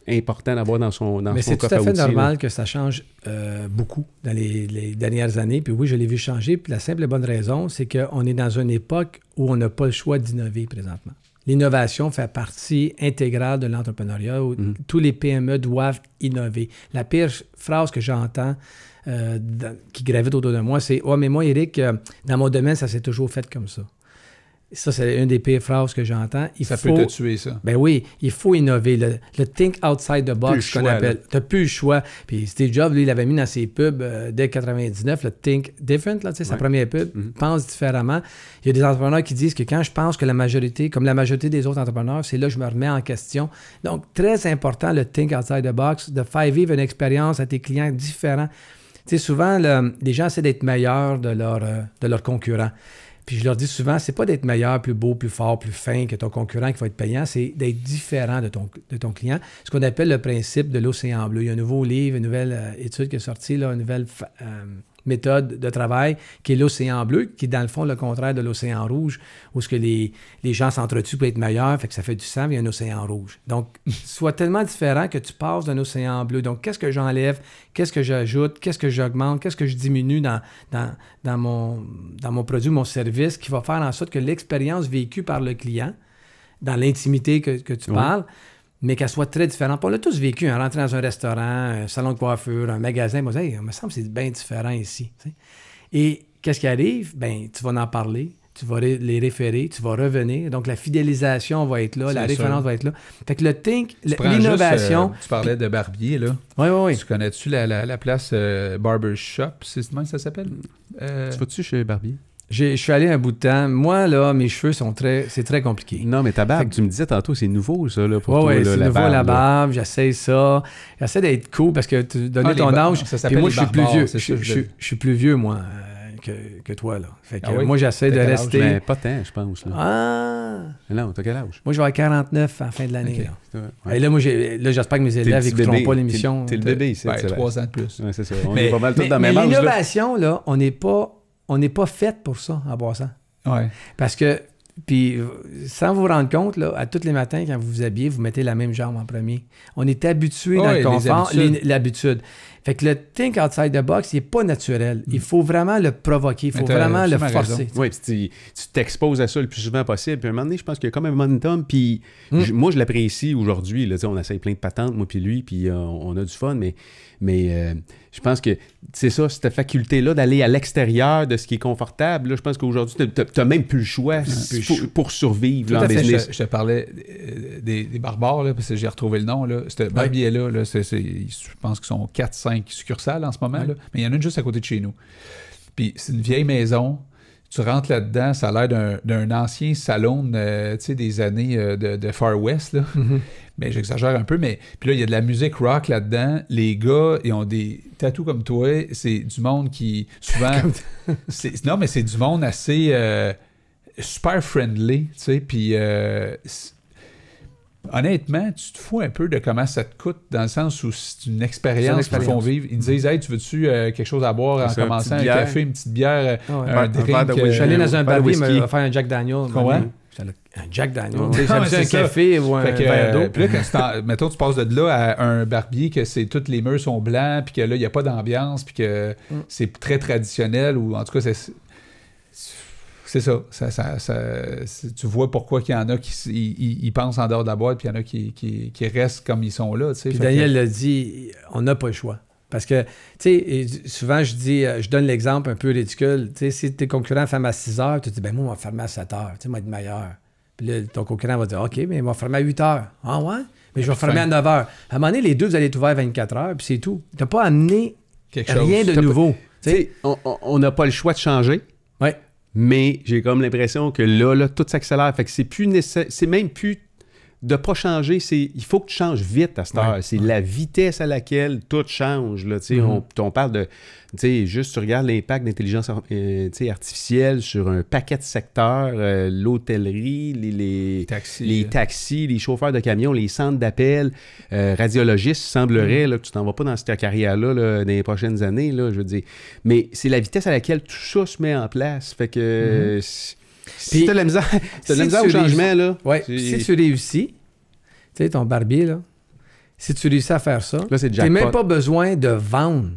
important d'avoir dans son, dans Mais c'est tout à fait outils, là. normal que ça change euh, beaucoup dans les, les dernières années. Puis oui, je l'ai vu changer. Puis la simple et bonne raison, c'est qu'on est dans une époque où on n'a pas le choix d'innover présentement. L'innovation fait partie intégrale de l'entrepreneuriat où Mhm. tous les PME doivent innover. La pire phrase que j'entends euh, qui gravite autour de moi, c'est Oh, mais moi, Eric, euh, dans mon domaine, ça s'est toujours fait comme ça. Ça, c'est une des pires phrases que j'entends. Ça faut... peut te tuer, ça. Ben oui, il faut innover. Le, le think outside the box, qu'on appelle. Tu plus le choix. Puis Steve Jobs, lui, il avait mis dans ses pubs euh, dès 99, le think different, là, tu sais, sa Ouais. première pub, Mhm. pense différemment. Il y a des entrepreneurs qui disent que quand je pense que la majorité, comme la majorité des autres entrepreneurs, c'est là que je me remets en question. Donc, très important, le think outside the box, de faire vivre une expérience à tes clients différents. Sais, souvent, le- les gens essaient d'être meilleurs de leurs euh, leurs concurrents. Puis je leur dis souvent, c'est pas d'être meilleur, plus beau, plus fort, plus fin que ton concurrent qui va être payant, c'est d'être différent de ton, client. Ce qu'on appelle le principe de l'océan bleu. Il y a un nouveau livre, une nouvelle euh, étude qui est sortie, une nouvelle euh, méthode de travail qui est l'océan bleu, qui est dans le fond le contraire de l'océan rouge, où ce que les, les gens s'entretuent pour être meilleurs, fait que ça fait du sang, il y a un océan rouge. Donc, soit tellement différent que tu passes d'un océan bleu. Donc, qu'est-ce que j'enlève, qu'est-ce que j'ajoute, qu'est-ce que j'augmente, qu'est-ce que je diminue dans, dans, dans, mon, dans mon produit, mon service, qui va faire en sorte que l'expérience vécue par le client, dans l'intimité que, que tu Oui. parles, mais qu'elle soit très différente. On l'a tous vécu, hein, rentrer dans un restaurant, un salon de coiffure, un magasin, moi, hey, il me semble que c'est bien différent ici. Et qu'est-ce qui arrive? Ben, tu vas en parler, tu vas ré- les référer, tu vas revenir. Donc, la fidélisation va être là, la référence sûr. va être là. Fait que le think, l'innovation. euh, tu parlais de barbier, là. Oui, oui, oui. Tu connais-tu la, la, la place euh, Barber Shop? C'est comment ça s'appelle? Euh, Tu vas-tu chez Barbier? J'ai- Je suis allé un bout de temps. Moi, là, mes cheveux sont très. C'est très compliqué. Non, mais ta barbe, que- tu me disais tantôt, c'est nouveau, ça, là, pour Oui, toi, oui, c'est la nouveau barbe, la barbe, j'essaie ça. J'essaie d'être cool parce que tu donnais Ah, ton bar- âge. ça Puis s'appelle moi, les je suis plus vieux. Je, ça, je- je- je suis plus vieux, moi, euh, que, que toi, là. Fait que, Ah oui? moi, j'essaie de rester. Mais pas tant, je pense. Là. Ah! Non, t'as quel âge? Moi, je vais avoir 49 à la fin de l'année. Là. Ouais. Et là, moi, j'ai- là, j'espère que mes élèves n'écouteront pas l'émission. T'es- le bébé ici. ben, trois ans de plus. Ouais, c'est ça. On Mais- est pas mal tous dans mais même âge. l'innovation, là, on n'est pas, on n'est pas fait pour ça, en passant. Ouais. Parce que, puis, sans vous rendre compte, là, à tous les matins, quand vous vous habillez, vous mettez la même jambe en premier. On est habitué dans le confort, l'habitude. Fait que le think outside the box, il n'est pas naturel. Il faut vraiment le provoquer, il faut vraiment le forcer. Oui, puis tu t'exposes à ça le plus souvent possible. Puis à un moment donné, je pense qu'il y a comme un momentum. Puis Mm. moi, je l'apprécie aujourd'hui. On essaye plein de patentes, moi puis lui, puis euh, on a du fun. Mais, mais euh, je pense que c'est ça, cette faculté-là d'aller à l'extérieur de ce qui est confortable. là, je pense qu'aujourd'hui, tu n'as même plus le choix plus pour, survivre là, en fait, business. je, je te parlais euh, des, des barbares, là, parce que j'ai retrouvé le nom. Là. Ce barbier-là, là, je pense qu'ils sont 4-5 succursales en ce moment, Ouais. là, mais il y en a une juste à côté de chez nous. Puis c'est une vieille maison. Tu rentres là-dedans, ça a l'air d'un- ancien salon euh, des années euh, de, de Far West. Là. Mhm. Mais j'exagère un peu, mais puis là, il y a de la musique rock là-dedans. Les gars, ils ont des tatous comme toi. C'est du monde qui, souvent... c'est- non, mais c'est du monde assez... euh, super friendly, tu sais, puis euh, honnêtement, tu te fous un peu de comment ça te coûte, dans le sens où c'est une expérience qu'ils font vivre. Ils disent, hey, tu veux-tu euh, quelque chose à boire en commençant, un café, une petite bière, Ah ouais. un Un drink. de whisky. Je suis allé dans un whisky. m'a offert un Jack Daniel. Un Jack Daniel. Ouais. Un ça. café ou un que, verre euh, d'eau. puis là, quand tu t'en- mettons, tu passes de là à un barbier que c'est tous les murs sont blancs, puis que là, il n'y a pas d'ambiance, puis que Mm. c'est très traditionnel, ou en tout cas, c'est. C'est ça. Ça, ça- ça- c'est- tu vois pourquoi il y en a qui pensent en dehors de la boîte, puis il y en a qui, qui, qui restent comme ils sont là. Puis que- Daniel l'a dit, on n'a pas le choix. Parce que, tu sais, souvent je dis, euh, je donne l'exemple un peu ridicule. Tu sais, si tes concurrents ferment à 6 heures, tu te dis, ben moi, on va fermer à 7 heures. Tu sais, moi, être meilleur. Puis là, ton concurrent va dire, OK, mais on va fermer à 8 heures. Ah ouais? Mais je vais fermer à 9 heures. À un moment donné, les deux, vous allez être ouverts 24 heures, puis c'est tout. Tu n'as pas amené quelque chose. rien de T'as pas- nouveau. Tu sais, on n'a pas le choix de changer. Ouais. Mais j'ai comme l'impression que là, là, tout s'accélère. Fait que c'est plus nécessaire. C'est même plus de pas changer. C'est il faut que tu changes vite à cette heure. Ouais, C'est la vitesse à laquelle tout change. Là, Mhm. on, on parle de. Juste tu regardes l'impact d'intelligence euh, artificielle sur un paquet de secteurs, euh, l'hôtellerie, les, les, Taxi. les taxis, les chauffeurs de camions, les centres d'appel, euh, radiologistes, il semblerait là, que tu t'en vas pas dans cette carrière-là là, dans les prochaines années, là, je veux dire. Mais c'est la vitesse à laquelle tout ça se met en place. Fait que euh, si si t'as la misère, si t'as la misère au changement, là, Ouais. Si tu réussis, tu sais, ton barbier, là, si tu réussis à faire ça, là, n'as même pas besoin de vendre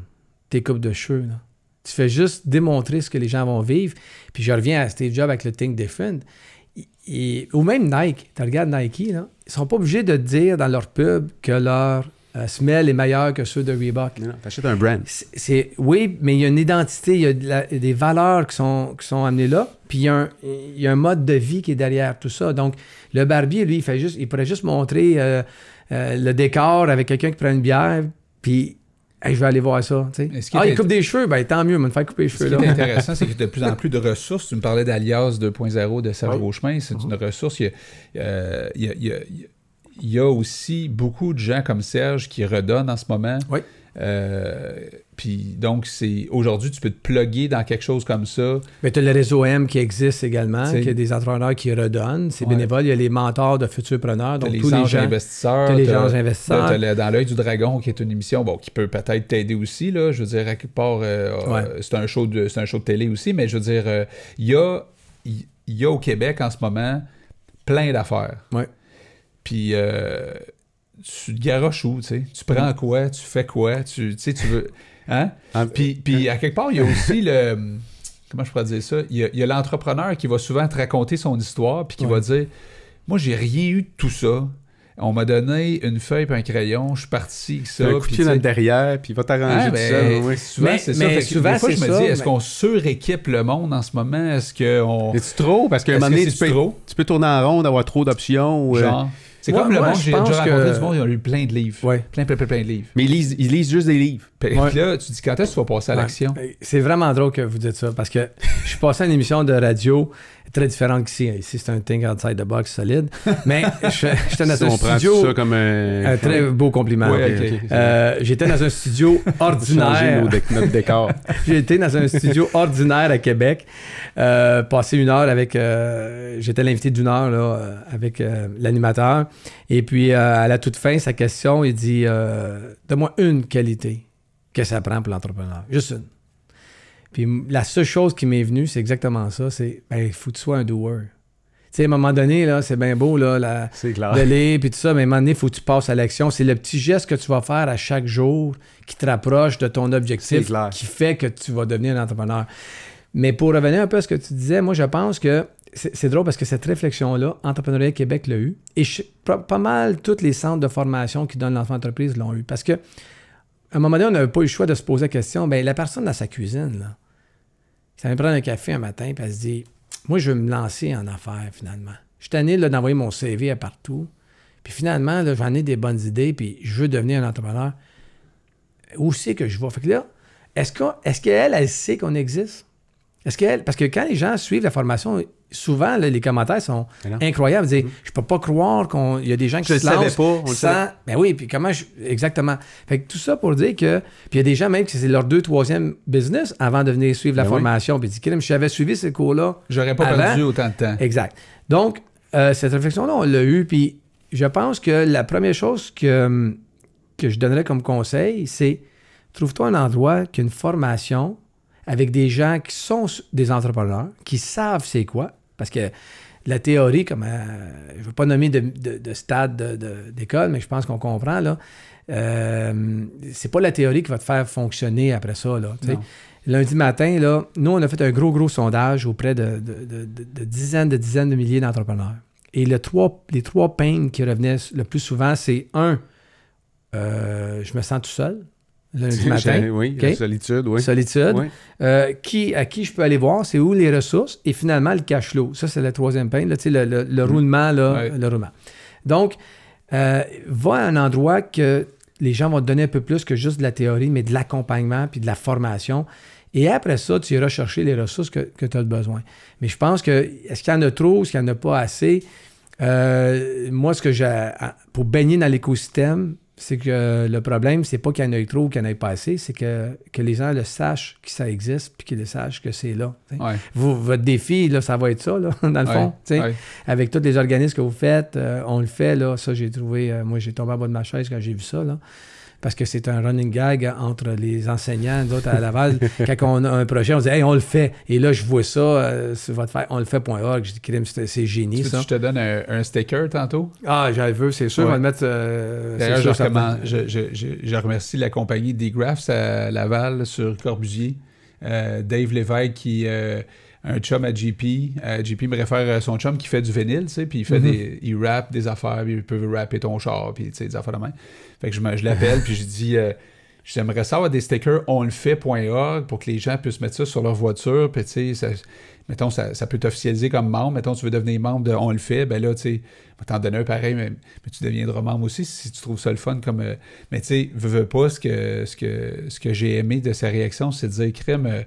tes coupes de cheveux. là. Tu fais juste démontrer ce que les gens vont vivre. Puis je reviens à Steve Jobs avec le Think Different. Et- ou même Nike. Tu regardes Nike, là, ils sont pas obligés de dire dans leur pub que leur euh, smell est meilleur que ceux de Reebok. Non, T'achètes un brand. C'est- C'est oui, mais il y a une identité, il y a de la- des valeurs qui sont, qui sont amenées là, puis il y, a un, il y a un mode de vie qui est derrière tout ça. Donc, le barbier, lui, il, fait juste, il pourrait juste montrer euh, euh, le décor avec quelqu'un qui prend une bière, puis Hey, je vais aller voir ça. tu sais. Mais ce qui Ah, il coupe des cheveux, ben tant mieux, va me faire couper les Ce cheveux qui est intéressant, c'est qu'il y a de plus en plus de ressources. Tu me parlais d'Alias 2.0 de Serge. Beauchemin, c'est une ressource. Il y, a, euh, il y a- il y a- il y a aussi beaucoup de gens comme Serge qui redonnent en ce moment. Oui. Euh, Puis donc, c'est aujourd'hui, tu peux te plugger dans quelque chose comme ça. Mais tu as le réseau M qui existe également, qui a des entrepreneurs qui redonnent. C'est Ouais. bénévole. Il y a les mentors de futurs preneurs. Donc, les tous les gens. investisseurs. t'as les gens investisseurs. le- dans l'œil du dragon, qui est une émission bon, qui peut peut-être t'aider aussi. Là, je veux dire, à quelque part, euh, Ouais. euh, c'est un, show de- c'est un show de télé aussi, mais je veux dire, euh, il y, a, il il y a au Québec en ce moment plein d'affaires. Ouais. Puis euh, tu te garoches où, tu sais? Tu prends quoi? Tu fais quoi? Tu tu sais, tu veux... Hein? Ah, Puis, puis à quelque part, il y a aussi le... Comment je pourrais dire ça? Il y a, il y a l'entrepreneur qui va souvent te raconter son histoire, puis qui Ouais. va dire, moi, j'ai rien eu de tout ça. On m'a donné une feuille et un crayon, je suis parti avec ça. un puis coup de tu pied dans sais, le derrière, puis il va t'arranger ah, tout ben. Souvent, Mais- c'est ça. mais Fait souvent, des fois, je c'est me ça, dis, est-ce mais- qu'on suréquipe le monde en ce moment? Est-ce qu'on... Es-tu trop? Parce qu'à un Est-ce moment donné, tu peux, trop? tu peux tourner en rond, avoir trop d'options. ou, euh, Genre... C'est comme le monde, je j'ai pense déjà rencontré que- du monde, ils ont lu plein de livres. Ouais. Plein, plein, plein, plein de livres. Mais ils lisent, ils lisent juste des livres. Puis là, tu dis, quand est-ce que tu vas passer à Ouais. l'action? C'est vraiment drôle que vous dites ça parce que je suis passé à une émission de radio très différente qu'ici. Ici, c'est un thing outside the box solide. Mais j'étais dans Si un on prend studio. tout ça comme un. Un très beau compliment. Ouais. Euh, J'étais dans un studio ordinaire. nos notre décor. Été dans un studio ordinaire à Québec, euh, passé une heure avec. euh, J'étais l'invité d'une heure là, avec l'animateur. Et puis, à la toute fin, sa question, il dit Donne-moi une qualité que ça prend pour l'entrepreneur. Juste une. Puis, la seule chose qui m'est venue, c'est exactement ça c'est ben, il faut que tu sois un doer. Tu sais, à un moment donné, là, c'est bien beau, là, la, de lire, puis tout ça, mais à un moment donné, il faut que tu passes à l'action. C'est le petit geste que tu vas faire à chaque jour qui te rapproche de ton objectif, qui fait que tu vas devenir un entrepreneur. Mais pour revenir un peu à ce que tu disais, moi, je pense que c'est c'est drôle parce que cette réflexion-là, Entrepreneuriat Québec l'a eu, et je- pas, pas mal tous les centres de formation qui donnent l'enfant entreprise l'ont eu. Parce que à un moment donné, on n'avait pas eu le choix de se poser la question, ben la personne dans sa cuisine, là, ça vient prendre un café un matin, puis elle se dit Moi, je veux me lancer en affaires, finalement. Je suis tanné d'envoyer mon CV à partout. Puis finalement, j'en ai des bonnes idées, puis je veux devenir un entrepreneur. Où c'est que je vais? Fait que là, est-ce qu'on- est-ce qu'elle, elle sait qu'on existe? Est-ce. Parce que quand les gens suivent la formation, souvent, là, les commentaires sont incroyables. Ils disent, Je peux pas croire qu'il y a des gens qui Je le se savais lancent pas, on le sans- savait. Ben oui, puis comment je- Exactement. Fait que tout ça pour dire que. Puis il y a des gens même que c'est leur deux, troisième business avant de venir suivre la Ben oui. formation. Puis ils disent, si j'avais suivi ces cours-là. J'aurais pas Avant- perdu autant de temps. Exact. Donc, euh, cette réflexion-là, on l'a eue. Puis je pense que la première chose que, que je donnerais comme conseil, c'est trouve-toi un endroit qui a une formation avec des gens qui sont des entrepreneurs, qui savent c'est quoi. Parce que la théorie, comme euh, je ne veux pas nommer de, de- de stade de- de- d'école, mais je pense qu'on comprend, là. Euh, c'est pas la théorie qui va te faire fonctionner après ça. Là. Lundi matin, là, nous, on a fait un gros, gros sondage auprès de, de- de- de- de dizaines de dizaines de milliers d'entrepreneurs. Et le trois, les trois peines qui revenaient le plus souvent, c'est un, euh, je me sens tout seul, lundi matin. oui, solitude, oui. Solitude. Oui. Euh, qui, à qui je peux aller voir, c'est où les ressources et finalement le cash flow. Ça, c'est la troisième peine, là, le, le- le roulement. Là, le roulement. Donc, euh, va à un endroit que les gens vont te donner un peu plus que juste de la théorie, mais de l'accompagnement puis de la formation. Et après ça, tu iras chercher les ressources que, tu as besoin. Mais je pense que, est-ce qu'il y en a trop, est-ce qu'il n'y en a pas assez? Euh, moi, ce que j'ai. Pour baigner dans l'écosystème, c'est que le problème, c'est pas qu'il y en ait trop ou qu'il n'y en ait pas assez, c'est que, que les gens le sachent que ça existe puis qu'ils le sachent que c'est là. Ouais. Vous, votre défi, là, ça va être ça, là, dans le fond. Ouais. Ouais. Avec tous les organismes que vous faites, euh, on le fait, là. Ça, j'ai trouvé. euh, moi, j'ai tombé en bas de ma chaise quand j'ai vu ça, là. Parce que c'est un running gag entre les enseignants, nous autres à Laval. quand on a un projet, on dit, hey, on le fait. Et là, je vois ça euh, sur votre fait, on le fait.org. Je dis, c'est génie, Tu veux que ça. je te donne un, un sticker tantôt? Ah, j'en veux, c'est sûr. Ouais. On va le mettre. euh, D'ailleurs, je, je, je- remercie la compagnie D-Graphs à Laval sur Corbusier. Euh, Dave Lévesque qui euh, un chum à JP. Euh, JP me réfère à son chum qui fait du vinyle, tu sais, puis il fait Mhm. des. Il rappe des affaires, puis il peut rapper ton char, puis tu sais, des affaires de même. Fait que je, me- je l'appelle, puis je dis euh, J'aimerais savoir des stickers onlefait.org pour que les gens puissent mettre ça sur leur voiture, puis tu sais, ça- mettons, ça, ça peut t'officialiser comme membre. Mettons, tu veux devenir membre de On le fait, ben là, tu sais, on va t'en donner un pareil, mais, mais tu deviendras membre aussi si tu trouves ça le fun. comme euh, Mais tu sais, veux, veux pas, ce que, ce que, ce que j'ai aimé de sa réaction, c'est de dire, crème, euh,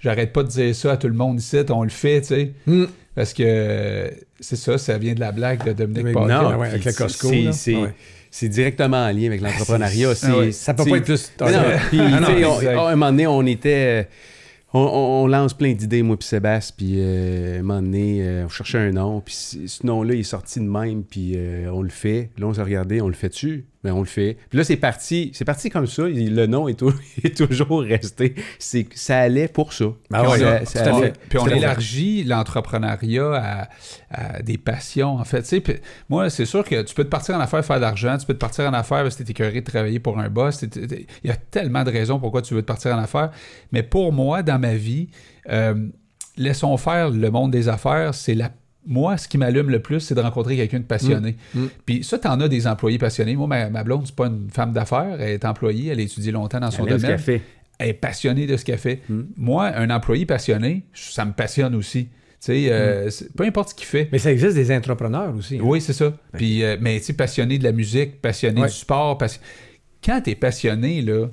j'arrête pas de dire ça à tout le monde ici, on le fait, tu sais. Hmm. Parce que euh, c'est ça, ça vient de la blague de Dominique Paquet. non, ouais, avec le Costco. c'est- là. C'est- directement en lien avec l'entrepreneuriat. C'est- ah ouais. Ça peut pas être plus. Mais non, puis, Ah on- à un moment donné, on était. On, on- on lance plein d'idées, moi puis Sébastien, puis euh, à un moment donné, euh, on cherchait un nom, puis ce nom-là il est sorti de même, puis euh, on le fait. Là, on s'est regardé, on le fait-tu? On le fait. Puis là, c'est parti, c'est parti comme ça. il- Le nom est, tou- est toujours resté. C'est, ça allait pour ça. Ah Puis ouais, on a- ça, ça tout à allait. fait. Puis on C'est élargit l'entrepreneuriat à, à des passions, en fait. Tu sais, puis moi, c'est sûr que tu peux te partir en affaires faire de l'argent, tu peux te partir en affaires parce que t'es écœuré de travailler pour un boss. Il y a tellement de raisons pourquoi tu veux te partir en affaires. Mais pour moi, dans ma vie, euh, laissons faire le monde des affaires, c'est la moi, ce qui m'allume le plus, c'est de rencontrer quelqu'un de passionné. Mm. Mm. Puis ça, t'en as des employés passionnés. Moi, ma, ma blonde, c'est pas une femme d'affaires. Elle est employée, elle a étudié longtemps dans son Elle ce domaine qu'elle fait. elle est passionnée de ce qu'elle fait. Mm. Moi, un employé passionné, ça me passionne aussi. Tu sais, euh, peu importe ce qu'il fait. Mais ça existe des entrepreneurs aussi. hein. Oui, c'est ça. Puis, euh, mais tu sais, passionné de la musique, passionné Ouais. du sport. Quand tu es passionné, là,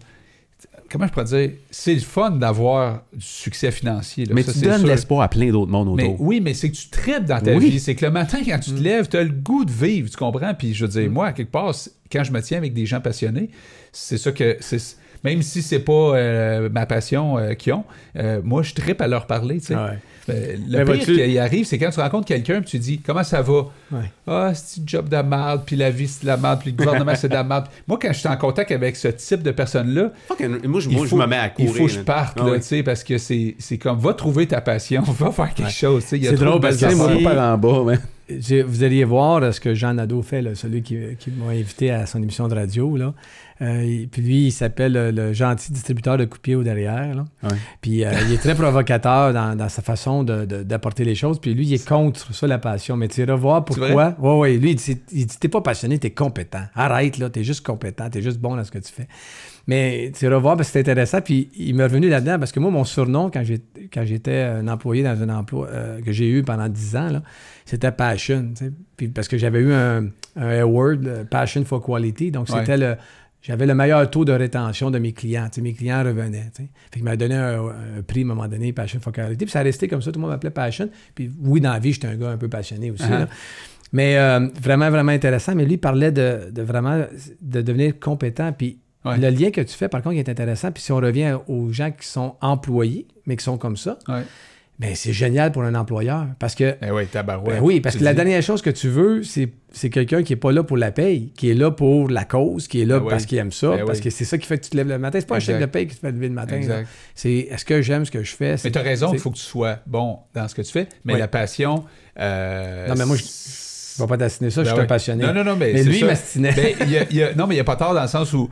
comment je pourrais dire, c'est le fun d'avoir du succès financier. là. Mais Ça, tu donnes l'espoir à plein d'autres mondes Mais autour. oui, mais c'est que tu traites dans ta Oui. vie. C'est que le matin, quand tu te Mm. lèves, tu as le goût de vivre, tu comprends? Puis je veux dire, moi, à quelque part, quand je me tiens avec des gens passionnés, c'est ça que. c'est Même si c'est pas euh, ma passion euh, qu'ils ont, euh, moi, je trippe à leur parler. tu sais. Ouais. Le Mais pire qui arrive, c'est quand tu rencontres quelqu'un tu dis Comment ça va? Ah, c'est un job de merde, puis la vie, c'est de la merde, puis le gouvernement, c'est de la merde. Moi, quand je suis en contact avec ce type de personnes-là, Fucking- moi, je, il moi, faut, je me mets à il courir. faut que je parte, Ah là, oui. tu sais, parce que c'est c'est comme, va trouver ta passion, va faire quelque chose, tu sais. il C'est drôle parce que moi, par en bas, man. Vous alliez voir euh, ce que Jean Nadeau fait, là, celui qui, qui m'a invité à son émission de radio. Là. Euh, puis lui, il s'appelle euh, le gentil distributeur de coupiers au derrière. là. Ouais. Puis euh, il est très provocateur dans, dans sa façon d'apporter les choses. Puis lui, il est contre ça, la passion. Mais tu iras voir pourquoi. Oui, oui. Lui, il dit, il dit, t'es pas passionné, t'es compétent. Arrête, là, t'es juste compétent, t'es juste bon dans ce que tu fais. Mais tu iras voir parce que c'est intéressant. Puis il m'est revenu là-dedans parce que moi, mon surnom, quand j'ai- quand j'étais un employé dans un emploi euh, que j'ai eu pendant 10 ans, là, c'était Passion. Puis parce que j'avais eu un, un award, euh, Passion for Quality. Donc Ouais. c'était le. j'avais le meilleur taux de rétention de mes clients. Mes clients revenaient. tu sais. Fait qu'il m'a donné un, un prix à un moment donné, Passion Focality. Puis ça a resté comme ça, tout le monde m'appelait Passion. Puis oui, dans la vie, j'étais un gars un peu passionné aussi. Uh-huh. là. Mais euh, vraiment, vraiment intéressant. Mais lui, il parlait de, de vraiment de devenir compétent. Puis Ouais. le lien que tu fais, par contre, il est intéressant. Puis si on revient aux gens qui sont employés, mais qui sont comme ça, Ouais. ben c'est génial pour un employeur. Parce que Eh oui, ben oui, parce que la dernière chose que tu veux, c'est, c'est quelqu'un qui n'est pas là pour la paye, qui est là pour la cause, qui est là Ben oui. parce qu'il aime ça, parce oui. que c'est ça qui fait que tu te lèves le matin. C'est pas un chèque de paye qui te fait lever le matin. C'est est-ce que j'aime ce que je fais? Mais tu as raison, il faut que tu sois bon dans ce que tu fais, mais la passion. euh, Non, mais moi, je- Je vais pas t'assiner ça, je suis Ben un passionné. Non, non, non, mais, Mais lui, il ça. m'astinait. Ben, non, mais il n'y a pas tort dans le sens où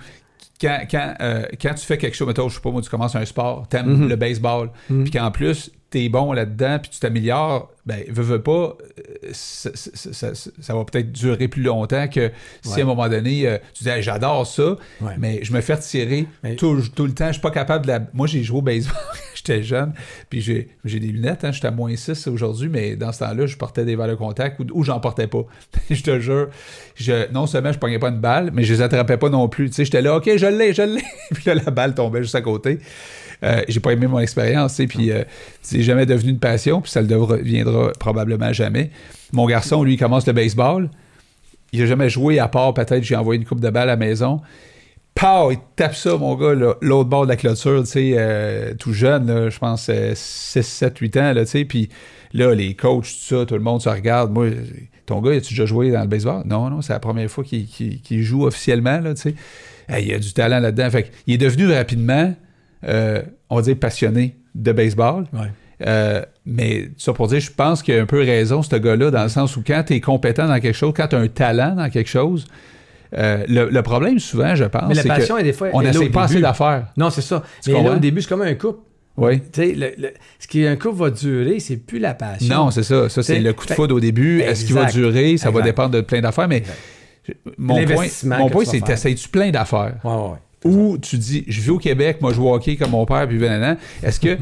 quand, quand, euh, quand tu fais quelque chose, mettons, je sais pas, moi, tu commences un sport, t'aimes Mhm. le baseball, Mhm. puis qu'en plus, t'es bon là-dedans, puis tu t'améliores, ben, veux, veux pas, euh, ça, ça- ça- ça- ça va peut-être durer plus longtemps que si Ouais. à un moment donné, euh, tu dis, Hey, j'adore ça, Ouais. mais je me fais retirer Mais- tout, tout le temps, je suis pas capable de la... Moi, j'ai joué au baseball j'étais jeune, puis j'ai des lunettes, hein, j'étais à moins 6 aujourd'hui, mais dans ce temps-là, je portais des verres de contact ou, ou j'en portais pas. je te jure, non seulement je pognais pas une balle, mais je les attrapais pas non plus. Tu sais, j'étais là, OK, je l'ai, je l'ai. puis là, la balle tombait juste à côté. Euh, j'ai pas aimé mon expérience, sais, puis euh, c'est jamais devenu une passion, puis ça le deviendra probablement jamais. Mon garçon, lui, il commence le baseball. Il a jamais joué à part peut-être j'ai envoyé une coupe de balle à la maison. Pow! Il tape ça, mon gars, l'autre bord de la clôture, tu sais, euh, tout jeune, je pense euh, 6, 7, 8 ans, là, tu sais, puis là, les coachs, tout ça, tout le monde se regarde. Moi, ton gars, as-tu déjà joué dans le baseball? Non, non, c'est la première fois qu'il joue officiellement, là, tu sais. Hey, il a du talent là-dedans. Fait il est devenu rapidement, euh, on va dire, passionné de baseball. Ouais. Euh, mais ça pour dire, je pense qu'il a un peu raison, ce gars-là, dans le sens où quand tu es compétent dans quelque chose, quand tu as un talent dans quelque chose, euh, le, le problème souvent, je pense, c'est passion, que est des fois. on n'essaie pas assez d'affaires. Non, c'est ça. Tu Mais là, au début, c'est comme un couple. Oui. Tu sais, le- le- ce qui un couple va durer, c'est plus la passion. Non, c'est ça. Ça, c'est le coup de foudre au début. Est-ce qu'il va durer? Ça va dépendre de plein d'affaires. Mais Exact. mon point, mon que point tu c'est faire. t'essayes-tu plein d'affaires? Ouais, ouais, ouais. Ou tu dis, je vis au Québec, moi je joue au hockey comme mon père, puis nanana. Est-ce que,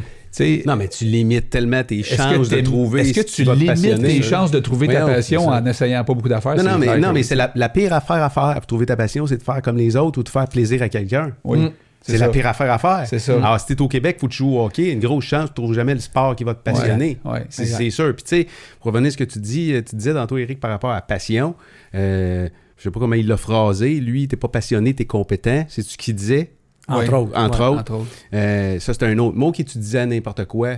Non, mais tu limites tellement tes chances de trouver. Est-ce que tu limites tes chances de trouver ta passion en n'essayant pas beaucoup d'affaires? Non, mais, non, c'est la, la pire affaire à faire pour trouver ta passion, c'est de faire comme les autres ou de faire plaisir à quelqu'un. Oui. Mm. C'est la pire affaire à faire. C'est ça. Alors, si t'es au Québec, faut que tu joues au hockey, une grosse chance, tu trouves jamais le sport qui va te passionner. Ouais, ouais, c'est exact. c'est sûr. Puis, tu sais, pour revenir à ce que tu dis, tu disais tantôt, Eric, par rapport à passion, euh, je sais pas comment il l'a phrasé. Lui, t'es pas passionné, t'es compétent. C'est ce qu'il disait. Entre Ouais. autres. Entre ouais. autres. Entre autres. Euh, ça, c'est un autre mot qui tu disais n'importe quoi.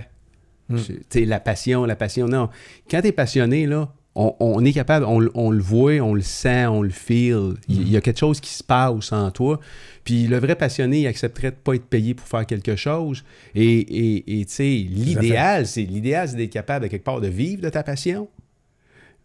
Mm. Tu la passion, la passion. Non. Quand t'es passionné, là, on, on est capable, on, on le voit, on le sent, on le feel. Il il y a quelque chose qui se passe en toi. Puis le vrai passionné, il accepterait de pas être payé pour faire quelque chose. Et, et, et tu sais, l'idéal, c'est l'idéal, c'est d'être capable de quelque part de vivre de ta passion.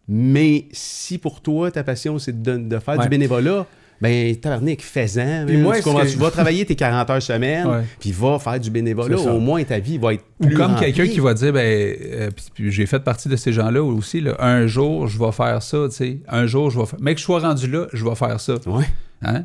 Mais si pour toi, ta passion, c'est de, de faire Ouais. du bénévolat, ben, tabarnak, fais-en. Puis moi, tu, que- tu vas travailler tes 40 heures semaine, Ouais. puis va faire du bénévolat. Au moins, ta vie va être Ou comme quelqu'un qui va dire, ben, euh, puis, puis j'ai fait partie de ces gens-là aussi, là, un jour, je vais faire ça, tu sais. Un jour, je vais faire. Mais que je sois rendu là, je vais faire ça. Ouais. Hein?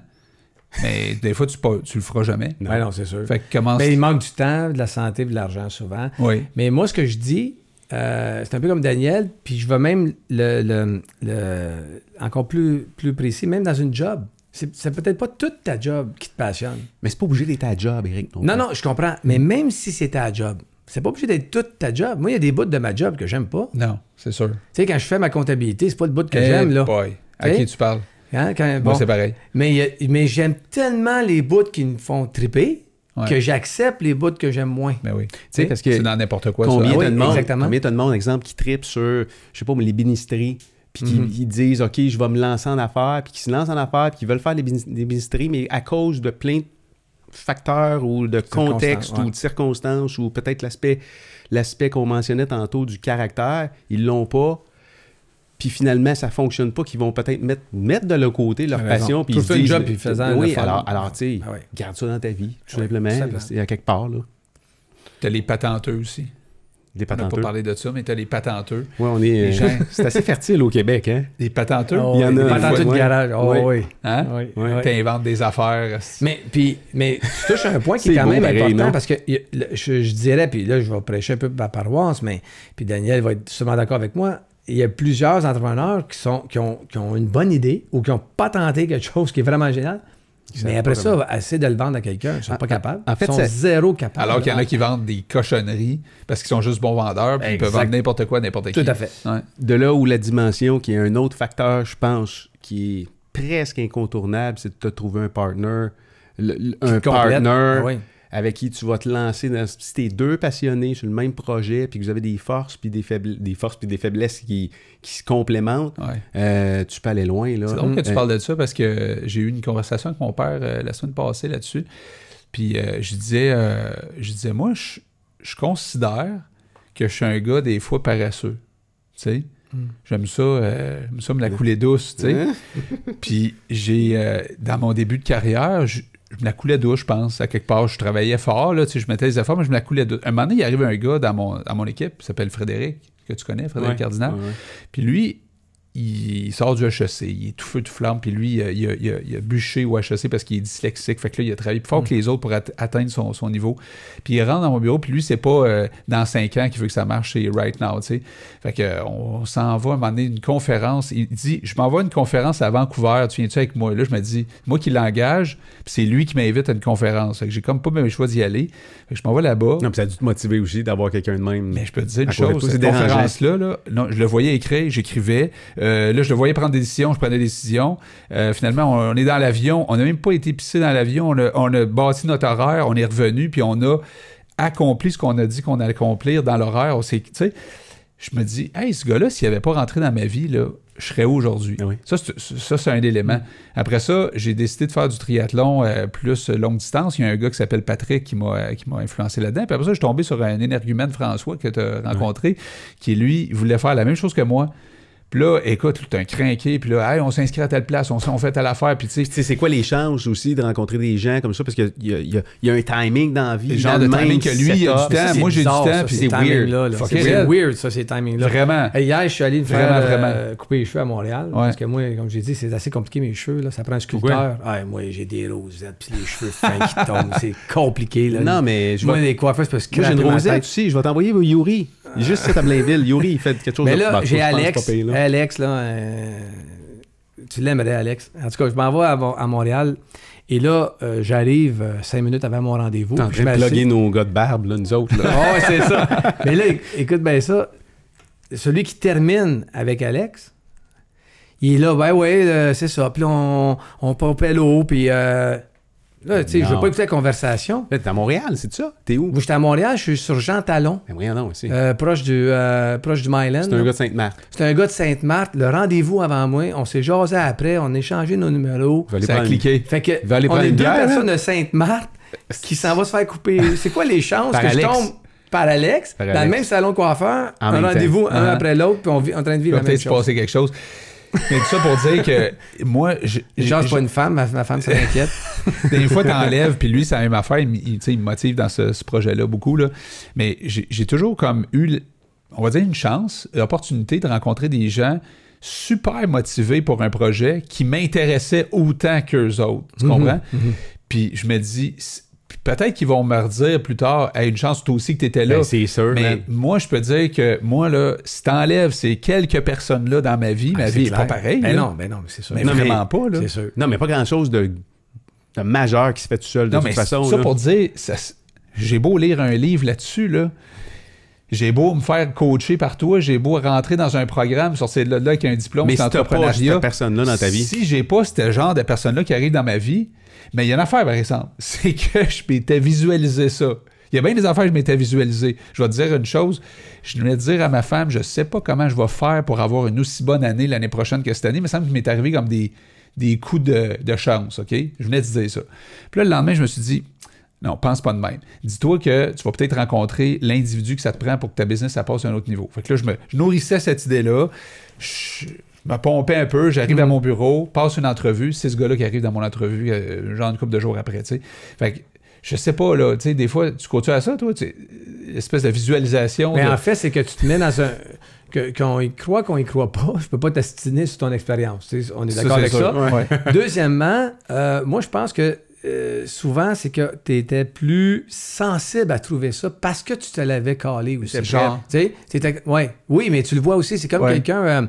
Mais des fois, tu, pas- tu le feras jamais. Ouais, non, c'est sûr. Fait que commence. Mais il manque du temps, de la santé, de l'argent souvent. Oui. Mais moi, ce que je dis, euh, c'est un peu comme Daniel, puis je vais même le, le- le- encore plus, plus précis, même dans une job. C'est peut-être pas toute ta job qui te passionne. Mais c'est pas obligé d'être ta job, Eric. Non, non, je comprends. Mais même si c'est ta job, c'est pas obligé d'être toute ta job. Moi, il y a des bouts de ma job que j'aime pas. Non, c'est sûr. Tu sais, quand je fais ma comptabilité, c'est pas le bout que j'aime, là. boy. À qui tu parles? Hein, quand- Moi, bon. c'est pareil. mais mais j'aime tellement les bouts qui me font triper Ouais. que j'accepte les bouts que j'aime moins. Mais oui. Tu sais, parce que C'est dans n'importe quoi, combien ça. Ah oui, de monde, exactement. combien t'as de monde, exemple, qui tripe sur, je sais pas, mais les bénisteries, puis qui Mhm. disent, OK, je vais me lancer en affaires, puis qui se lancent en affaires, puis qui veulent faire des, des bénisteries, mais à cause de plein de facteurs ou de contexte ouais. ou de circonstances ou peut-être l'aspect l'aspect qu'on mentionnait tantôt du caractère, ils l'ont pas. Puis finalement, ça fonctionne pas, qu'ils vont peut-être mettre, mettre de leur côté leur passion. Puis ils se un disent, job, puis fais-en le Oui, alors, alors tu sais, Ah ouais. garde ça dans ta vie, tout simplement. tout simplement. C'est à quelque part, là. T'as les patenteux aussi. Des On n'a pas patenteux. parlé de ça, mais t'as les patenteux. Ouais, on est. Les euh, gens. c'est assez fertile au Québec, hein? Les patenteux? Oh, Il y en oui, a, des patenteux de garage. Oh, oui. Hein? Oui, Ouais. oui. T'inventes des affaires. Mais, puis, mais tu touches un point qui est quand beau, même pareil, important non? parce que je, je dirais, puis là, je vais prêcher un peu ma paroisse, mais puis Daniel va être sûrement d'accord avec moi. Il y a plusieurs entrepreneurs qui, sont, qui, ont, qui ont une bonne idée ou qui n'ont pas tenté quelque chose qui est vraiment génial, Mais après ça, essayer de le vendre à quelqu'un, ils sont Ah, pas ah, capables. en fait, ils sont zéro capables. Alors qu'il y en a qui vendent des cochonneries parce qu'ils sont juste bons vendeurs, puis ils peuvent vendre n'importe quoi, n'importe qui. Tout à fait. Ouais. De là où la dimension, qui est un autre facteur, je pense, qui est presque incontournable, c'est de te trouver un partner, le- le- un partner Ah oui. Avec qui tu vas te lancer dans si t'es deux passionnés sur le même projet puis que vous avez des forces puis des faible- des forces puis des faiblesses qui, qui se complémentent Ouais. euh, tu peux aller loin là C'est drôle que tu Euh, parles de ça parce que j'ai eu une conversation avec mon père euh, la semaine passée là-dessus. Puis euh, je disais, euh, je disais, moi, je, je considère que je suis un gars des fois paresseux. Tu sais? Mm. J'aime ça, euh, j'aime ça me la couler douce, tu sais. Hein? Puis j'ai, euh, dans mon début de carrière, je, me la coulais douce, je pense. À quelque part, je travaillais fort, là, tu sais, je mettais les efforts, mais je me la coulais douce. Un moment donné, il arrive un gars dans mon, dans mon équipe, qui s'appelle Frédéric, que tu connais, Frédéric Ouais, Cardinal. ouais, ouais. Puis lui, il sort du HEC, il est tout feu, tout flamme, puis lui, il a, il a- il a bûché au HEC parce qu'il est dyslexique. Fait que là, il a travaillé plus fort Mm. que les autres pour at- atteindre son, son niveau. Puis il rentre dans mon bureau, puis lui, c'est pas euh, dans cinq ans qu'il veut que ça marche, c'est right now, tu sais. Fait que euh, on s'en va à un moment donné, une conférence. Il dit, je m'envoie une conférence à Vancouver, tu viens-tu avec moi? Là, je me dis, moi qui l'engage, puis c'est lui qui m'invite à une conférence. Fait que j'ai comme pas même le choix d'y aller. Fait que je m'en vais là-bas. non puis ça a dû te motiver aussi d'avoir quelqu'un de même Mais je peux te dire une de chose, cette conférence-là, là, non, je le voyais écrire, j'écrivais. Euh, là, je le voyais prendre des décisions, je prenais des décisions. Euh, finalement, on, on est dans l'avion. On n'a même pas été pissé dans l'avion. On a, on a bâti notre horaire, on est revenu, puis on a accompli ce qu'on a dit qu'on allait accomplir dans l'horaire. Je me dis, hey, ce gars-là, s'il n'avait pas rentré dans ma vie, là, je serais où aujourd'hui? Oui. Ça, c'est, un élément. Après ça, j'ai décidé de faire du triathlon euh, plus longue distance. Il y a un gars qui s'appelle Patrick qui m'a, euh, qui m'a influencé là-dedans. Puis après ça, je suis tombé sur un énergumène François que tu as rencontré, qui lui voulait faire la même chose que moi. Puis là, écoute, t'es un crinqué, puis là, hey, on s'inscrit à telle place, on, on fait telle affaire, puis tu sais, c'est quoi les chances aussi de rencontrer des gens comme ça? Parce qu'il y y a- il y a un timing dans la vie Le genre de timing que lui, il a du temps. Moi, j'ai du temps, puis ces c'est weird. là. Fuck C'est weird, ça, ces timings-là. vraiment. Hier, je suis allé me faire Vraiment, euh, vraiment. couper les cheveux à Montréal. Parce que moi, comme j'ai dit, c'est assez compliqué mes cheveux. Là. Ça prend un sculpteur. Ah, moi, j'ai des rosettes, puis les cheveux fins qui tombent. C'est compliqué. Là. non mais je moi, les coiffeurs, parce que moi j'ai une rosette aussi je vais t'envoyer Yuri juste à Blainville Yuri il fait quelque chose Mais de là, bah, j'ai Alex. Alex, là, euh, tu l'aimerais, Alex. En tout cas, je m'en vais à, Mo- à Montréal. Et là, euh, j'arrive euh, cinq minutes avant mon rendez-vous. T'es en train de plugger nos gars de barbe, là, nous autres. Là. Ouais, c'est ça. Mais là, éc- écoute bien ça. Celui qui termine avec Alex, il est là, ben ouais, c'est ça. Puis là, on, on pompait l'eau, puis euh, là, tu sais, je veux pas écouter la conversation. Là, T'es à Montréal, c'est ça? T'es où? Moi, j'étais à Montréal, je suis sur Jean Talon, Ben voyons donc, aussi. euh, proche, du, euh, proche du Myland. c'est un gars de Sainte-Marthe. C'est un gars de Sainte-Marthe. Le rendez-vous avant moi, on s'est jasé après, on a échangé nos numéros. Va aller Ça a cliqué. Fait que, va aller on est deux bière, personnes hein? de Sainte-Marthe qui s'en va se faire couper. C'est quoi les chances Par que Alex. je tombe par Alex, Par dans le même salon coiffeur, En un rendez-vous un Ah. après l'autre, puis on vit en train de vivre la même peut-être se chose. passer quelque chose. Mais tout ça pour dire que moi, je- Genre, c'est pas une femme, ma, ma femme s'inquiète. des fois, t'enlèves, puis lui, c'est la même affaire. Il, me- il, me motive dans ce, ce projet-là beaucoup. Là. Mais j'ai j'ai toujours comme eu, on va dire, une chance, l'opportunité de rencontrer des gens super motivés pour un projet qui m'intéressait autant qu'eux autres. Tu comprends? Puis je me dis, peut-être qu'ils vont me redire plus tard, hey, une chance toi aussi que t'étais là. Ben, c'est sûr, Mais man. moi, je peux dire que moi, là, si t'enlèves ces quelques personnes-là dans ma vie, ma Ah, c'est vie est clair. pas pareille. Ben là. non, ben non, mais c'est sûr. Mais Non, mais- vraiment pas, là. C'est sûr. Non, mais pas grand-chose de, de majeur qui se fait tout seul, de Non, toute mais façon. ça là. pour dire, j'ai beau lire un livre là-dessus, là. J'ai beau me faire coacher par toi, j'ai beau rentrer dans un programme, sortir de là, là avec un diplôme Mais si d'entrepreneuriat. cette personne-là dans ta vie. Si j'ai pas ce genre de personne-là qui arrive dans ma vie, mais il y a une affaire, par exemple, c'est que je m'étais visualisé ça. Il y a bien des affaires que je m'étais visualisé. Je vais te dire une chose. Je venais de dire à ma femme, je sais pas comment je vais faire pour avoir une aussi bonne année l'année prochaine que cette année, mais ça me m'est arrivé comme des, des coups de, de chance, OK? Je venais de dire ça. Puis là, le lendemain, je me suis dit, non, pense pas de même. Dis-toi que tu vas peut-être rencontrer l'individu que ça te prend pour que ta business ça passe à un autre niveau. Fait que là, je, me, je nourrissais cette idée-là. Je, me pompais un peu, j'arrive à mon bureau, passe une entrevue, c'est ce gars-là qui arrive dans mon entrevue, euh, genre une couple de jours après, tu sais. Fait que je sais pas, là, tu sais, des fois, tu continues à ça, toi, tu sais, espèce de visualisation. Mais de- en fait, c'est que tu te mets dans un. Qu'on y croit, qu'on y croit pas, je peux pas t'astiner sur ton expérience. On est d'accord avec sûr. ça. Ouais. Deuxièmement, euh, moi, je pense que euh, souvent, c'est que tu étais plus sensible à trouver ça parce que tu te l'avais calé aussi. C'est genre. Tu sais, c'était- ouais. Oui, mais tu le vois aussi. C'est comme Ouais. quelqu'un. euh,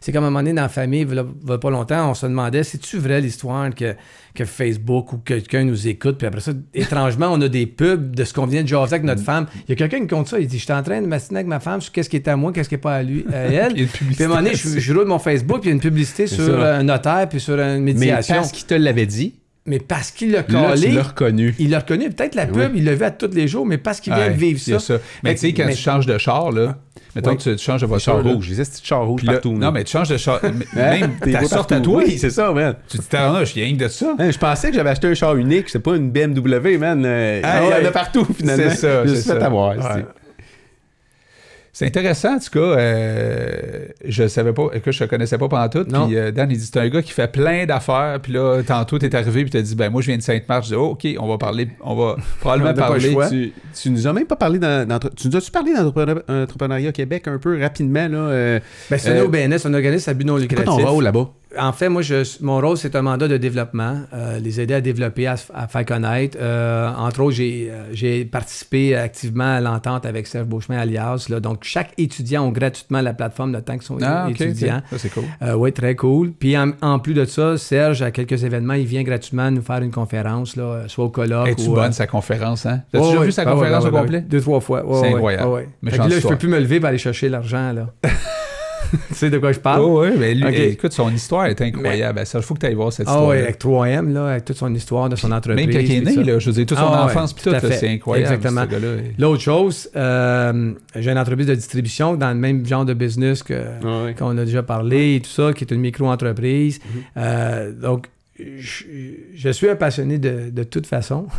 c'est comme à un moment donné dans la famille, il y a pas longtemps, on se demandait c'est-tu vrai l'histoire que, que Facebook ou quelqu'un nous écoute, puis après ça, étrangement, on a des pubs de ce qu'on vient de jaser avec Mm. notre femme. Il y a quelqu'un qui compte ça. Il dit Je suis en train de m'assiner avec ma femme sur qu'est-ce qui est à moi, qu'est-ce qui n'est pas à lui, à elle. Il y a une Puis à un moment donné, je, je roule mon Facebook, puis il y a une publicité sur ça. euh, un notaire, puis sur une Mais médiation. parce qu'il te l'avait dit, Mais parce qu'il l'a là, collé, l'as reconnu. il l'a reconnu. Peut-être la pub, Oui. il l'a vu à tous les jours, mais parce qu'il vient Ouais, de vivre il y a ça. Mais tu sais, quand Mais- tu changes de char, là, mettons Oui. que tu, tu changes de Le voiture. char là, rouge, petits chars rouges puis là- partout. non, mais tu changes de char. Hein? Même T'es ta sorte à toi, Oui, c'est ça, man. tu te dis, ah, non, je viens que de ça. Hein, je pensais que j'avais acheté un char unique, c'est pas une BMW, man. Euh, Ah, il y en a partout, finalement. C'est ça, Je c'est suis fait ça. avoir. C'est- intéressant, en tout cas. euh, je savais pas, que je ne connaissais pas pendant tout. Puis euh, Dan, il dit c'est un gars qui fait plein d'affaires. Puis là, tantôt, tu es arrivé puis tu as dit ben moi, je viens de Sainte-Marthe. Je dis oh, OK, on va parler, on va probablement On parler. Tu, tu nous as même pas parlé d'en- d'entre- Tu nous as-tu parlé d'entrepreneuriat Québec un peu rapidement, là? euh, Ben, c'est un Euh, OBNS, un organisme à but non c'est quoi lucratif. ton rôle là-bas? En fait, moi, je, mon rôle, c'est un mandat de développement, euh, les aider à développer, à, faire connaître. Euh, entre autres, j'ai euh, j'ai participé activement à l'entente avec Serge Beauchemin Alias. Là, donc, chaque étudiant a gratuitement la plateforme le temps qu'ils sont Ah, étudiants. Ça, c'est cool. oui, très cool. Puis en, en plus de ça, Serge, à quelques événements, il vient gratuitement nous faire une conférence, là, soit au colloque Es-tu bonne, euh, sa conférence, hein? T'as-tu déjà vu sa Ah conférence ouais, au ouais, complet? Deux, trois fois. C'est incroyable. Fait que là, je peux plus me lever pour aller chercher l'argent, là. tu sais de quoi je parle? Oh, oui, mais lui, Ok. écoute, son histoire est incroyable. Ça, il faut que tu ailles voir cette Ah histoire. ouais, avec 3M, là, avec toute son histoire de son entreprise. Même quand il est né, là, je veux dire, toute son Ah enfance, puis tout tout, c'est incroyable. Exactement. Gars-là. L'autre chose, euh, j'ai une entreprise de distribution dans le même genre de business que, Ouais. qu'on a déjà parlé et tout ça, qui est une micro-entreprise. Mm-hmm. Euh, donc, je, je suis un passionné de, de toute façon.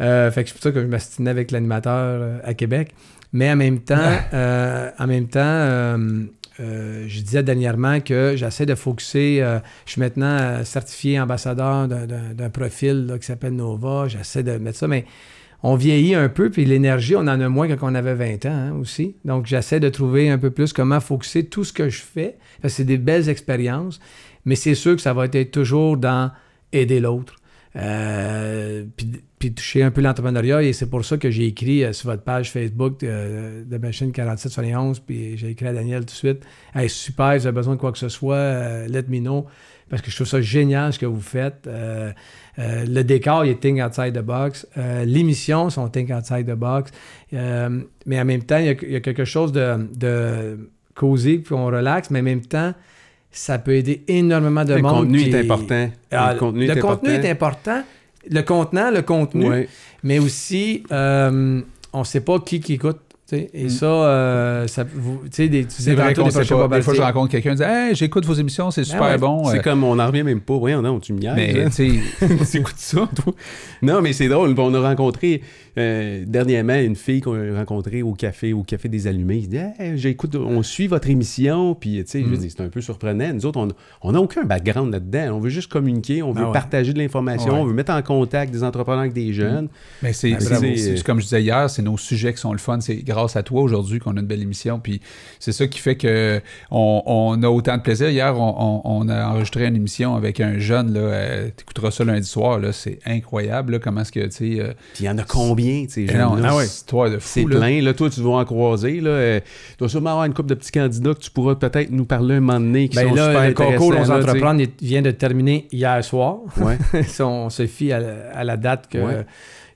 Euh, fait que c'est pour ça que je m'astinais avec l'animateur à Québec. Mais en même temps, euh, en même temps, euh, euh, je disais dernièrement que j'essaie de focuser. euh, je suis maintenant euh, certifié ambassadeur d'un- profil qui s'appelle Nova. J'essaie de mettre ça, mais on vieillit un peu, puis l'énergie, on en a moins que quand on avait 20 ans hein, aussi. Donc, j'essaie de trouver un peu plus comment focuser tout ce que je fais. C'est des belles expériences, mais c'est sûr que ça va être toujours dans aider l'autre. Euh, puis, toucher un peu l'entrepreneuriat, et c'est pour ça que j'ai écrit euh, sur votre page Facebook euh, de Machine 4771, puis j'ai écrit à Daniel tout de suite Hey, super, avez besoin de quoi que ce soit, let me know. Parce que je trouve ça génial ce que vous faites. Le décor, il est think outside the box. L'émission, sont think outside the box. Mais en même temps, il y a, quelque chose de, de cosy, puis on relaxe, mais en même temps, ça peut aider énormément de Le monde. contenu qui- est important. Le contenu le est contenu important. est important. Le contenant, le contenu, mais aussi, euh, on ne sait pas qui qui écoute. tu sais. Et ça, euh, ça vous, tu sais, des, tu C'est vrai qu'on des sait projets pas. Des Bob fois, je rencontre quelqu'un qui dit Hey, j'écoute vos émissions, c'est super Ah ouais, bon. C'est Euh, comme on en revient même pas. Voyons, non, tu me. Mais, hein. tu sais, ça, toi? Non, mais c'est drôle. On a rencontré euh, dernièrement une fille qu'on a rencontrée au café, au café des Allumés. Il dit Hey, j'écoute, on suit votre émission. Puis, tu sais, je Mm. dis, c'est un peu surprenant. Nous autres, on n'a aucun background là-dedans. On veut juste communiquer, on veut Ah ouais. partager de l'information, Ouais. on veut mettre en contact des entrepreneurs avec des jeunes. Mais c'est, comme je disais hier, c'est nos sujets qui sont le fun. C'est grâce à toi aujourd'hui qu'on a une belle émission. Puis c'est ça qui fait que on, on a autant de plaisir. Hier, on, on- on a enregistré une émission avec un jeune. Là, euh, t'écouteras ça lundi soir. Là, c'est incroyable. Là, comment est-ce que tu sais. euh, Puis, il y en a combien, sais, eh c'est histoire de C'est fou. là. plein. Là, toi, tu vas en croiser. Là. Euh, tu dois sûrement avoir une couple de petits candidats que tu pourras peut-être nous parler un moment donné qui Ben sont là, super le concours sais. Entreprendre vient de terminer hier soir. Ouais. si on se fie à la, à la date que, Ouais.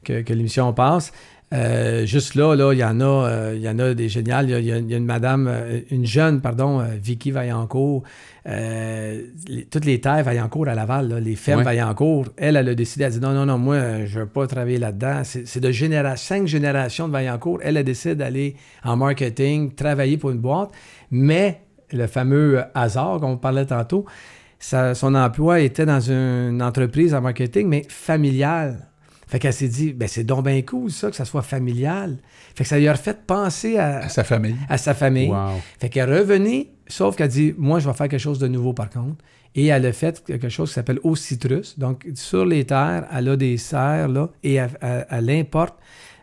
que, que l'émission passe. Euh, juste là, là, il y en a, euh, il y en a des géniales. Il y a, il y une madame, euh, une jeune, pardon, Vicky Vaillancourt. Euh, les- toutes les terres Vaillancourt à Laval, là, les fermes Ouais. Vaillancourt, elle, elle a décidé, elle a dit non, non, non, moi, je ne veux pas travailler là-dedans. C'est c'est de généra cinq générations de Vaillancourt. Elle a décidé d'aller en marketing, travailler pour une boîte, mais le fameux hasard qu'on parlait tantôt, son emploi était dans une entreprise en marketing, mais familiale. Fait qu'elle s'est dit, ben c'est donc bien cool ça, que ça soit familial. Fait que ça lui a refait penser à, À sa famille. à sa famille. Wow. Fait qu'elle est revenue, sauf qu'elle dit, moi, je vais faire quelque chose de nouveau par contre. Et elle a fait quelque chose qui s'appelle Eau Citrus. Donc, sur les terres, elle a des serres, là, et elle, elle- elle importe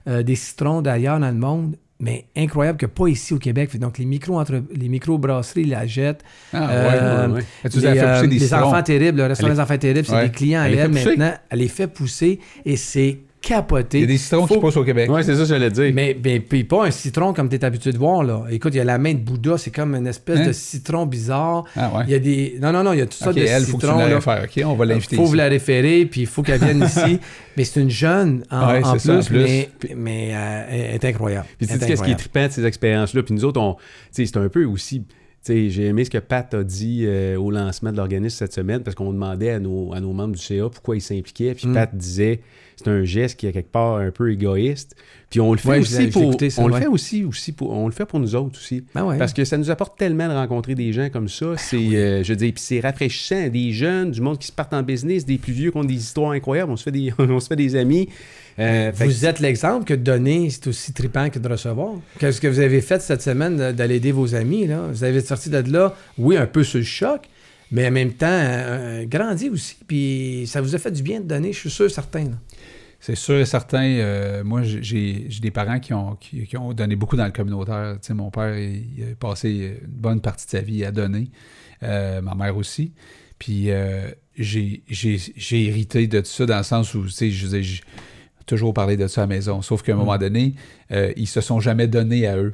euh, des citrons d'ailleurs dans le monde mais incroyable que pas ici au Québec. Donc, les micro entre les micro-brasseries la jettent. Ah, ouais, Euh, ouais, ouais. Les, fait euh, des les citrons? enfants terribles, le restaurant des enfants terribles, c'est des clients à Elle maintenant. Elle les fait pousser et c'est capoté. Il y a des citrons qui Faut- poussent au Québec. Ouais, c'est ça que j'allais dire. Mais, mais puis pas un citron comme tu es habitué de voir. là. Écoute, il y a la main de Bouddha, c'est comme une espèce Hein? de citron bizarre. Ah, ouais. Il y a des. Non, non, non, il y a toutes sortes Ok, de elle, faut que tu citrons. l'ailles là. faire. OK, on va l'inviter faut ici. vous la référer, puis il faut qu'elle vienne ici. Mais c'est une jeune en, Ouais, en ça, plus, plus. mais, mais euh, elle est incroyable. Puis tu sais, est qu'est-ce qui est trippant de ces expériences-là? Puis nous autres, on, tu sais, c'est un peu aussi. tu sais, J'ai aimé ce que Pat a dit euh, au lancement de l'organisme cette semaine parce qu'on demandait à nos, à nos membres du CA pourquoi ils s'impliquaient. Puis Mm. Pat disait c'est un geste qui est quelque part un peu égoïste. Puis on le fait Ouais, aussi pour. ça, on ouais. le fait aussi, aussi pour, on le fait pour nous autres aussi. Ben ouais. Parce que ça nous apporte tellement de rencontrer des gens comme ça. C'est, euh, je dire, puis c'est rafraîchissant. Des jeunes, du monde qui se partent en business, des plus vieux qui ont des histoires incroyables. On se fait des, on se fait des amis. Euh, que- Vous êtes l'exemple que de donner, c'est aussi trippant que de recevoir. Qu'est-ce que vous avez fait cette semaine d'aller aider vos amis? Là? Vous avez sorti de là, oui, un peu sur le choc, mais en même temps, euh, aussi. Puis ça vous a fait du bien de donner, je suis sûr, certain. là. C'est sûr et certain. euh, moi, j'ai- des parents qui ont, qui, qui ont donné beaucoup dans le communautaire. Tu sais, mon père, il, il a passé une bonne partie de sa vie à donner. Euh, ma mère aussi. Puis euh, j'ai j'ai- j'ai hérité de tout ça dans le sens où, tu sais, je j'ai toujours parlé de ça à la maison. Sauf qu'à un Mm. moment donné, ils se sont jamais donnés à eux.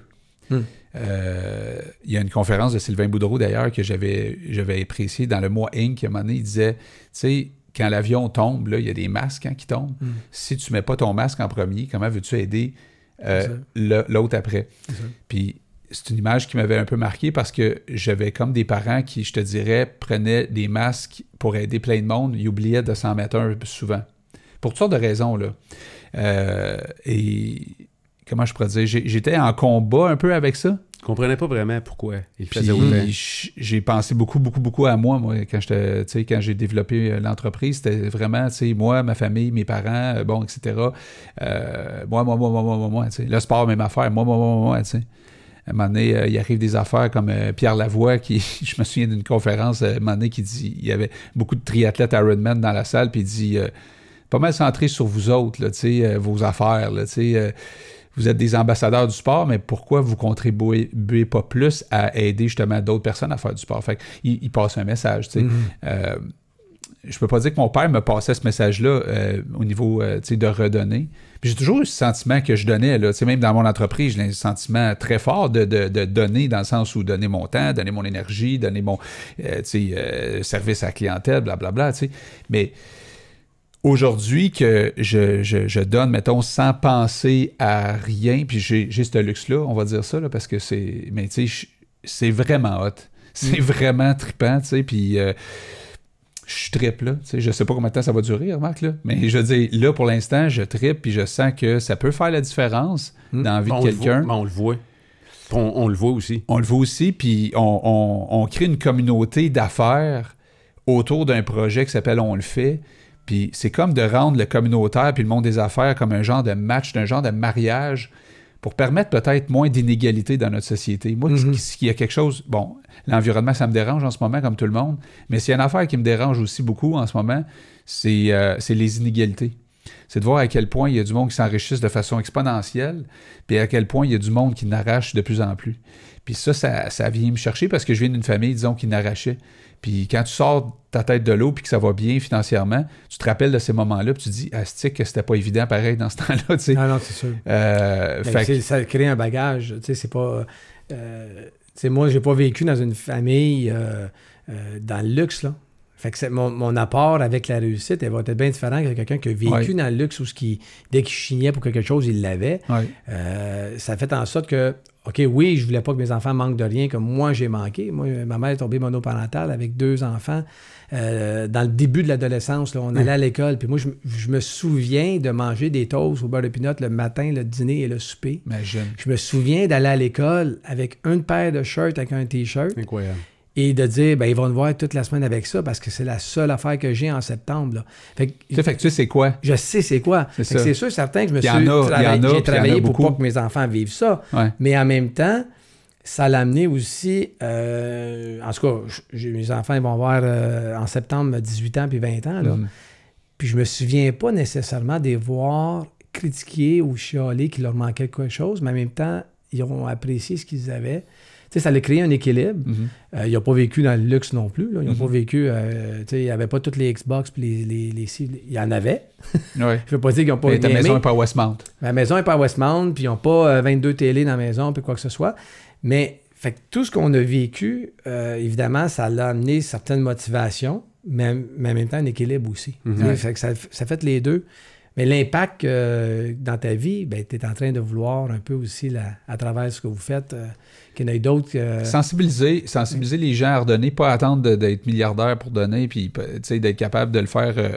Mm. Euh, il y a une conférence de Sylvain Boudreau, d'ailleurs, que j'avais j'avais apprécié dans le mois Inc. À un moment donné, il disait, tu sais, quand l'avion tombe, là, il y a des masques hein, qui tombent. Mm. Si tu mets pas ton masque en premier, comment veux-tu aider euh, l'autre après? Puis c'est une image qui m'avait un peu marqué parce que j'avais comme des parents qui, je te dirais, prenaient des masques pour aider plein de monde. Ils oubliaient de s'en mettre un souvent. Pour toutes sortes de raisons, là. Euh, et comment je pourrais dire? J'étais en combat un peu avec ça. Je comprenais pas vraiment pourquoi il Puis faisait autant. j- j'ai pensé beaucoup, beaucoup, beaucoup à moi, moi, quand j'étais, quand j'ai développé euh, l'entreprise, c'était vraiment, tu sais, moi, ma famille, mes parents, euh, bon, etc. Euh, moi, moi, moi, moi, moi, moi, moi, tu sais. Le sport, même affaire. Moi, moi, moi, moi, moi, tu sais. À un moment donné, euh, il arrive des affaires comme euh, Pierre Lavoie, qui, je me souviens d'une conférence, euh, à un moment donné, qui dit, il y avait beaucoup de triathlètes Ironman dans la salle, puis il dit, euh, pas mal centré sur vous autres, là, euh, vos affaires, là, tu sais. Vous êtes des ambassadeurs du sport, mais pourquoi vous contribuez pas plus à aider justement d'autres personnes à faire du sport? Fait il, il passe un message, tu sais. Mhm. Euh, je peux pas dire que mon père me passait ce message-là euh, au niveau euh, de redonner. Puis j'ai toujours eu ce sentiment que je donnais, là, même dans mon entreprise, j'ai un sentiment très fort de, de- de donner, dans le sens où donner mon temps, donner mon énergie, donner mon euh, service à la clientèle, blablabla. tu sais. Mais aujourd'hui que je, je- je donne, mettons, sans penser à rien, puis j'ai ce luxe-là, on va dire ça, là, parce que c'est. Mais tu sais, c'est vraiment hot. C'est vraiment trippant, tu sais, puis. euh, je trippe là, tu sais, je sais pas combien de temps ça va durer, remarque là, mais je veux dire, là pour l'instant, je trippe puis je sens que ça peut faire la différence Mm. dans la vie on de le voit, quelqu'un. mais on le voit. On, on le voit aussi. On le voit aussi, puis on, on- on crée une communauté d'affaires autour d'un projet qui s'appelle On le fait. Puis c'est comme de rendre le communautaire puis le monde des affaires comme un genre de match, d'un genre de mariage pour permettre peut-être moins d'inégalités dans notre société. Moi, s'il y a quelque chose, bon, l'environnement, ça me dérange en ce moment, comme tout le monde, mais s'il y a une affaire qui me dérange aussi beaucoup en ce moment, c'est euh, les inégalités. C'est de voir à quel point il y a du monde qui s'enrichisse de façon exponentielle, puis à quel point il y a du monde qui n'arrache de plus en plus. Puis ça, ça, ça vient me chercher parce que je viens d'une famille, disons, qui n'arrachait. Puis quand tu sors ta tête de l'eau puis que ça va bien financièrement, tu te rappelles de ces moments-là, puis tu te dis, astique, que c'était pas évident pareil dans ce temps-là, tu sais. Ah non, c'est sûr. Euh, Ben, fait que- c'est- ça crée un bagage. Tu sais, c'est pas. euh, tu sais, moi, j'ai pas vécu dans une famille euh, euh, dans le luxe, là. Fait que mon, mon apport avec la réussite, elle va être bien différent que quelqu'un qui a vécu Ouais. dans le luxe où ce qui, dès qu'il chignait pour quelque chose, il l'avait. Ouais. Ça fait en sorte que, OK, oui, je voulais pas que mes enfants manquent de rien comme moi j'ai manqué. Moi, ma mère est tombée monoparentale avec deux enfants. Euh, dans le début de l'adolescence, on allait à l'école, puis moi, je, je me souviens de manger des toasts au beurre de pinot le matin, le dîner et le souper. Imagine. Je me souviens d'aller à l'école avec une paire de shirts avec un T-shirt Incroyable. Et de dire, ben, ils vont me voir toute la semaine avec ça parce que c'est la seule affaire que j'ai en septembre. là. Fait que, Tu sais, fait que tu sais, c'est quoi? je sais c'est quoi. C'est sûr, certain que je me suis travaillé, j'ai travaillé pour pas que mes enfants vivent ça. Ouais. Mais en même temps, ça l'a amené aussi. euh, en tout cas, mes enfants ils vont avoir euh, en septembre 18 ans puis 20 ans. Là. Mhm. Puis je me souviens pas nécessairement des voir critiquer ou chialer qu'il leur manquait quelque chose, mais en même temps, ils ont apprécié ce qu'ils avaient. Sais, ça a créé un équilibre. Euh, ils n'ont pas vécu dans le luxe non plus. là. Ils n'ont Mhm. pas vécu. euh, tu sais, il n'y avait pas toutes les Xbox puis les, les, les Il y en avait. Ouais. Je veux pas dire qu'ils n'ont pas Mais ta maison n'est pas à Westmount. La maison n'est pas à Westmount, puis ils n'ont pas euh, 22 télés dans la maison, puis quoi que ce soit. Mais fait que tout ce qu'on a vécu, euh, évidemment, ça l'a amené certaines motivations, mais, mais en même temps un équilibre aussi. Mhm. Ouais. fait que ça, ça fait les deux. Mais l'impact euh, dans ta vie, ben, tu es en train de vouloir un peu aussi, là, à travers ce que vous faites, euh, qu'il y en ait d'autres. Sensibiliser, sensibiliser les gens à redonner, pas attendre d'être milliardaire pour donner, puis d'être capable de le faire euh,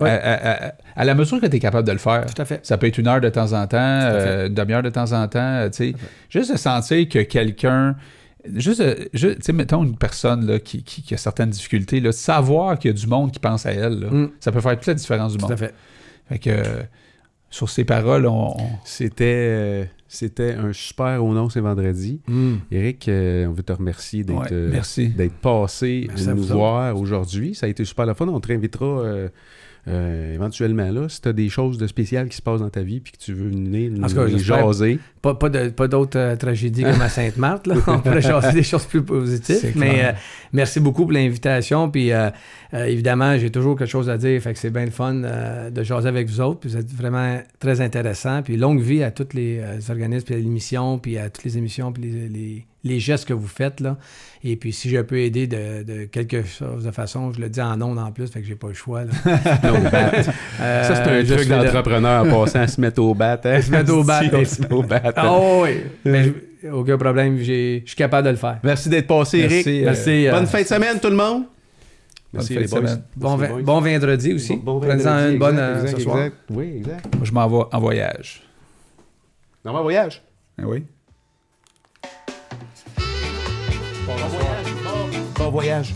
Ouais. à, à- à- à la mesure que tu es capable de le faire. Tout à fait. Ça peut être une heure de temps en temps, euh, une demi-heure de temps en temps, sais. Juste de sentir que quelqu'un. Juste, juste, tu sais, mettons une personne là, qui, qui- qui a certaines difficultés, là, savoir qu'il y a du monde qui pense à elle, là, Mm. ça peut faire toute la différence du Tout monde. à fait. Fait que, sur ces paroles, on, on- C'était, euh, c'était un super au nom, c'est vendredi. Eric, euh, on veut te remercier d'être, ouais, euh, passé Merci à nous voir aujourd'hui. Ça a été super le fun. On te réinvitera euh, euh, éventuellement là. Si tu as des choses de spéciales qui se passent dans ta vie puis que tu veux venir nous, cas, nous jaser. Pas, pas, de- pas d'autres euh, tragédies comme à Sainte-Marthe. là. On pourrait jaser des choses plus positives. Mais euh, merci beaucoup pour l'invitation. Puis évidemment, j'ai toujours quelque chose à dire. Fait que c'est bien le fun de jaser avec vous autres. Puis vous êtes vraiment très intéressants. Puis longue vie à tous les, organismes, puis à l'émission, puis à toutes les émissions, puis les, les- les gestes que vous faites. Là. Et puis si je peux aider de, de quelque chose de façon, je le dis en ondes en plus, fait que j'ai pas le choix. là. Euh, Ça, c'est un truc d'entrepreneur en passant à se mettre au bat. hein. Se mettre au bat. Se au bat. Ah oui, mais je- aucun problème, j'ai- je suis capable de le faire. Merci d'être passé, Eric. Merci, euh, Merci. euh, Bonne fin de semaine, tout le monde. Bonne fin les de boys. semaine. Bon, Merci, boys. bon vendredi aussi. Bon- bon Prenez-en vendredi, une bonne exact, euh, exact, ce soir. exact. Oui, exact. Moi, je m'en vais en voyage. Dans mon voyage. Ah oui? Voyage.